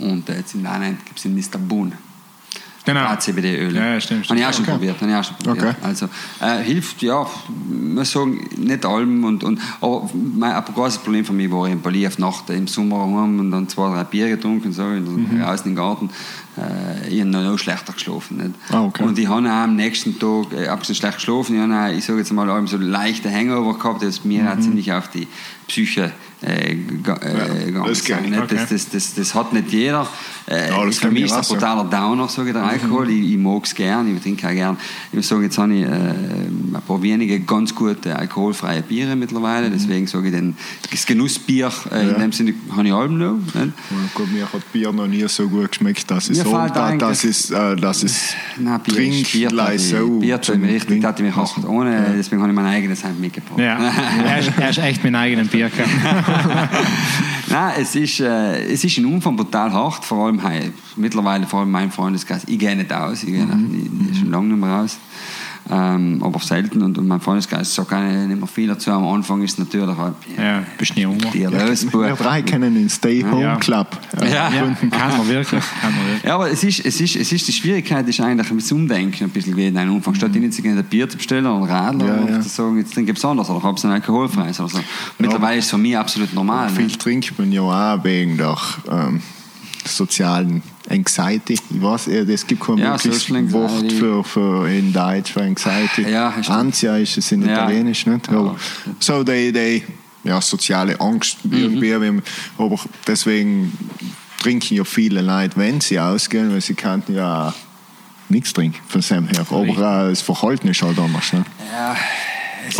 Und äh, jetzt in Leinend gibt es den Mr. Genau. ACBD-Öl. Ja, ja, stimmt, Habe ich auch stimmt. schon probiert. Habe ich auch schon probiert. Okay. Also äh, hilft, ja, muss sagen, nicht allem. Und, und, aber mein, ein großes Problem für mich war eben Bali auf Nacht im Sommer rum und dann zwei, drei Bier getrunken so, und Mhm. draußen im Garten. Äh, ich habe noch schlechter geschlafen. Nicht? Ah, okay. Und ich habe auch am nächsten Tag äh, abgesehen schlecht geschlafen. Ich habe auch, ich sage jetzt mal, so leichte Hangover gehabt, das mir Mhm. auch ziemlich auf die Psyche äh, äh, Ja, das ich. Okay. Das, das, das, das hat nicht jeder. Äh, Ja, das für mich ich ist so. brutaler Downer, sage ich, der Alkohol. Ich, ich mag es gern, ich trinke auch gern. Ich muss sagen, jetzt habe ich äh, ein paar wenige ganz gute alkoholfreie Biere mittlerweile. Deswegen sage ich, den, das Genussbier, äh, Ja. in dem Sinne, habe ich allem noch. Ja, Gut, mir hat Bier noch nie so gut geschmeckt, dass es Mir so, da, dass es, äh, dass es Nein, Bier, trinkt, ist- Bier, so Bier zum mich richtig, Trinken. hat mich gekocht. Ohne, deswegen habe ich mein eigenes Heim mitgebracht. Ja. er, ist, er ist echt mein eigenen Birke. [LAUGHS] [LAUGHS] Nein, es ist, äh, es ist in Umfang brutal hart, vor allem hei- mittlerweile, vor allem mein Freundeskreis. Ich gehe nicht aus, ich gehe Mhm. nicht, schon lange nicht mehr raus. Ähm, aber selten und, und mein Freundeskreis sagt auch nicht mehr viel dazu. Am Anfang ist es natürlich halt, Ja, bist nie Hunger. die Wir drei kennen den Stay Home Ja. Club. Ja. Ja, kann man [LAUGHS] wirklich. Kann man wirklich. Ja, aber es ist, es ist, es ist die Schwierigkeit ist eigentlich ein Umdenken, ein bisschen wie in einem Umfang. Statt ihnen zu gehen, ein Bier zu bestellen oder ein Radler Ja, oder ja. zu sagen, jetzt trinke ich besonders oder habe es ein alkoholfreies oder so. Mittlerweile ist es für mich absolut normal. Viel Ne? trinkt man ja auch wegen der ähm, sozialen Anxiety. Ich weiß, es gibt kein Ja, wirkliches Wort für, für in Deutsch für Anxiety. Ja. Ansia ist es in Ja. Italienisch, nicht? Ja. So, die, die ja, soziale Angst Mhm. irgendwie. wenn- Aber deswegen trinken ja viele Leute, wenn sie ausgehen, weil sie könnten ja nichts trinken von dem her. Aber äh, das Verhalten ist halt anders. Ne? Ja,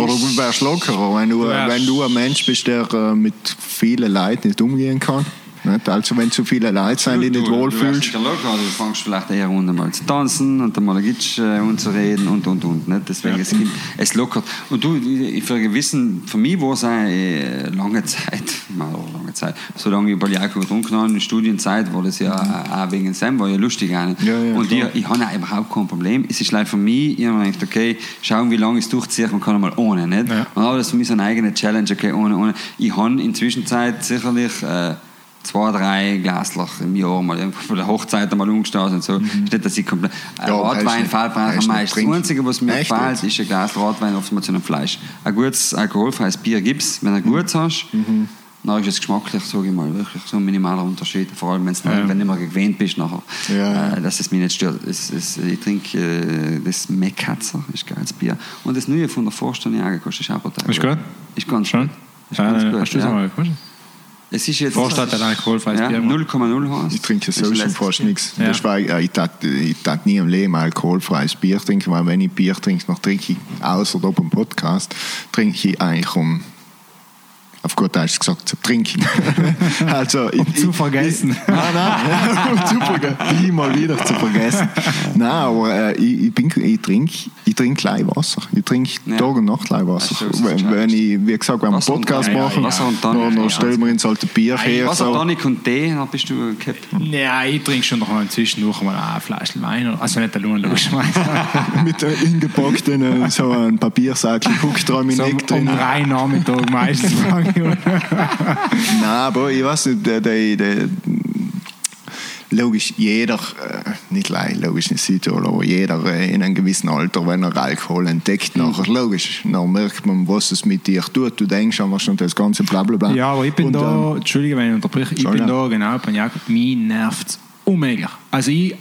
Oder du wärst lockerer, wenn du, wärst- wenn du ein Mensch bist, der äh, mit vielen Leuten nicht umgehen kann. Nicht? Also wenn zu viele Leute sind, die Du- nicht du- Du, wohlfühlst. wärst sicher locker, du fängst vielleicht eher an, mal zu tanzen und dann mal ein Gitsch äh, umzureden und und und. Nicht? Deswegen, es, gibt, es lockert. Und du, ich- für gewissen, für mich war es eine äh, lange Zeit, [LAUGHS] mal lange Zeit, solange ich bei Alkohol getrunken habe, in der Studienzeit war das ja auch wegen Sam, war ja lustig. Ja, ja, und ich, klar. ich habe auch überhaupt kein Problem. Es ist leider für mich, ich habe mir gedacht, okay, schauen, wie lange ich es durchziehe, man kann einmal ohne. Nicht? Ja. Und aber das ist für mich so eine eigene Challenge, okay, ohne, ohne. Ich habe in der Zwischenzeit sicherlich äh, zwei, drei Glasler im Jahr mal von der Hochzeit einmal umgestoßen und so. Nicht, dass ich komplett... Äh, Ja, Rotwein nicht- fällt mir am nicht meisten. Das. Einzige, was mir jetzt? ist ein Glas Rotwein oftmals zu einem Fleisch. Ein gutes alkoholfreies Bier gibt es, wenn du ein gutes hast. Dann ist es geschmacklich, sage ich mal, wirklich so ein minimaler Unterschied. Vor allem, wenn's Ja. wenn du nicht mehr gewöhnt bist nachher. Ja, ja. Äh, dass es mich nicht stört. Es, es, ich trinke äh, das Meckatzer, ist geiles Bier. Und das neue von der Forst habe ich auch gekostet, ist auch brutal Ist gut? Ist ganz Schon? gut. Ist Ja, ganz gut, hast du es ja. mal gefunden? Es ist jetzt Vorstadt hat alkoholfreies ja, Bier 0,0 heißt. Ich trinke Ist so schon lässig. fast nichts. Ja. Das war, ich tat nie im Leben alkoholfreies Bier trinken, weil wenn ich Bier trinke, noch trinke ich, außer da beim Podcast, trinke ich eigentlich um auf gut Deutsch gesagt, zu trinken. [LAUGHS] also, um zu vergessen. Ich, [LAUGHS] nein, nein, [LAUGHS] um zu vergessen. Mal wieder zu vergessen. Nein, aber äh, ich, ich, bin, ich trinke ich trink gleich Wasser. Ich trinke Ja. Tag und Nacht gleich Wasser. Das ist so, das ist wenn, wenn ich, wie gesagt, wenn wir einen und Podcast Tonic. machen, und Tonic. dann, dann Ja. stellen wir uns halt ein Bier her. Wasser, so. Tonic und Tee, dann bist du gehabt. Ja, ich trinke schon noch mal inzwischen noch mal ein Fleisch Wein. Also nicht der Lohn, logischerweise. mit der eingepackten äh, so ein Papiersackel, guck dran mit so Nick um drin. drei Nachmittag meistens ich. Nein, aber ich weiß nicht, der, der, der, logisch, jeder, äh, nicht leid, logisch nicht Südtirol, aber jeder äh, in einem gewissen Alter, wenn er Alkohol entdeckt, nachher, logisch, dann merkt man, was es mit dir tut. Du denkst anders und das ganze Blablabla. Ja, aber ich bin und, da, ähm, Entschuldige, wenn ich unterbreche, ich bin ja. da genau bei Jakob, mich nervt unmöglich. Also ich,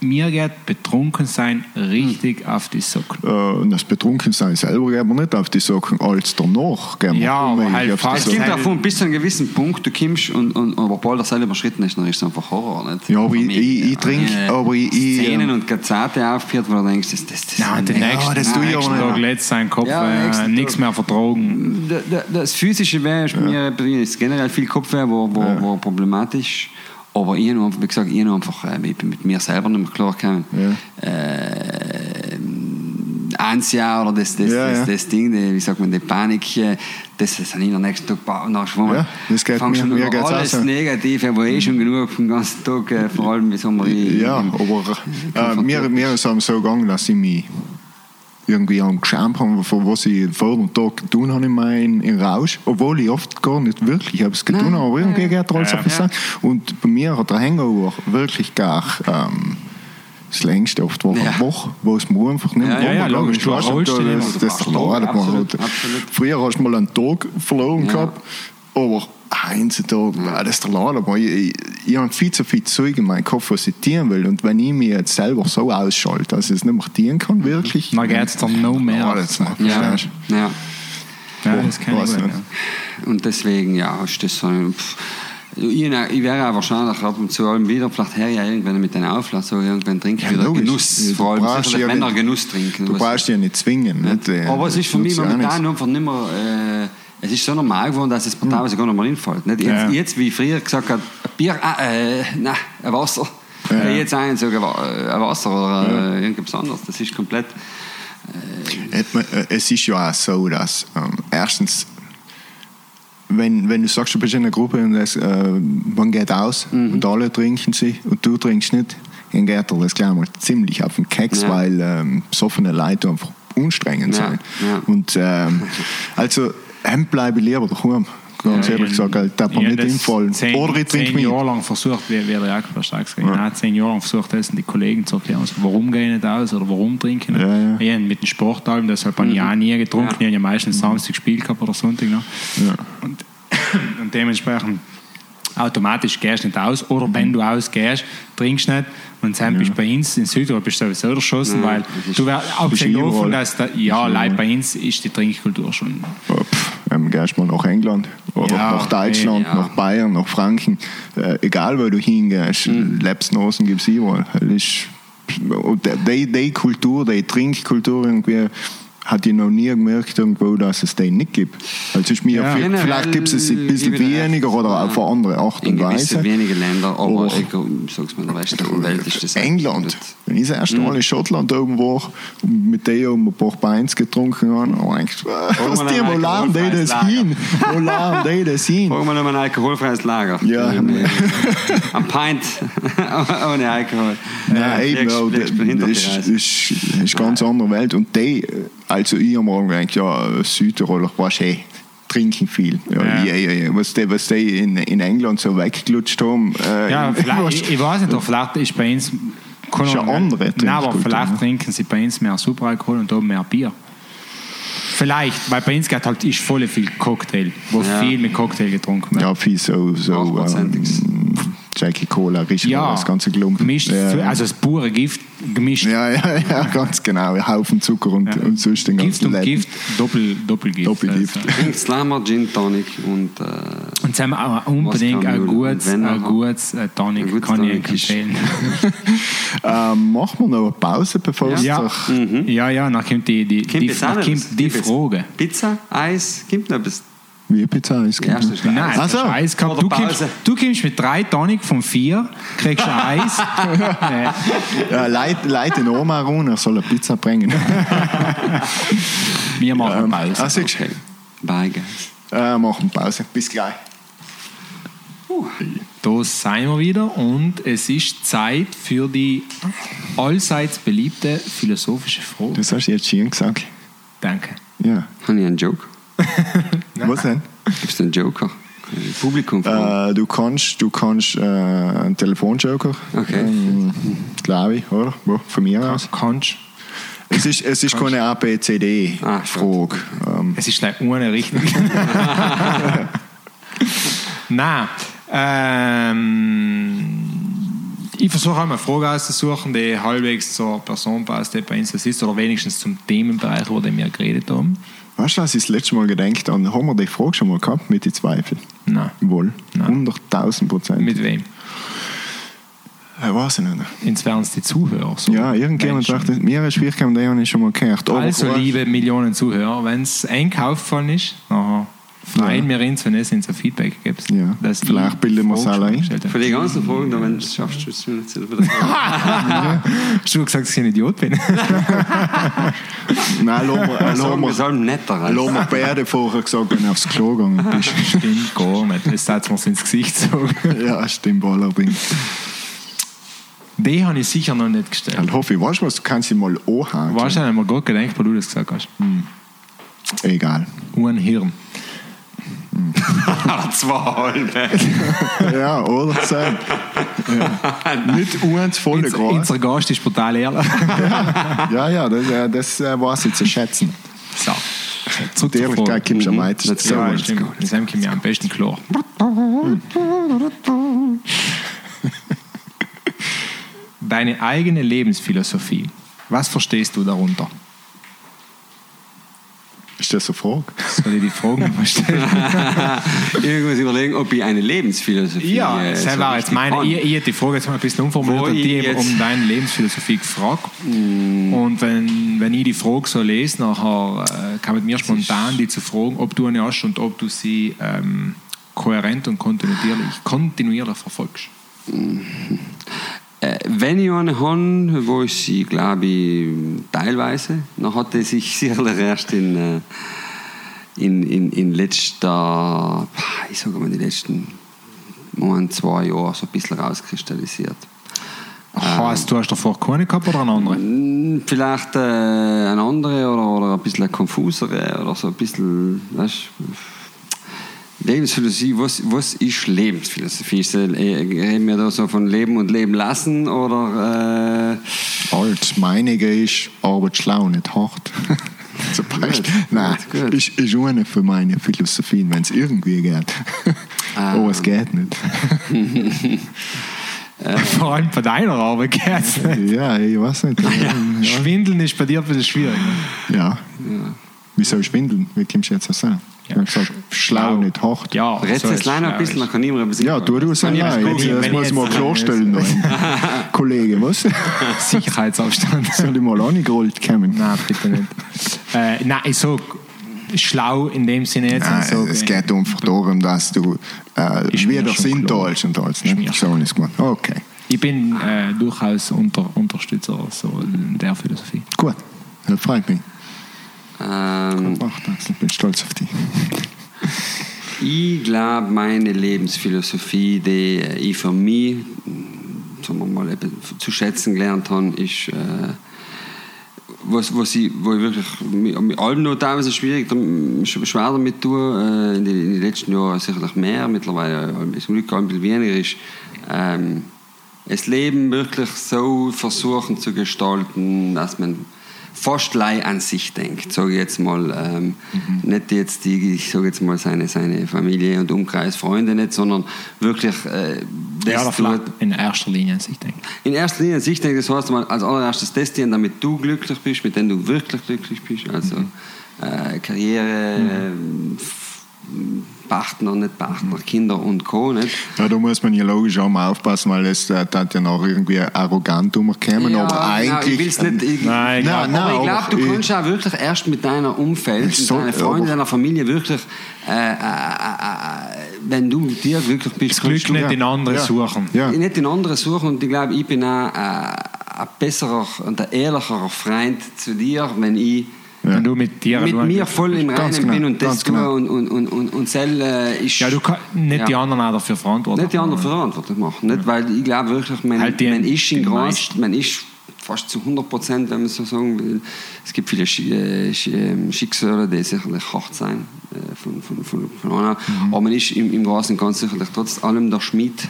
mir geht betrunken sein richtig auf die Socken. äh, das Betrunkensein selber geht man nicht auf die Socken, als danach geht man Ja, aber halt auf. Es gibt davon bis zu einem gewissen Punkt, du kommst und, und aber bald das überschritten ist, dann ist es einfach Horror. Nicht? Ja, aber ich- ich- ich trink, Wenn aber ich- ich, Szenen ähm, und Gazate aufführt, wo du denkst, das, das, das Nein, den Ja, nächsten, das tue ich auch. Tag lädt sein Kopf Ja, äh, nichts mehr vertragen. Da- da- Das physische wäre ist bei mir mir ist generell viel Kopfweh, wo, wo, wo problematisch aber ich habe, wie gesagt, ich habe einfach äh, mit, mit mir selber nicht mehr klar gekommen. Ja. Äh, eins Jahr oder das, das, Ja, das, ja. das Ding, die, wie sagt man, die Panik, äh, das, das habe ich am nächsten Tag nachgeschwommen. Ja, das geht Fangst mir- schon mir alles so. Negative, wo eh schon genug vom ganzen Tag, äh, vor allem im Sommer. ich- Ja, aber äh, mir, mir ist es so gegangen, dass ich mich irgendwie am geschämt haben, von was ich vor dem Tag getan habe in meinem in Rausch, obwohl ich oft gar nicht wirklich habe es getan, aber irgendwie geht alles auf Sack. Und bei mir hat der Hangover wirklich gar ähm, das längste oft war Ja. eine Woche, wo es mir einfach nicht mehr Ja, ja, ja, logisch, ist. du mehr. das, das. Tag, man absolut, absolut. Früher hast du mal einen Tag verloren Ja. gehabt, aber heutzutage, ja. das ist der Laden. aber Ich, ich, ich habe viel zu viel Zeug in meinem Kopf, was ich dienen will. Und wenn ich mich jetzt selber so ausschalte, dass ich es nicht mehr dienen kann, wirklich. Dann geht's dann noch mehr. Ja, das macht Ja, ja. Ja, das kann ich Weiß gut, nicht. ja. Und deswegen, ja, ist das so. Pff. Ich, ich wäre auch wahrscheinlich ab und zu allem wieder, vielleicht her ja irgendwann mit den Auflass, so irgendwann trinke ich Ja, wieder logisch. Genuss. Vor allem sicherlich ja Männer nicht- Genuss trinken. Du brauchst dich ja nicht zwingen. Nicht, äh, Aber es ist für mich momentan einfach nicht mehr, äh, es ist so normal geworden, dass es Hm. mir teilweise gar nicht mehr hinfällt. Nicht? Jetzt, Ja. jetzt, wie früher gesagt habe, ein Bier, ah, äh, nein, ein Wasser. Ja. Äh, Jetzt ein, sogar äh, ein Wasser oder äh, irgendwas anderes. Das ist komplett, Hat äh, Es ist ja auch so, dass ähm, erstens, wenn, wenn du sagst, du bist in einer Gruppe und es, äh, man geht aus Mhm. und alle trinken sie und du trinkst nicht, dann geht das gleich mal ziemlich auf den Keks, Ja. weil ähm, besoffene Leute einfach unstrengend Ja, sind. ja. Und ähm, [LAUGHS] also, hem bleibe lieber daheim. Ganz Ja, ehrlich ich- gesagt, halt, darf man nicht hinfallen. Zehn, Oder ich trinke mich. Jahre lang versucht, wie, wie der Jakob gesagt Ja. ja. zehn Jahre lang versucht, das die Kollegen zu erklären, also, warum gehe ich nicht aus oder warum trinke ich nicht. Ja, ja. Mit dem Sportalben, deshalb habe ich ja nie getrunken, Ja. ich habe ja meistens Samstag gespielt gehabt oder Sonntag noch. Und, [COUGHS] und dementsprechend automatisch gehst du nicht aus oder wenn du ausgehst, trinkst du nicht und dann bist du bei uns in Südtirol bist du sowieso erschossen, Ja, weil du wär, abgesehen davon, dass da, ja, überall. bei uns ist die Trinkkultur schon pff, ähm, gehst mal nach England oder Ja, nach Deutschland, ja. nach Bayern, nach Franken, äh, egal wo du hingehst, Mhm. Lebensnosen gibt es überall. Die Kultur, die Trinkkultur irgendwie, hat ich noch nie gemerkt, irgendwo, dass es den nicht gibt. Also ist mir Ja. viel, vielleicht gibt es ein bisschen weniger recht. oder auf eine andere Art in und gewissen Weise. wenigen Ländern, aber Aber- ich sag's mal, in der westlichen Welt ist das England. Wenn ich das erste Mal in Schottland oben war und mit denen um ein paar Beins getrunken habe, habe ich gedacht, Hol was die, ein wo laden die das hin? Wo laden die das hin? Fragen wir noch mal ein alkoholfreies Lager. Ja. Ein Pint [LAUGHS] ohne Alkohol. Nein, eben, ja, fliegst das ist eine ganz andere Welt. Und die, also ich am Morgen denke, ja, Südtiroler, weißt du, hey, trinken viel. Ja, Ja. ja. Ja, ja, Was, die, was die in, in England so weggelutscht haben. Äh, Ja, vielleicht, [LAUGHS] ich, ich weiß nicht, vielleicht ist bei uns. Ist Ahnung, andere Nein, aber vielleicht ne? trinken sie bei uns mehr Superalkohol und oben mehr Bier. Vielleicht, weil bei uns geht halt ist voll viel Cocktail, wo Ja. viel mit Cocktail getrunken wird. ja, viel so, so ähm, Jackie Cola, Richard, das ganze Klump. gemischt, ja. also das pure Gift gemischt. ja, ja, ja, ganz genau. Ein Haufen Zucker und, Ja. und sonst den Gift ganzen und Laden. Gift, Doppel, Doppelgift. Doppelgift. Also. Slammer, Gin Tonic und äh, Und jetzt haben wir auch unbedingt ein gutes, ein gutes äh, Tonic, ein gutes kann ich Tonic ist- empfehlen. [LAUGHS] Ähm, machen wir noch eine Pause, bevor es Ja, doch... ja, ja, dann kommt die, die, Kommt die, kommt die Kommt Frage. Pizza, Eis, gibt noch etwas? Wie Pizza Ja, ist Nein, Eis. Ach das so. ist Eis gehabt. Du kommst, du kommst mit drei Tonic von vier, kriegst ein Eis. [LAUGHS] Ja. Leute, Leute in Oma rum, er soll eine Pizza bringen. Wir machen Ähm, Pause. du? Okay. Bye, guys. äh, machen Pause. Bis gleich. Da sind wir wieder und es ist Zeit für die allseits beliebte philosophische Frage. Das hast du jetzt schön gesagt. Danke. Ja. Habe ich einen Joke? [LAUGHS] Was denn? Gibt es einen Joker? Publikum. Äh, du kannst, du kannst äh, einen Telefonjoker, Okay. ähm, glaube ich, oder? Wo, von mir aus. Kannst Es ist, es ist keine Ah, ABCD-Frage. ähm, Es ist gleich ohne richtig. [LAUGHS] Nein. Ähm, ich versuche auch mal eine Frage auszusuchen, die halbwegs zur Person passt, die bei uns ist, oder wenigstens zum Themenbereich, wo wir geredet haben. Weißt du, was ich das letzte Mal gedacht habe? Haben wir die Frage schon mal gehabt mit den Zweifeln? Nein. Wohl. Nein. 100.000 Prozent. Mit wem? Äh, weiß ich nicht. Ins es die Zuhörer. So Ja, irgendjemand Menschen. dachte, mir eine Schwierigkeit, die habe ich schon mal gehört. Also, liebe Millionen Zuhörer, wenn es eng aufgefallen ist, nachher freuen wir uns, wenn es uns ein Feedback gibt. Ja, dass vielleicht bilden wir es alle ein. Für die ganzen Fragen, da, wenn du es schaffst, du es jetzt wieder. Hast du gesagt, dass ich ein Idiot bin? [LAUGHS] Nein, lassen wir, lassen Sagen wir lassen wir beide vorher gesagt, wenn du aufs Klo gegangen [LAUGHS] bist. Stimmt gar nicht. Das setzt mir ins Gesicht sagen. [LAUGHS] ja, stimmt allerdings. Die habe ich sicher noch nicht gestellt. Dann hoffe ich, weißt du was, du kannst sie mal anhaken. Wahrscheinlich haben wir gerade gedacht, weil du das gesagt hast. Egal. Ein Hirn. [LAUGHS] Zwei halbe. Ja, oder? [LAUGHS] So. Ja. Nicht uns voll Unser, groß. unser Gast ist brutal ehrlich. [LAUGHS] Ja, ja, das, äh, das äh, weiß ich zu schätzen. so. Zurück zur Frage. Ehrlichkeit gibt am meisten. Go. Ja, stimmt. Das haben wir am besten klar. Deine eigene Lebensphilosophie. Was verstehst du darunter? Ist das eine Frage? Soll ich die Fragen mal stellen? [LAUGHS] Ich muss überlegen, ob ich eine Lebensphilosophie ja, äh, das so war jetzt meine. Ich, ich hätte die Frage jetzt mal ein bisschen umformuliert Wo und ich die eben um deine Lebensphilosophie gefragt. Und wenn, wenn ich die Frage so lese, nachher äh, kann mit mir spontan die zu fragen, ob du eine hast und ob du sie ähm, kohärent und kontinuierlich, kontinuierlich verfolgst. Äh, wenn ich eine habe, wo ich sie, glaube ich, teilweise, dann hat es sich [LAUGHS] sicherlich erst in, äh, in, in, in letzter, ich sage mal, die letzten ein, zwei Jahren so ein bisschen rauskristallisiert. Heißt, du hast davor keine gehabt oder eine andere? Vielleicht äh, eine andere oder, oder ein bisschen konfusere oder so ein bisschen, weißt Lebensphilosophie, was, was ist Lebensphilosophie? Ist, äh, reden wir da so von Leben und Leben lassen oder äh, Alt. Meinige ist Arbeit schlau, nicht hart. [LAUGHS] Zum Beispiel. Nein, gut, gut. Ist, ist eine für meine Philosophien, wenn es irgendwie geht. [LAUGHS] oh, es geht nicht. [LAUGHS] Vor allem bei deiner Arbeit geht's nicht. ja, ich weiß nicht. Schwindeln ist bei dir ein bisschen schwierig. Ja. Wie soll ich schwindeln? Wie kommst du jetzt das sagen? Ich habe gesagt, schlau, nicht hart. Ja, redest du so es ist leider ein bisschen, dann kann ein bisschen. Ja, tu du es Kann ich allein. das das muss ich mal klarstellen. [LAUGHS] Kollege, was? [LAUGHS] Sicherheitsabstand. [LAUGHS] Soll ich mal angerollt kommen? Nein, bitte nicht. äh, nein, ich sag schlau in dem Sinne jetzt. Nein, sag, es geht einfach darum, dass du äh, Ist mir wieder schon Sinn klar. teilst und mir Ne? So ist gut. Okay, Ich bin äh, durchaus unter, Unterstützer so in der Philosophie. gut. Das freut mich. Ähm, Ach, Axel, ich bin stolz auf dich. Ich glaube, meine Lebensphilosophie, die äh, ich für mich sagen wir mal, zu schätzen gelernt habe, ist, äh, was, was ich, wo ich wirklich mit, mit allem noch teilweise schwierig, schwer damit tue, äh, in, den, in den letzten Jahren sicherlich mehr, mittlerweile äh, zum Glück ein bisschen weniger, ist, ähm, das Leben wirklich so versuchen zu gestalten, dass man fast lei an sich denkt, sage ich jetzt mal. Ähm, Nicht jetzt die, ich sage jetzt mal seine, seine Familie und Umkreis, Freunde nicht, sondern wirklich äh, das Ja, tut- in erster Linie an sich denken. in erster Linie, ich denke, das heißt mal als allererstes das damit du glücklich bist, mit dem du wirklich glücklich bist. Also äh, Karriere, ähm, F- Partner, nicht Partner, Kinder und Co. Nicht? Ja, da muss man ja logisch auch mal aufpassen, weil es äh, hat ja noch irgendwie arrogant umkommen, aber genau, eigentlich... ich will's nicht, ich, Nein, Nein, aber nein, ich glaube, du aber ich- kannst auch wirklich erst mit deiner Umfeld, So, mit deinen Freunden, aber- deiner Familie wirklich, äh, äh, äh, äh, wenn du mit dir glücklich bist, Das Glück du- nicht in andere Ja. suchen. Ja. nicht in andere suchen und ich glaube, ich bin auch äh, ein besserer und ein ehrlicherer Freund zu dir, wenn ich Wenn du mit dir mit mir voll im Reinen genau, bin und das genau. und, und, und, und, und sel, äh, ist... Ja, du kannst nicht Ja. die anderen auch dafür verantworten. nicht die anderen verantwortlich machen. Nicht, weil ich glaube wirklich, man, Halt die- man ist in Graz, meisten. man ist fast zu 100 Prozent, wenn man so sagen will. Es gibt viele Schi- äh, ähm, Schicksale, die sicherlich hart sein äh, von, von, von, von einer. Mhm. Aber man ist im, im Großen und Ganzen sicherlich trotz allem der Schmied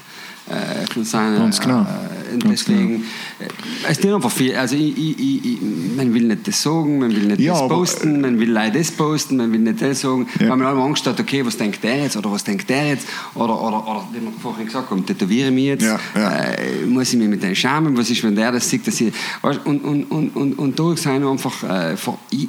äh, kann sein. Ganz genau. Äh, Ganz deswegen, äh, es ist einfach viel. Also ich, ich, ich, man will nicht das sagen, man will nicht Ja, das aber- posten, man will leider das posten, man will nicht das sagen, Ja. weil man alle Angst hat, okay, was denkt der jetzt oder was denkt der jetzt oder, oder, oder wie wir vorhin gesagt haben, tätowiere ich mich jetzt, Ja. Äh, muss ich mich mit dem schämen, was ist, wenn der das sieht, dass ich, weißt, und, und, und, und, und da wir einfach, äh, vor, ich,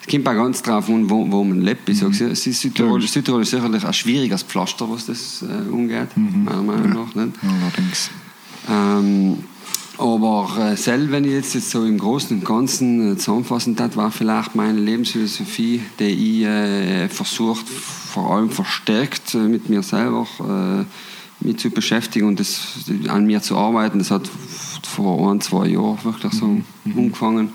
es kommt auch ganz drauf an, wo, wo man lebt. Ich Mhm. sage, Südtirol, Südtirol ist sicherlich ein schwieriges Pflaster, was das äh, umgeht, meiner Meinung nach. Nicht? Allerdings. Ähm, aber äh, selbst wenn ich jetzt, jetzt so im Großen und Ganzen äh, zusammenfassen darf, war vielleicht meine Lebensphilosophie, die ich äh, versucht, vor allem verstärkt äh, mit mir selber äh, mich zu beschäftigen und das, an mir zu arbeiten. Das hat vor ein, zwei Jahren wirklich so angefangen.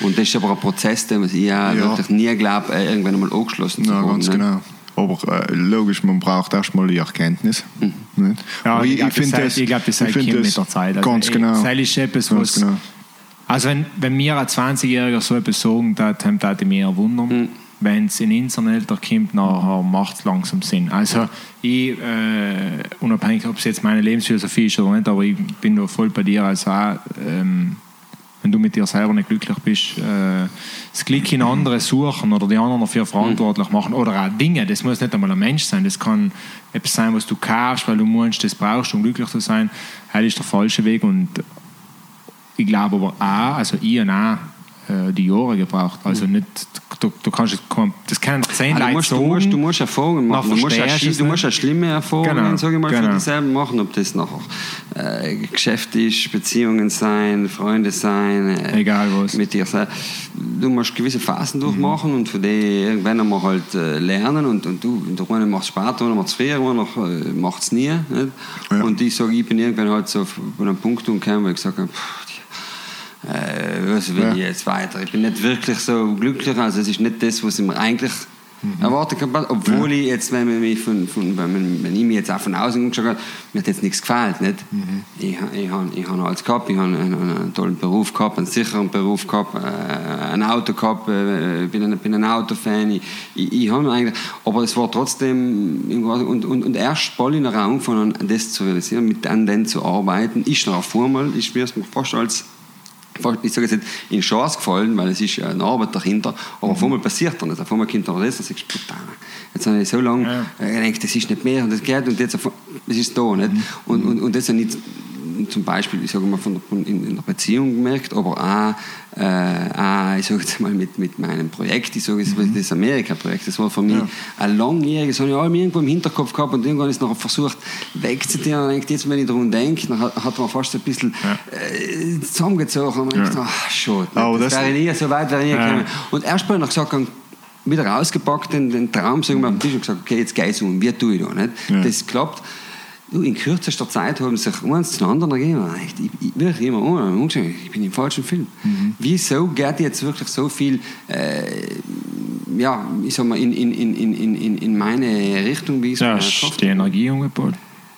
Und das ist aber ein Prozess, den ich Ja. wirklich nie glaube, irgendwann einmal angeschlossen zu Ja, haben. ganz ne? genau. Aber äh, logisch, man braucht erstmal die Erkenntnis. Nicht? Ja, Aber ich, glaube, finde das, ich glaub, das ich kommt finde mit das der Zeit. Also, ganz genau. Das ist etwas, Ganz was, genau. Also wenn, wenn mir ein 20-Jähriger so etwas sagen, dann würde ich mich eher wundern. Mhm. Wenn es in Internet kommt, nachher macht es langsam Sinn. Also ich, äh, unabhängig, ob es jetzt meine Lebensphilosophie ist oder nicht, aber ich bin da voll bei dir. Also auch, ähm, wenn du mit dir selber nicht glücklich bist, äh, das Glück in andere suchen oder die anderen dafür verantwortlich machen oder auch Dinge, das muss nicht einmal ein Mensch sein, das kann etwas sein, was du kaufst, weil du meinst, das brauchst, um glücklich zu sein, das ist der falsche Weg und ich glaube aber auch, also ich habe auch die Jahre gebraucht. Also nicht, du, du kannst, das können zehn Ah, du, Leute musst, du, sagen. musst, du musst Erfahrungen machen. Du musst, es du musst auch schlimme Erfahrungen Genau, sag ich mal, genau. für dich selber machen. Ob das nachher äh, Geschäft ist, Beziehungen sein, Freunde sein. Äh, Egal was. Mit dir selber. Du musst gewisse Phasen durchmachen und für die irgendwann einmal halt äh, lernen. Und, und du, der eine macht es später, der andere macht es früher, der andere äh, macht es nie. Ja. Und ich sage, ich bin irgendwann halt so auf einen Punkt gekommen, wo ich gesagt habe, äh, was will Ja. ich jetzt weiter? Ich bin nicht wirklich so glücklich, also es ist nicht das, was ich mir eigentlich erwartet habe, obwohl ich jetzt, wenn, man mich von, von, wenn, wenn ich mich jetzt auch von außen angeschaut habe, mir hat jetzt nichts gefällt, nicht? Ich, ha- ich habe ich hab alles gehabt, ich habe einen, einen tollen Beruf gehabt, einen sicheren Beruf gehabt, äh, ein Auto gehabt, äh, bin ein, bin ein Autofan, ich, ich, ich habe eigentlich, aber es war trotzdem, und, und, und erst bald in der Raum von das zu realisieren, mit an den zu arbeiten, ist noch einmal, ist mir fast als fast, ich sage jetzt nicht in Chance gefallen, weil es ist ja eine Arbeit dahinter, aber auf einmal passiert dann das, auf einmal kommt dann das, dann sagst putain, jetzt habe ich so lange Ja. gedacht, das ist nicht mehr und das geht und jetzt, das ist da, nicht? Und, und, und das habe ich nicht zum Beispiel, ich sage mal, von der, von- in, in der Beziehung gemerkt, aber auch, äh, auch ich sage jetzt mal, mit, mit meinem Projekt, ich sage jetzt mal, das Amerika-Projekt, das war für mich ein langjähriges, das habe ich allem irgendwo im Hinterkopf gehabt und irgendwann ist noch versucht, wegzudienen und denkt, jetzt, wenn ich daran denke, dann hat, man fast ein bisschen äh, zusammengezogen und man denkt, ach, schon, Aber das, das- wäre nie, so weit wäre ich nie Ja. gekommen. Und erst mal noch gesagt, wieder rausgepackt, den, den Traum, sagen wir, auf den Tisch und gesagt, okay, jetzt geht's um, wie tue ich da, nicht? Ja. Das klappt. Du, in kürzester Zeit haben sich eins zum anderen ergeben. Ich, ich, ich, wirklich immer oh, ich bin im falschen Film. Mhm. Wieso geht jetzt wirklich so viel, äh, ja, ich sag mal, in, in, in, in, in, in meine Richtung, wie Ja, erhofft die? Energie umgebaut.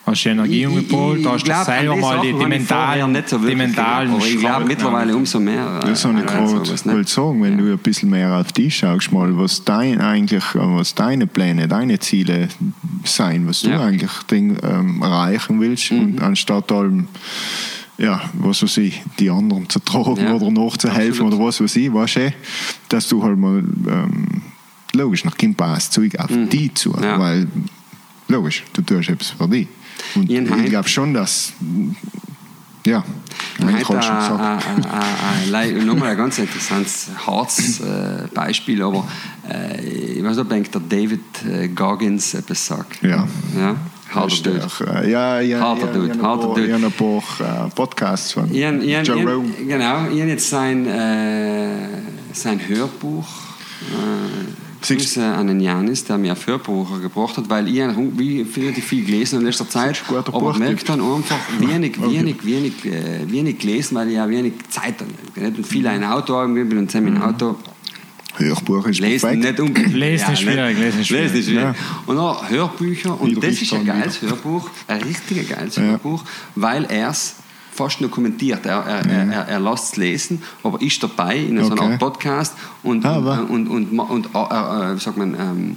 Hast die Energie Ich- ich- umgebaut, ich hast du glaub, selber mal die, die mentalen, nicht so die mentalen Aber ich glaube mittlerweile haben. umso mehr. äh, Das habe ich äh, gerade wollte sagen, wenn du ein bisschen mehr auf dich schaust, mal, was dein eigentlich, was deine Pläne, deine Ziele sein, was du Ja. eigentlich Ding, ähm, erreichen willst und anstatt allem ja, was weiß ich, die anderen zu tragen Ja, oder nachzuhelfen oder was weiß ich, weißt du, eh, dass du halt mal ähm, logisch, nach kommt das Zeug auf die zu, Ja. weil logisch, du tust etwas für dich. Und Hein- ich glaube schon, dass ja, ich sagen. äh, äh, [LAUGHS] nochmal ein ganz interessantes, hartes äh, Beispiel, aber äh, ich weiß nicht, ob der David äh, Goggins etwas sagt. Ja. ja? Harter Ist Dude. äh, Ja, ja, Harter ja, Dude, ja, paar- Dude. ja, ein paar äh, Podcasts von Ian, Ian, Jerome. Ian, genau, Ian jetzt sein, äh, sein Hörbuch. Grüße an den Janis, der mir ein Hörbuch gebracht hat, weil ich wie relativ viel gelesen in letzter Zeit, aber merkt dann einfach [LAUGHS] wenig, Okay. wenig, wenig, äh, wenig gelesen, weil ich ja wenig Zeit habe. Und viel ein Auto haben, bin und zusammen im Auto. Hörbuch ist Lesen perfekt. nicht unbedingt. Lesen ist schwierig, lesen ist schwierig. Lesen ist schwierig. Ja. Und dann Hörbücher, und das ist ein geiles Hörbuch, ein richtig geiles Ja. Hörbuch, weil er es fast nur kommentiert. Er, er, er, er, er lässt es lesen, aber ist dabei in so einer Okay. Art Podcast und, Ah, und, und, und, und, äh, äh, wie sagt man, ähm,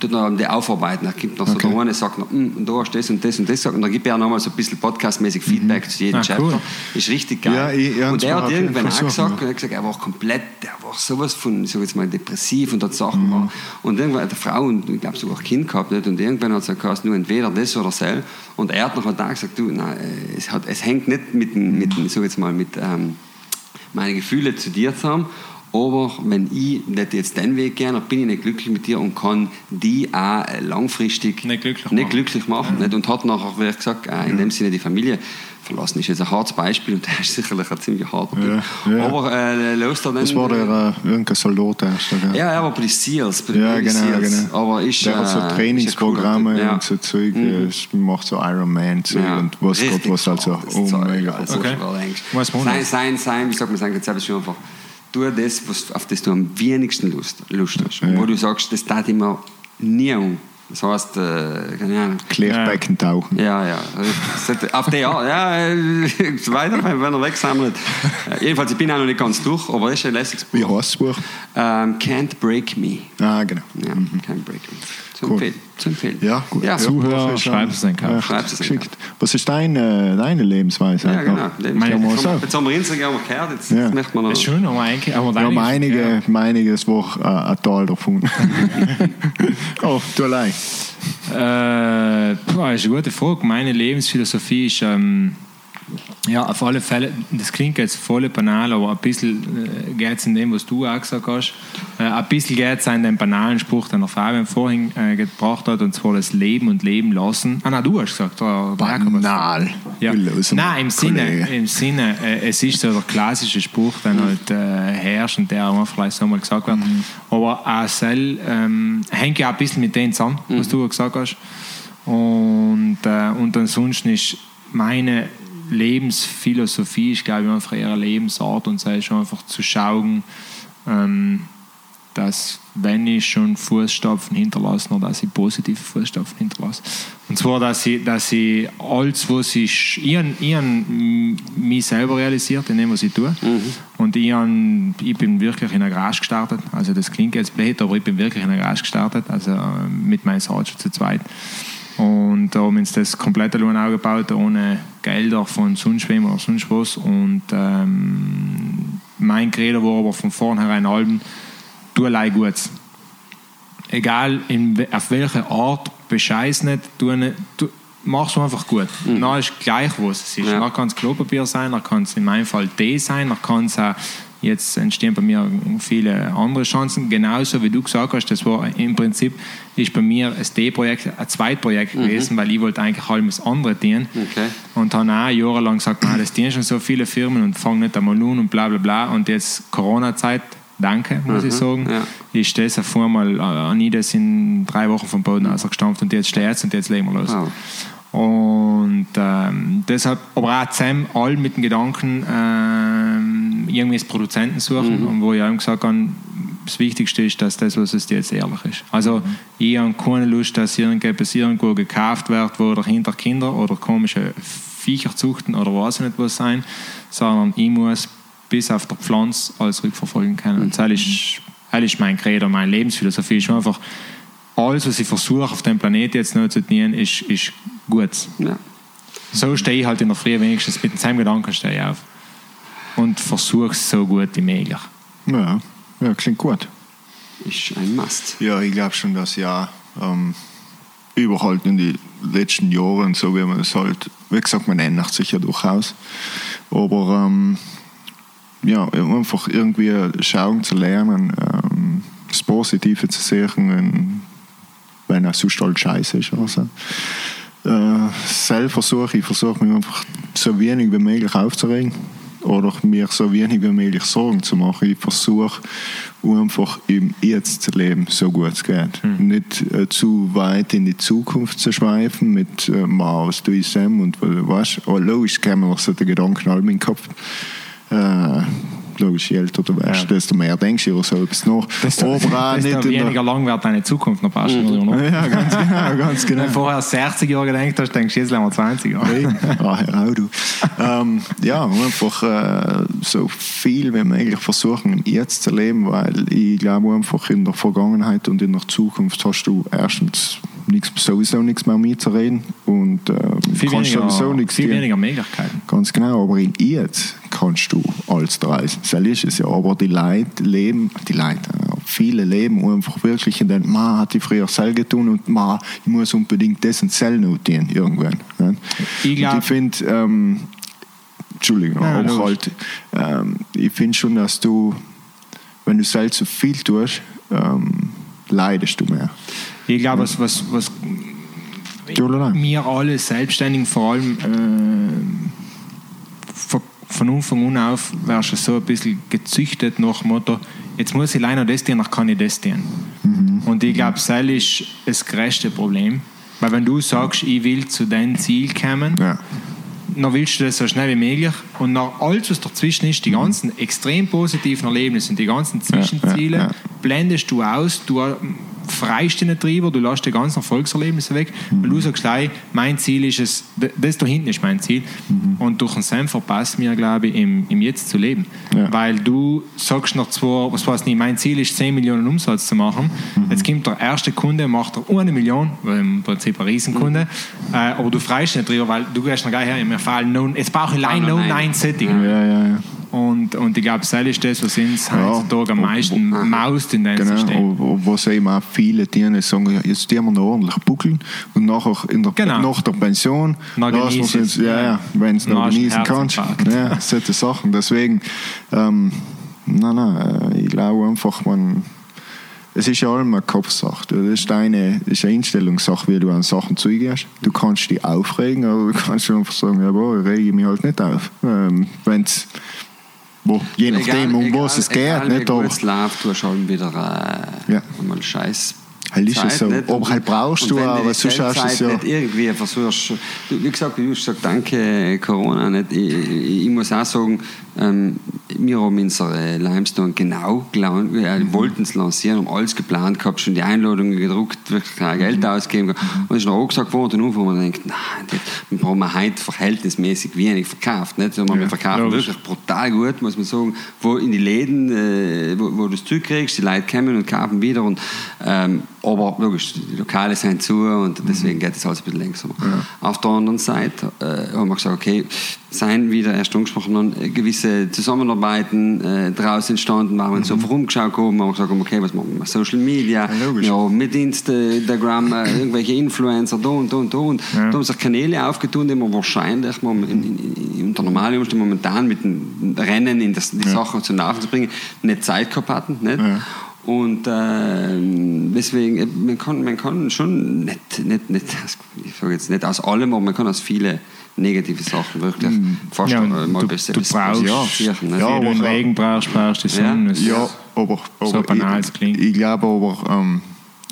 tut noch die aufarbeiten. Da gibt noch so Okay. der eine sagt noch, "Hm, da hast du das und das und das gesagt. Und dann gibt er nochmal so ein bisschen podcastmäßig Feedback zu jedem Ah, Chapter. cool. Ist richtig geil. Ja, ich- ja, und er hat irgendwann auch so, gesagt, er hat gesagt, er war komplett, der war sowas von, ich sag jetzt mal, depressiv und hat Sachen Mhm. war. Und irgendwann hat eine Frau und ich glaube sogar ein Kind gehabt, nicht? und irgendwann hat es gesagt, nur entweder das oder das. Und er hat noch da gesagt, du, nein, es, hat, es hängt nicht mit, mit sag jetzt mal, mit ähm, meine Gefühle zu dir zusammen. Aber wenn ich nicht jetzt den Weg gehe, dann bin ich nicht glücklich mit dir und kann die auch äh, langfristig Nicht glücklich nicht machen. glücklich machen. Nicht? Und hat nachher, wie gesagt, äh, in dem Sinne die Familie verlassen. Ist jetzt ein hartes Beispiel und [LAUGHS] der ist sicherlich ein ziemlich harter. Ja, ja. Aber äh, los da dann. Das war der äh, irgendein Soldat erst. gell? Ja, er war bei den Seals. Bei Ja, genau, Seals. genau. Aber ist, der hat so äh, Trainingsprogramme Typ. und so Zeug, Mhm. macht so Iron Man Zeug Ja. und was Gott Richtig was also oh, mega. Okay. Sein, sein, sein, wie sagt man, sein Konzept ist schon einfach, tu das, was, auf das du am wenigsten Lust, Lust hast. Ja. Wo du sagst, das tat immer nie um. Das heißt, äh, keine Ahnung. Klärbecken tauchen. Ja, ja. Auf der Art, ja, [LAUGHS] weiter, wenn er wegsammelt. Äh, jedenfalls, ich bin auch noch nicht ganz durch, aber es ist ein lässiges Buch. Wie heißt das Buch? Ähm, Can't Break Me. Ah, genau. Ja, Can't Break Me. Zu Cool. empfehlen. Zu empfehlen. Ja, gut. Ja, Zuhörer, schreibt es in echt Schreibt es in. Was ist deine, deine Lebensweise? Ja, genau. Ja, Lebens- Kann man jetzt, haben wir, jetzt haben wir Instagram gehört, jetzt Ja. möchte man noch. Das ist schön, aber eigentlich. Aber Wir haben einige, einiges Woche äh, ein Teil davon. [LAUGHS] oh, du allein. Äh, das ist eine gute Frage. Meine Lebensphilosophie ist, ähm, ja, auf alle Fälle, das klingt jetzt voll banal, aber ein bisschen äh, geht es in dem, was du auch gesagt hast. Äh, ein bisschen geht es in dem banalen Spruch, den der Fabian vorhin äh, gebracht hat, und zwar das Leben und Leben lassen. Ah, nein, du hast gesagt. Der, Banal. Ja. Nein, im Sinne, im Sinne es ist so der klassische Spruch, der halt äh, herrscht und der auch vielleicht so mal gesagt wird. Aber auch sel, ähm, hängt ja auch ein bisschen mit dem zusammen, was du gesagt hast. Und, äh, und ansonsten ist meine Lebensphilosophie, ist glaube ich einfach eher Lebensart und sei schon einfach zu schauen, ähm, dass wenn ich schon Fußstapfen hinterlasse, nur dass ich positive Fußstapfen hinterlasse. Und zwar, dass ich, dass ich alles, was ich, ich, hab- ich mich selber realisiert in dem, was ich tue. Und ich, ich bin wirklich in der Garage gestartet. Also das klingt jetzt blöd, aber ich bin wirklich in der Garage gestartet, also äh, mit meinem schon zu zweit. Und da haben wir uns das komplett allein aufgebaut, ohne Gelder von sonst wem oder sonst was. Und ähm, mein Credo war aber von vornherein Alben, tu allein Gutes. Egal in, auf welche Art, bescheiß nicht, tu nicht tu, mach's einfach gut. Mhm. Dann ist gleich, was es ist. Ja. Dann kann es Klopapier sein, dann kann es in meinem Fall Tee sein, dann kann es auch, jetzt entstehen bei mir viele andere Chancen. Genauso wie du gesagt hast, das war im Prinzip, ist bei mir ein T-Projekt, ein Zweitprojekt gewesen, weil ich wollte eigentlich allem das andere dienen. Okay. Und habe auch jahrelang gesagt, "Nein, das dienen schon so viele Firmen und fangen nicht einmal an und bla bla bla. Und jetzt Corona-Zeit, danke, muss ich sagen, ja. ist das auf einmal, äh, nie das in drei Wochen vom Boden ausgestampft und jetzt steht es und jetzt legen wir los. Wow. Und ähm, deshalb, aber auch zusammen, all mit dem Gedanken, ähm, irgendwie Produzenten suchen, und wo ich auch gesagt habe, das Wichtigste ist, dass das, was es jetzt ehrlich ist. Also, ich habe keine Lust, dass irgendetwas irgendwo gekauft wird, wo dahinter Kinder oder komische Viecher zuchten oder was nicht was sein, sondern ich muss bis auf der Pflanze alles rückverfolgen können. Und das ist, das ist mein Credo, meine Lebensphilosophie. Ist einfach, alles, was ich versuche auf dem Planeten jetzt noch zu dienen, ist, ist gut. Ja. So stehe ich halt in der Früh wenigstens mit demselben Gedanken stehe ich auf. Und versuche es so gut wie möglich. Ja, ja, klingt gut. Ist ein Must. Ja, ich glaube schon, dass ja ähm, überall in den letzten Jahren, so wie man es halt, wie gesagt, man ändert sich ja durchaus. Aber ähm, ja, einfach irgendwie schauen zu lernen, ähm, das Positive zu sehen, wenn, es sonst halt scheiße ist. Oder so. Äh, selber versuche ich, versuche mich einfach so wenig wie möglich aufzuregen oder mir so wenig wie möglich Sorgen zu machen. Ich versuche einfach im Jetzt zu leben, so gut es geht. Nicht äh, zu weit in die Zukunft zu schweifen mit äh, ich Sam und äh, was. Aber logisch kämen noch so die Gedanken alle in den Kopf. Äh, logisch, je älter du wirst, Ja. desto mehr denkst du über so etwas nach. Desto, Aber auch desto nicht weniger lang wird deine Zukunft noch passen. Mhm. Ja, ganz genau, ganz genau. [LAUGHS] Wenn du vorher 60 Jahre gedacht hast, denkst du jetzt lernen wir 20 Jahre. [LAUGHS] Ah, Herr Audu. ähm, ja, einfach äh, so viel wie möglich versuchen, im Jetzt zu leben, weil ich glaube einfach in der Vergangenheit und in der Zukunft hast du erstens nichts, sowieso nichts mehr mitzureden und äh, Viel, kannst sowieso weniger, nichts viel tun. weniger Möglichkeiten. Ganz genau, aber in Jetzt kannst du alles reisen. Das ist es ja. Aber die Leute leben, die Leute, äh, viele leben einfach wirklich in den, man hat ich früher Sell getan und man, ich muss unbedingt das und Sell notieren irgendwann. Ne? Ich ich finde, ähm, Entschuldigung, Ja, aber halt, ähm, ich finde schon, dass du, wenn du selbst so viel tust, ähm, leidest du mehr. Ich glaube, was, was, was wir alle Selbstständigen vor allem äh, von, Anfang an auf wärst du so ein bisschen gezüchtet nach dem Motto, jetzt muss ich leider das tun, dann kann ich das tun. Und ich glaube, das ist das größte Problem. Weil wenn du sagst, ich will zu deinem Ziel kommen, Ja. dann willst du das so schnell wie möglich und nach alles, was dazwischen ist, die ganzen extrem positiven Erlebnisse und die ganzen Zwischenziele, ja, ja. blendest du aus, du freist dich nicht drüber, du lässt die ganzen Erfolgserlebnisse weg, weil du sagst gleich, mein Ziel ist es, das da hinten ist mein Ziel. Und durch den Sam verpasst mir, glaube ich, im, im Jetzt zu leben. Ja. Weil du sagst noch zwar, was weiß nicht, mein Ziel ist 10 Millionen Umsatz zu machen. Jetzt kommt der erste Kunde, macht er eine Million, weil im Prinzip ein Riesenkunde, äh, aber du freust dich nicht drüber, weil du gehst noch gleich her, mir fallen no, jetzt brauche ich allein no, No nein. 9 Setting. Ja, ja, ja. Und, und ich glaube, das ist das, was uns heutzutage am meisten ob- maust in deinem Genau, System. ob- was eben auch viele Tiere sagen, ja, jetzt tun wir noch ordentlich buckeln und nachher in der, Genau. nach der Pension, uns, ja, ja, wenn es noch genießen kannst. Ja, solche Sachen. Deswegen, ähm, nein, nein, äh, ich glaube einfach, man, es ist ja allem eine Kopfsache. Das ist, deine, das ist eine Einstellungssache, wie du an Sachen zugehst. Du kannst dich aufregen, aber du kannst einfach sagen, ja, boah, ich rege mich halt nicht auf. Ähm, wenn's, wo, je nachdem, um was es geht. egal, nicht, wie gut es läuft, du hast halt wieder äh, Ja. einmal Scheiß. Halt ist es so. nicht? Aber halt brauchst du auch, aber sonst hast du es ja- nicht irgendwie versuchst. Du, wie gesagt, du hast gesagt, danke Corona. Nicht? Ich, ich, ich muss auch sagen, ähm, wir haben unsere Limestone genau geplant, wir Mhm. wollten es lancieren, haben alles geplant gehabt, schon die Einladungen gedruckt, wirklich kein Geld Mhm. ausgegeben. Und es ist noch auch gesagt worden, und wo man denkt, nein, wir brauchen heute verhältnismäßig wenig verkauft. Nicht? Sondern wir verkaufen logisch. wirklich brutal gut, muss man sagen, wo in die Läden, äh, wo, wo du es zurückkriegst, die Leute kommen und kaufen wieder. Und, ähm, aber logisch, die Lokale sind zu und deswegen geht es alles ein bisschen langsamer. Auf der anderen Seite äh, haben wir gesagt, okay, seien wieder erst angesprochen, haben, äh, gewisse Zusammenarbeiten äh, daraus entstanden, waren wir so rumgeschaut haben, haben wir gesagt, okay, was machen wir Social Media, Ja, ja, mit Instagram, äh, irgendwelche Influencer, da und da und da. Und Ja. da haben sich Kanäle aufgetan, die wir wahrscheinlich in, in, in, unter normalen Umständen momentan mit dem Rennen in das, die Sachen zum Laufen zu bringen, nicht Zeit gehabt hatten. Nicht? Ja. Und äh, deswegen, man kann, man kann schon nicht, nicht, nicht, ich sage jetzt nicht aus allem, aber man kann aus viele negative Sachen wirklich fast Ja, und mal du- besser du brauchst- distanzieren, nicht? Ja, Wie du Regen brauchst, brauchst du die Sonne. Es Ja, ist- aber, aber So banal es ich, klingt. ich glaube aber, ähm,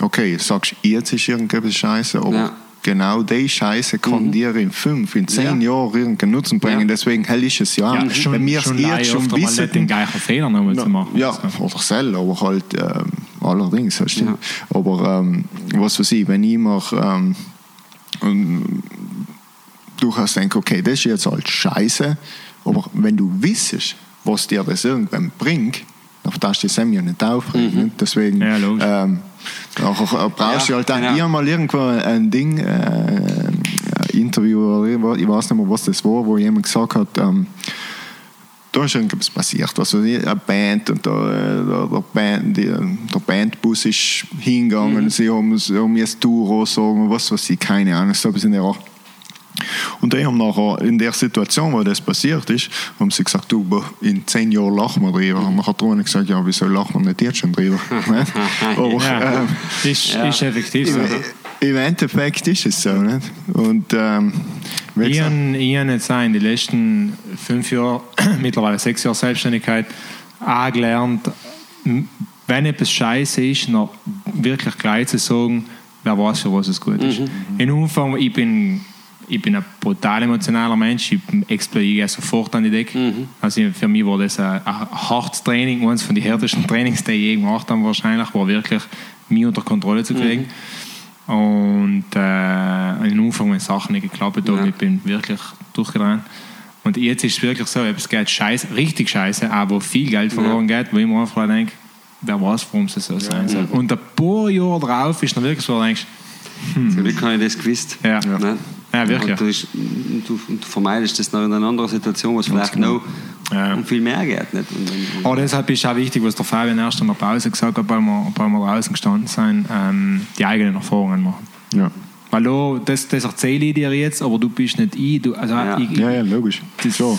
okay, sagst jetzt ist irgendetwas scheiße, aber Ja. Genau die Scheiße kann dir in fünf, in zehn Ja. Jahren irgendeinen Nutzen bringen. Ja. Deswegen hell ist es ja. ja, schon, Wenn wir es jetzt schon nicht den wissen, gleichen Fehler nochmal zu machen. ja, Also, oder selber, aber halt ähm, allerdings, stimmt. Ja. Aber ähm, was weiß ich, wenn ich mir ähm, ähm, durchaus denke, okay, das ist jetzt halt scheiße, aber wenn du wissest, was dir das irgendwann bringt, dann darfst du dich ja nicht aufregen. nicht? Deswegen Ja, ähm, nachher brauchst du Ja, halt dann genau. mal irgendwo ein Ding, äh, ein Interview, oder ich weiß nicht mehr, was das war, wo jemand gesagt hat, ähm, da ist irgendwas passiert. Also eine Band und der, der, der, Band, die, der Bandbus ist hingegangen, sie haben, sie haben jetzt Tour sagen, was weiß ich, keine Ahnung, so etwas in der Art. Und die haben nachher in der Situation, wo das passiert ist, haben sie gesagt, du, in zehn Jahren lachen wir drüber. Und man hat dann gesagt, ja, wieso lachen wir nicht jetzt schon drüber? [LAUGHS] Aber, ja, ähm, ist, ja. ist effektiv so. im, Im Endeffekt ist es so. Nicht? Und ähm, Ich habe jetzt auch in den letzten fünf Jahren, [COUGHS] mittlerweile sechs Jahre Selbstständigkeit, auch gelernt, wenn etwas scheiße ist, noch wirklich gleich zu sagen, wer weiß, für was es gut ist. In Umfang, ich bin, ich bin ein brutal emotionaler Mensch, ich explodiere sofort an die Decke. Also für mich war das ein, ein hartes Training, eines von den härtesten Trainings, die ich je gemacht habe wahrscheinlich, war wirklich, mich unter Kontrolle zu kriegen. Und äh, in Anfang, wenn Sachen nicht geklappt haben, Ja. ich bin wirklich durchgerannt. Und jetzt ist es wirklich so, es geht scheiße, richtig scheiße, aber viel Geld verloren geht, wo ich mir einfach denke, wer weiß, warum es so sein soll. Und ein paar Jahre drauf ist dann wirklich so, denkst, Zum Glück habe ich das gewusst. Ja. Ne? Ja, wirklich. Und du, ist- du, vermeidest das noch in einer anderen Situation, wo es vielleicht noch Ja. um viel mehr geht. Nicht? Und, und, Aber deshalb ist auch wichtig, was der Fabian erst in der Pause gesagt hat, weil wir, weil wir draußen gestanden sind, ähm, die eigenen Erfahrungen machen. ja. Du, das, das erzähle ich dir jetzt, aber du bist nicht ich. Du, also Ja. ich, ja, ja, logisch. Das- Schon.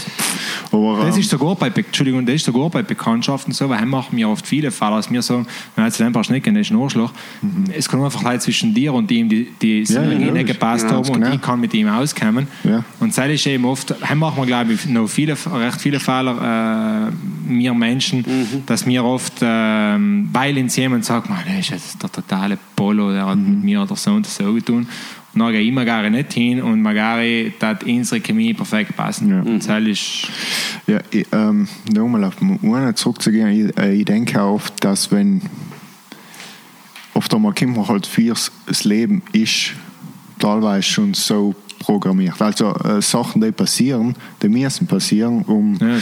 Aber, Das ähm, ist sogar bei, Be- Entschuldigung, das ist sogar bei Bekanntschaften so, weil hier machen wir oft viele Fälle, als wir sagen, wenn jetzt ein paar Schnecken, das ist ein Arschloch. Es kann einfach Leute zwischen dir und ihm, die, die Mhm. Ja, ja, Synergie nicht logisch. gepasst Ja, haben und genau. ich kann mit ihm auskommen. Ja. Und das ist eben oft, hier machen wir glaube ich noch viele, recht viele Fälle, äh, wir Menschen, Mhm. dass wir oft, ähm, weil uns jemand sagt, man, das ist jetzt der totale Polo, der hat Mhm. mit mir oder so und so getan. Und dann gehe ich mir gar nicht hin und magari, dass unsere Chemie perfekt passen. Ja. Und das ist Ja, ich, ähm, nochmal auf eine zurückzugehen, ich, äh, ich denke oft, dass wenn auf kommt man halt für das Leben ist teilweise schon so programmiert. Also äh, Sachen, die passieren, die müssen passieren, um Ja,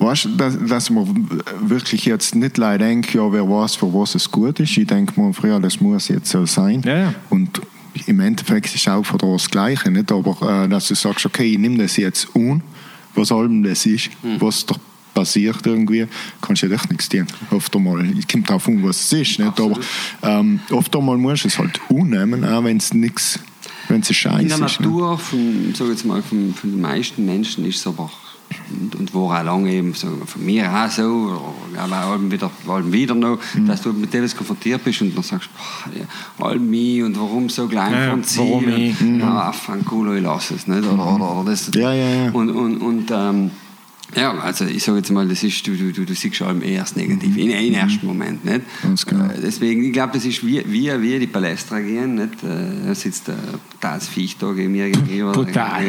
weißt, du, dass, dass man wirklich jetzt nicht leider denkt, ja, wer weiß, für was es gut ist. Ich denke mir früher, das muss jetzt so sein. Ja, ja. Und im Endeffekt ist auch für das Gleiche, nicht? aber äh, dass du sagst, okay, ich nehme das jetzt an, was allem das ist, was da passiert irgendwie, kannst du ja echt nichts tun. Oft einmal, es kommt darauf an, was es ist, nicht? aber ähm, oft einmal musst du es halt annehmen, auch wenn es nichts, wenn es In scheiße der ist. nicht? Natur von, sag jetzt mal, von, von den meisten Menschen ist es aber, und, und war auch lange eben, so, von mir auch so, oder aber auch wieder, allem wieder noch, Mhm. dass du mit etwas konfrontiert bist und dann sagst, ja, all mich und warum so klein Ja, vom warum Ziel. ich? Und, Ja, fang cool, ich lass es. Nicht? Oder, oder, oder das, Ja, ja, ja. Und, und, und ähm, ja, also ich sage jetzt mal, das ist, du, du, du, du siehst allem erst negativ, in im ersten Moment. Nicht? Ganz genau. Äh, Deswegen, ich glaube, das ist wie, wie, wie die Palästra gehen. Nicht? Äh, Da sitzt ein brutales Viech da gegen mir gegenüber. Brutal.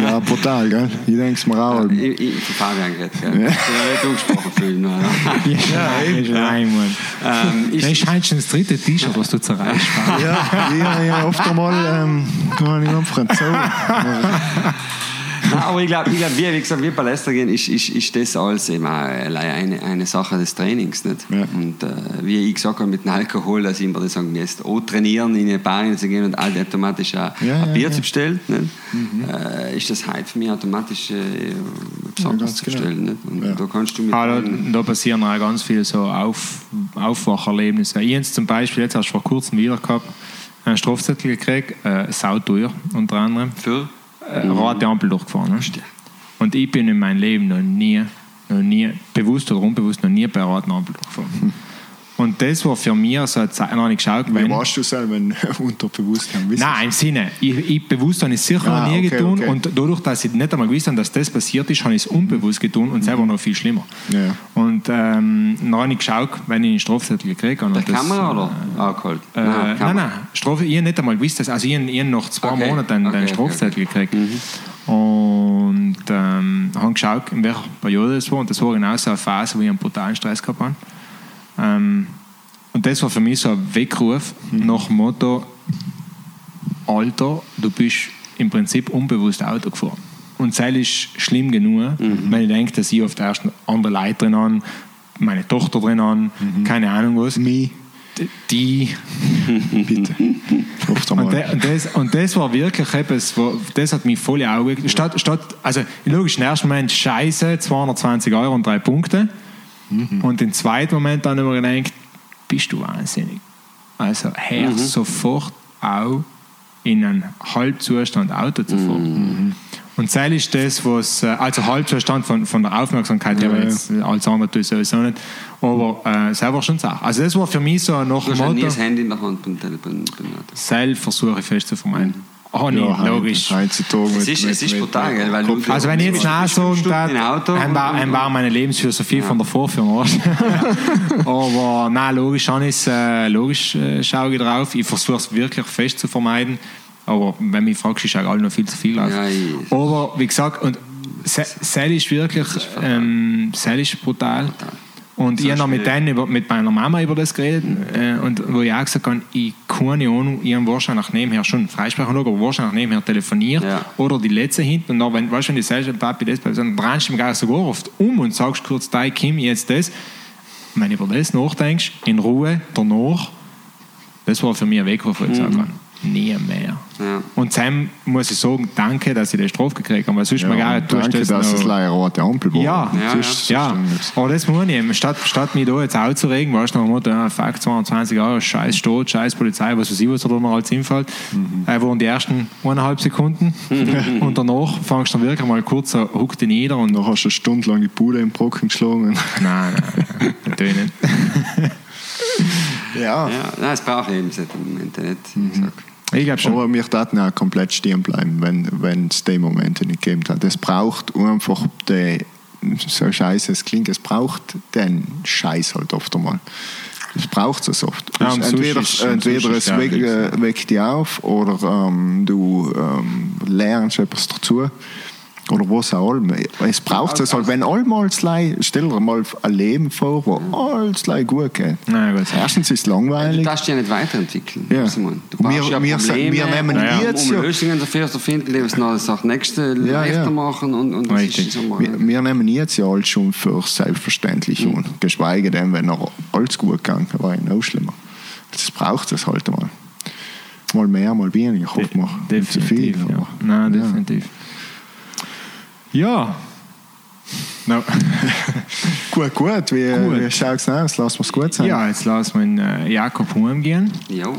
Ja, brutal, gell? Ich denke es mir auch. Ich, ich, von Fabian geredet, gell? Ja. Ich bin nicht angesprochen fühlen. Oder? Ja, ist ein Mann. Ähm, Das ist, ist halt schon das dritte T-Shirt, was du zerreißt. Ja, ja, ja, oft einmal ähm, kann ich Zoo. Nein, aber ich glaube, ich glaub, wie, wie gesagt, wie Palästra gehen, ist, ist, ist das alles eben eine, eine Sache des Trainings. Nicht? Ja. Und äh, wie ich gesagt habe mit dem Alkohol, dass ich immer das sagen, jetzt auch trainieren, in eine Bar zu gehen und all automatisch auch Ja, ein ja, Bier ja. zu bestellen, nicht? Äh, ist das heute für mich automatisch äh, ganz zu genau. bestellen. Nicht? Und Ja. da kannst du mit Ah, da, passieren auch ganz viele so Auf, Aufwacherlebnisse. Ich habe zum Beispiel jetzt erst vor kurzem wieder gehabt, einen Strafzettel gekriegt, äh, sauteuer unter anderem, für äh, rote Ampel durchgefahren. Ne? Und ich bin in meinem Leben noch nie, noch nie, bewusst oder unbewusst, noch nie bei einer roten Ampel durchgefahren. [LAUGHS] Und das war für mich so eine Zeit, noch nicht geschaut, Wie wenn, warst du selber [LAUGHS] unterbewusst? Nein, im Sinne. Ich, ich bewusst habe ich es sicher Ah, noch nie okay, getan. okay. Und dadurch, dass ich nicht einmal gewusst habe, dass das passiert ist, habe ich es unbewusst getan und selber noch viel schlimmer. Ja. Und ähm, dann habe ich geschaut, wenn ich einen Strafzettel gekriegt habe. der das, Kamera oder Alkohol? Äh, nein, nein, Strafe, ich habe nicht einmal gewusst, dass, also ich habe ich habe nach zwei Okay, Monaten einen, okay, einen okay, Strafzettel gekriegt. Und ähm, habe geschaut, in welcher Periode das war. Und das war genau so eine Phase, wo ich einen brutalen Stress gehabt habe. Ähm, und das war für mich so ein Weckruf nach dem Motto, Alter, du bist im Prinzip unbewusst Auto gefahren. Und das ist schlimm genug, wenn ich denke, dass ich auf der ersten andere Leute drin habe, meine Tochter drin habe, keine Ahnung was. Me, Die. [LAUGHS] bitte. Oft Und, de, und, das, und das war wirklich etwas, das hat mich voll Augen. Statt, statt, also logisch, im ersten Moment scheiße, 220 Euro und drei Punkte. Und im zweiten Moment dann immer gedacht, bist du wahnsinnig. Also hör sofort auf, in einen Halbzustand Auto zu fahren. Und das ist das, was, äh, also Halbzustand von, von der Aufmerksamkeit, her, Ja, ja. jetzt alles andere tue ich sowieso nicht, aber äh, selber schon Sache. Also das war für mich so nach Du dem hast ja nie Motto, das Handy in der Hand beim Telefon selbst versuche ich fest zu vermeiden. Oh nee, Ja, logisch. Heutzutage Es ist, mit- es ist mit- brutal, gell, weil du, Also wenn ich jetzt Auto ein war, und- ein war meine Lebensphilosophie von der Vorführung. [LAUGHS] Aber nein, logisch, habe ich äh, logisch äh, schaue ich drauf. Ich versuche es wirklich fest zu vermeiden. Aber wenn du mich fragst, ist auch noch viel zu viel. drauf. Ja, Aber wie gesagt, und Se- Sel ist wirklich ähm, Sel ist brutal. Und ich habe noch mit, mit meiner Mama über das geredet, äh, und wo ich auch gesagt habe, ich keine Ahnung, ich habe wahrscheinlich nebenher schon Freisprechen aber wahrscheinlich nebenher telefoniert Ja. oder die letzte hinten und dann, wenn, weißt wenn du sagst, Papi, das, dann drehst du mich gar sogar oft um und sagst kurz, da Kim, jetzt das. Und wenn du über das nachdenkst, in Ruhe, danach, das war für mich ein Weg, wo ich gesagt habe, nie mehr. Ja. Und Sam muss ich sagen, danke, dass ich den Strafe gekriegt habe, weil sonst Ja, mir gar nicht danke, das dass es leider eine rote Ampel war. ja, Ja, Sonst- ja. nichts. Aber das muss ich eben. Statt, statt mich da jetzt aufzuregen, weißt du, nach dem Motto, ja, fuck, 220 Euro, scheiß Staat, scheiß Polizei, was weiß ich, was da noch als hinfällt, Mhm. äh, waren die ersten eineinhalb Sekunden. [LAUGHS] und danach fangst du dann wirklich mal kurz so, huck dich nieder und. Dann hast du eine Stunde lang die Bude im Brocken geschlagen. Nein, nein, nein, [LAUGHS] natürlich nicht. Ja. Ja, nein, es braucht eben solche Momente nicht. Mhm. Ich sag. Ich glaube schon. Aber mir daten auch komplett stehen bleiben, wenn wenn es die Momente nicht gegeben hat. Es braucht einfach die, so scheiße es klingt, es braucht den Scheiß halt oft einmal. Es braucht es oft. Ja, entweder ist- entweder es ja äh, weckt dich auf oder ähm, du ähm, lernst etwas dazu. Oder was auch immer. Es braucht es halt. Wenn allmals stell dir mal ein Leben vor, wo alles gut geht. Gut. Erstens ist es langweilig. Du darfst dich ja nicht weiterentwickeln. Ja. Du Wir- ja wir- Probleme, wir nehmen um, jetzt um ja- Lösungen dafür zu finden, die noch das nächste Ja, leichter ja. machen. Und, und das ist so mal, Wir, wir nehmen jetzt ja alles schon für selbstverständlich Mhm. an. Geschweige denn, wenn noch alles gut gegangen war, ja noch schlimmer. Das braucht es halt mal. Mal mehr, mal weniger. Ich hoffe, mal nicht zu viel. Definitiv, ja. Nein, Ja. definitiv. Ja. No. [LAUGHS] Gut, gut. Wie, Gut. wie schaut es aus? Lass uns gut sein. ja, jetzt lassen wir in äh, Jakob heimgehen. Jo.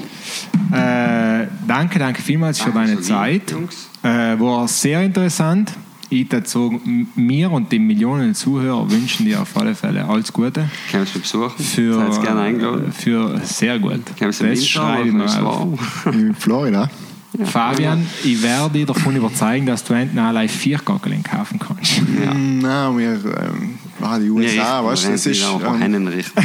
Äh, danke, danke vielmals für Danke deine so Zeit. Jungs. Äh, war sehr interessant. Ich dazu, mir und den Millionen Zuhörer wünschen dir auf alle Fälle alles Gute. Können wir besuchen? Für, Seid gerne eingeladen. für sehr gut. Können wir Das schreibe ich auf. In Florida. Fabian, ich werde dich davon überzeugen, dass du endlich allein vier Gockeln kaufen kannst. Ja. Nein, wir, ähm, ah, die USA, [LAUGHS] weißt du, das ist. Auch Ähm, richten.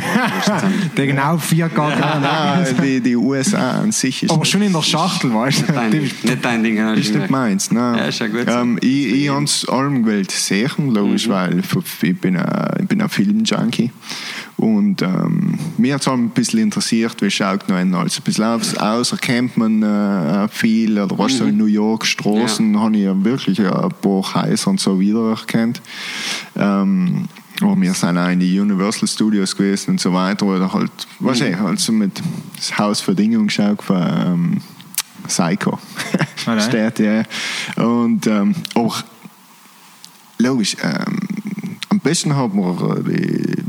Der genau vier Gockeln. nein, die, die USA an sich ist. Aber schon in der Schachtel, weißt du? Nicht dein Ding. ja, ist nicht meins. Nein. Ja, ist ja gut. Ähm, ich ich habe es allem gewählt sehen, logisch, Mhm. weil ich bin ein, ich bin ein Filmjunkie. Und ähm, mir hat es ein bisschen interessiert, wie schaut noch ein alles ein bisschen aus. Außer kennt man äh, viel, oder was so in New York Straßen, habe ich ja wirklich ein paar Häuser und so wiedererkannt. Ähm, aber wir sind auch in die Universal Studios gewesen und so weiter, oder halt, was ich, also mit das Haus für Dinge geschaut von ähm, Psycho. Alright. Steht, ja. Und ähm, auch logisch, ähm, am besten hat äh, die,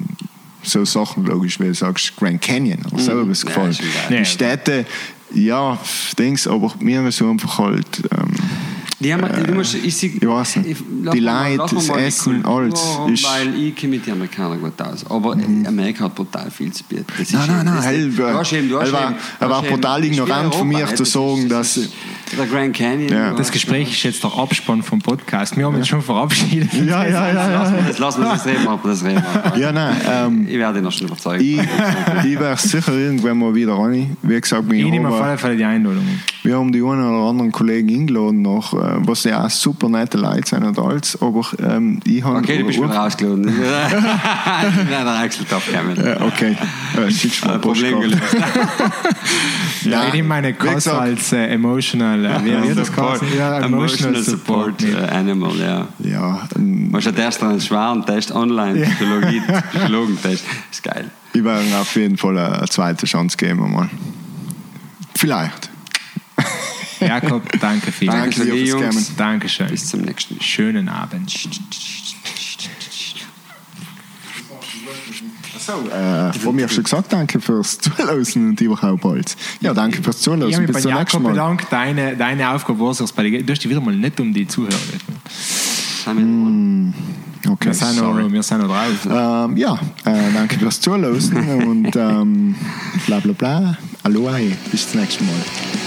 so Sachen, logisch, wie du sagst, Grand Canyon oder so etwas gefallen. geil. Ja. Die Städte, ja, Dings, aber mir so einfach halt. Ähm, Die haben, du musst, ich, sie- ich weiß nicht. ich- Die mal- Leute, das Essen, alles ist- Weil ich kenne mit den Amerikanern gut aus. Aber Amerika hat brutal viel zu bieten. Das ist Nein, nein, nein, das- hell, du hast eben- du er hast war- er war hast eben- brutal ignorant von mir nicht? zu sagen, dass- Der Grand Canyon. Ja. Das Gespräch ist jetzt der Abspann vom Podcast. Wir haben uns schon verabschiedet. ja, ja, ja, Lass ja. mal das, reden, aber das reden wir. Ja, nein, ähm, Ich werde dich noch schon überzeugen. ich, ich wäre sicher irgendwann mal wieder rein. Wie gesagt, wir Ich nehme auf haben, alle Fälle die Einladung. wir haben die einen oder anderen Kollegen eingeladen, noch, äh, was ja auch super nette Leute sind und alles. Aber ähm, ich habe. Okay, du bist wieder rausgeladen. Nein, der Axel darf kommen. Äh, okay, äh, schickst mal Äh, Problem gelöst. [LAUGHS] Ja, ich nehme meine gesagt, als äh, emotional, äh, wie wie das Support. heißt? Ja, Emotional Support mit. äh, Animal, ja. Ja, ähm, Man hat erst einen schweren Test online, Psychologie, [LAUGHS] Psychologentest. Ist geil. ich werde auf jeden Fall eine, eine zweite Chance geben. Mal. Vielleicht. Jakob, danke vielmals. Danke dir dir, fürs Jungs. Dankeschön. Bis zum nächsten Mal. Schönen Abend. So, äh, von mir schon gesagt, danke fürs Zuhören und überhaupt alles. Ja, danke fürs Zuhören. Ich habe mich bei Bis zum nächsten Jakob Mal. bedankt. Deine, deine Aufgabe war es bei dir. Du hast dich wieder mal nicht um die Zuhörer mal. Okay, Wir sind, sorry. noch, wir sind noch drauf. Ähm, ja, äh, danke fürs Zuhören und ähm, bla bla bla. Aloha, bis zum nächsten Mal.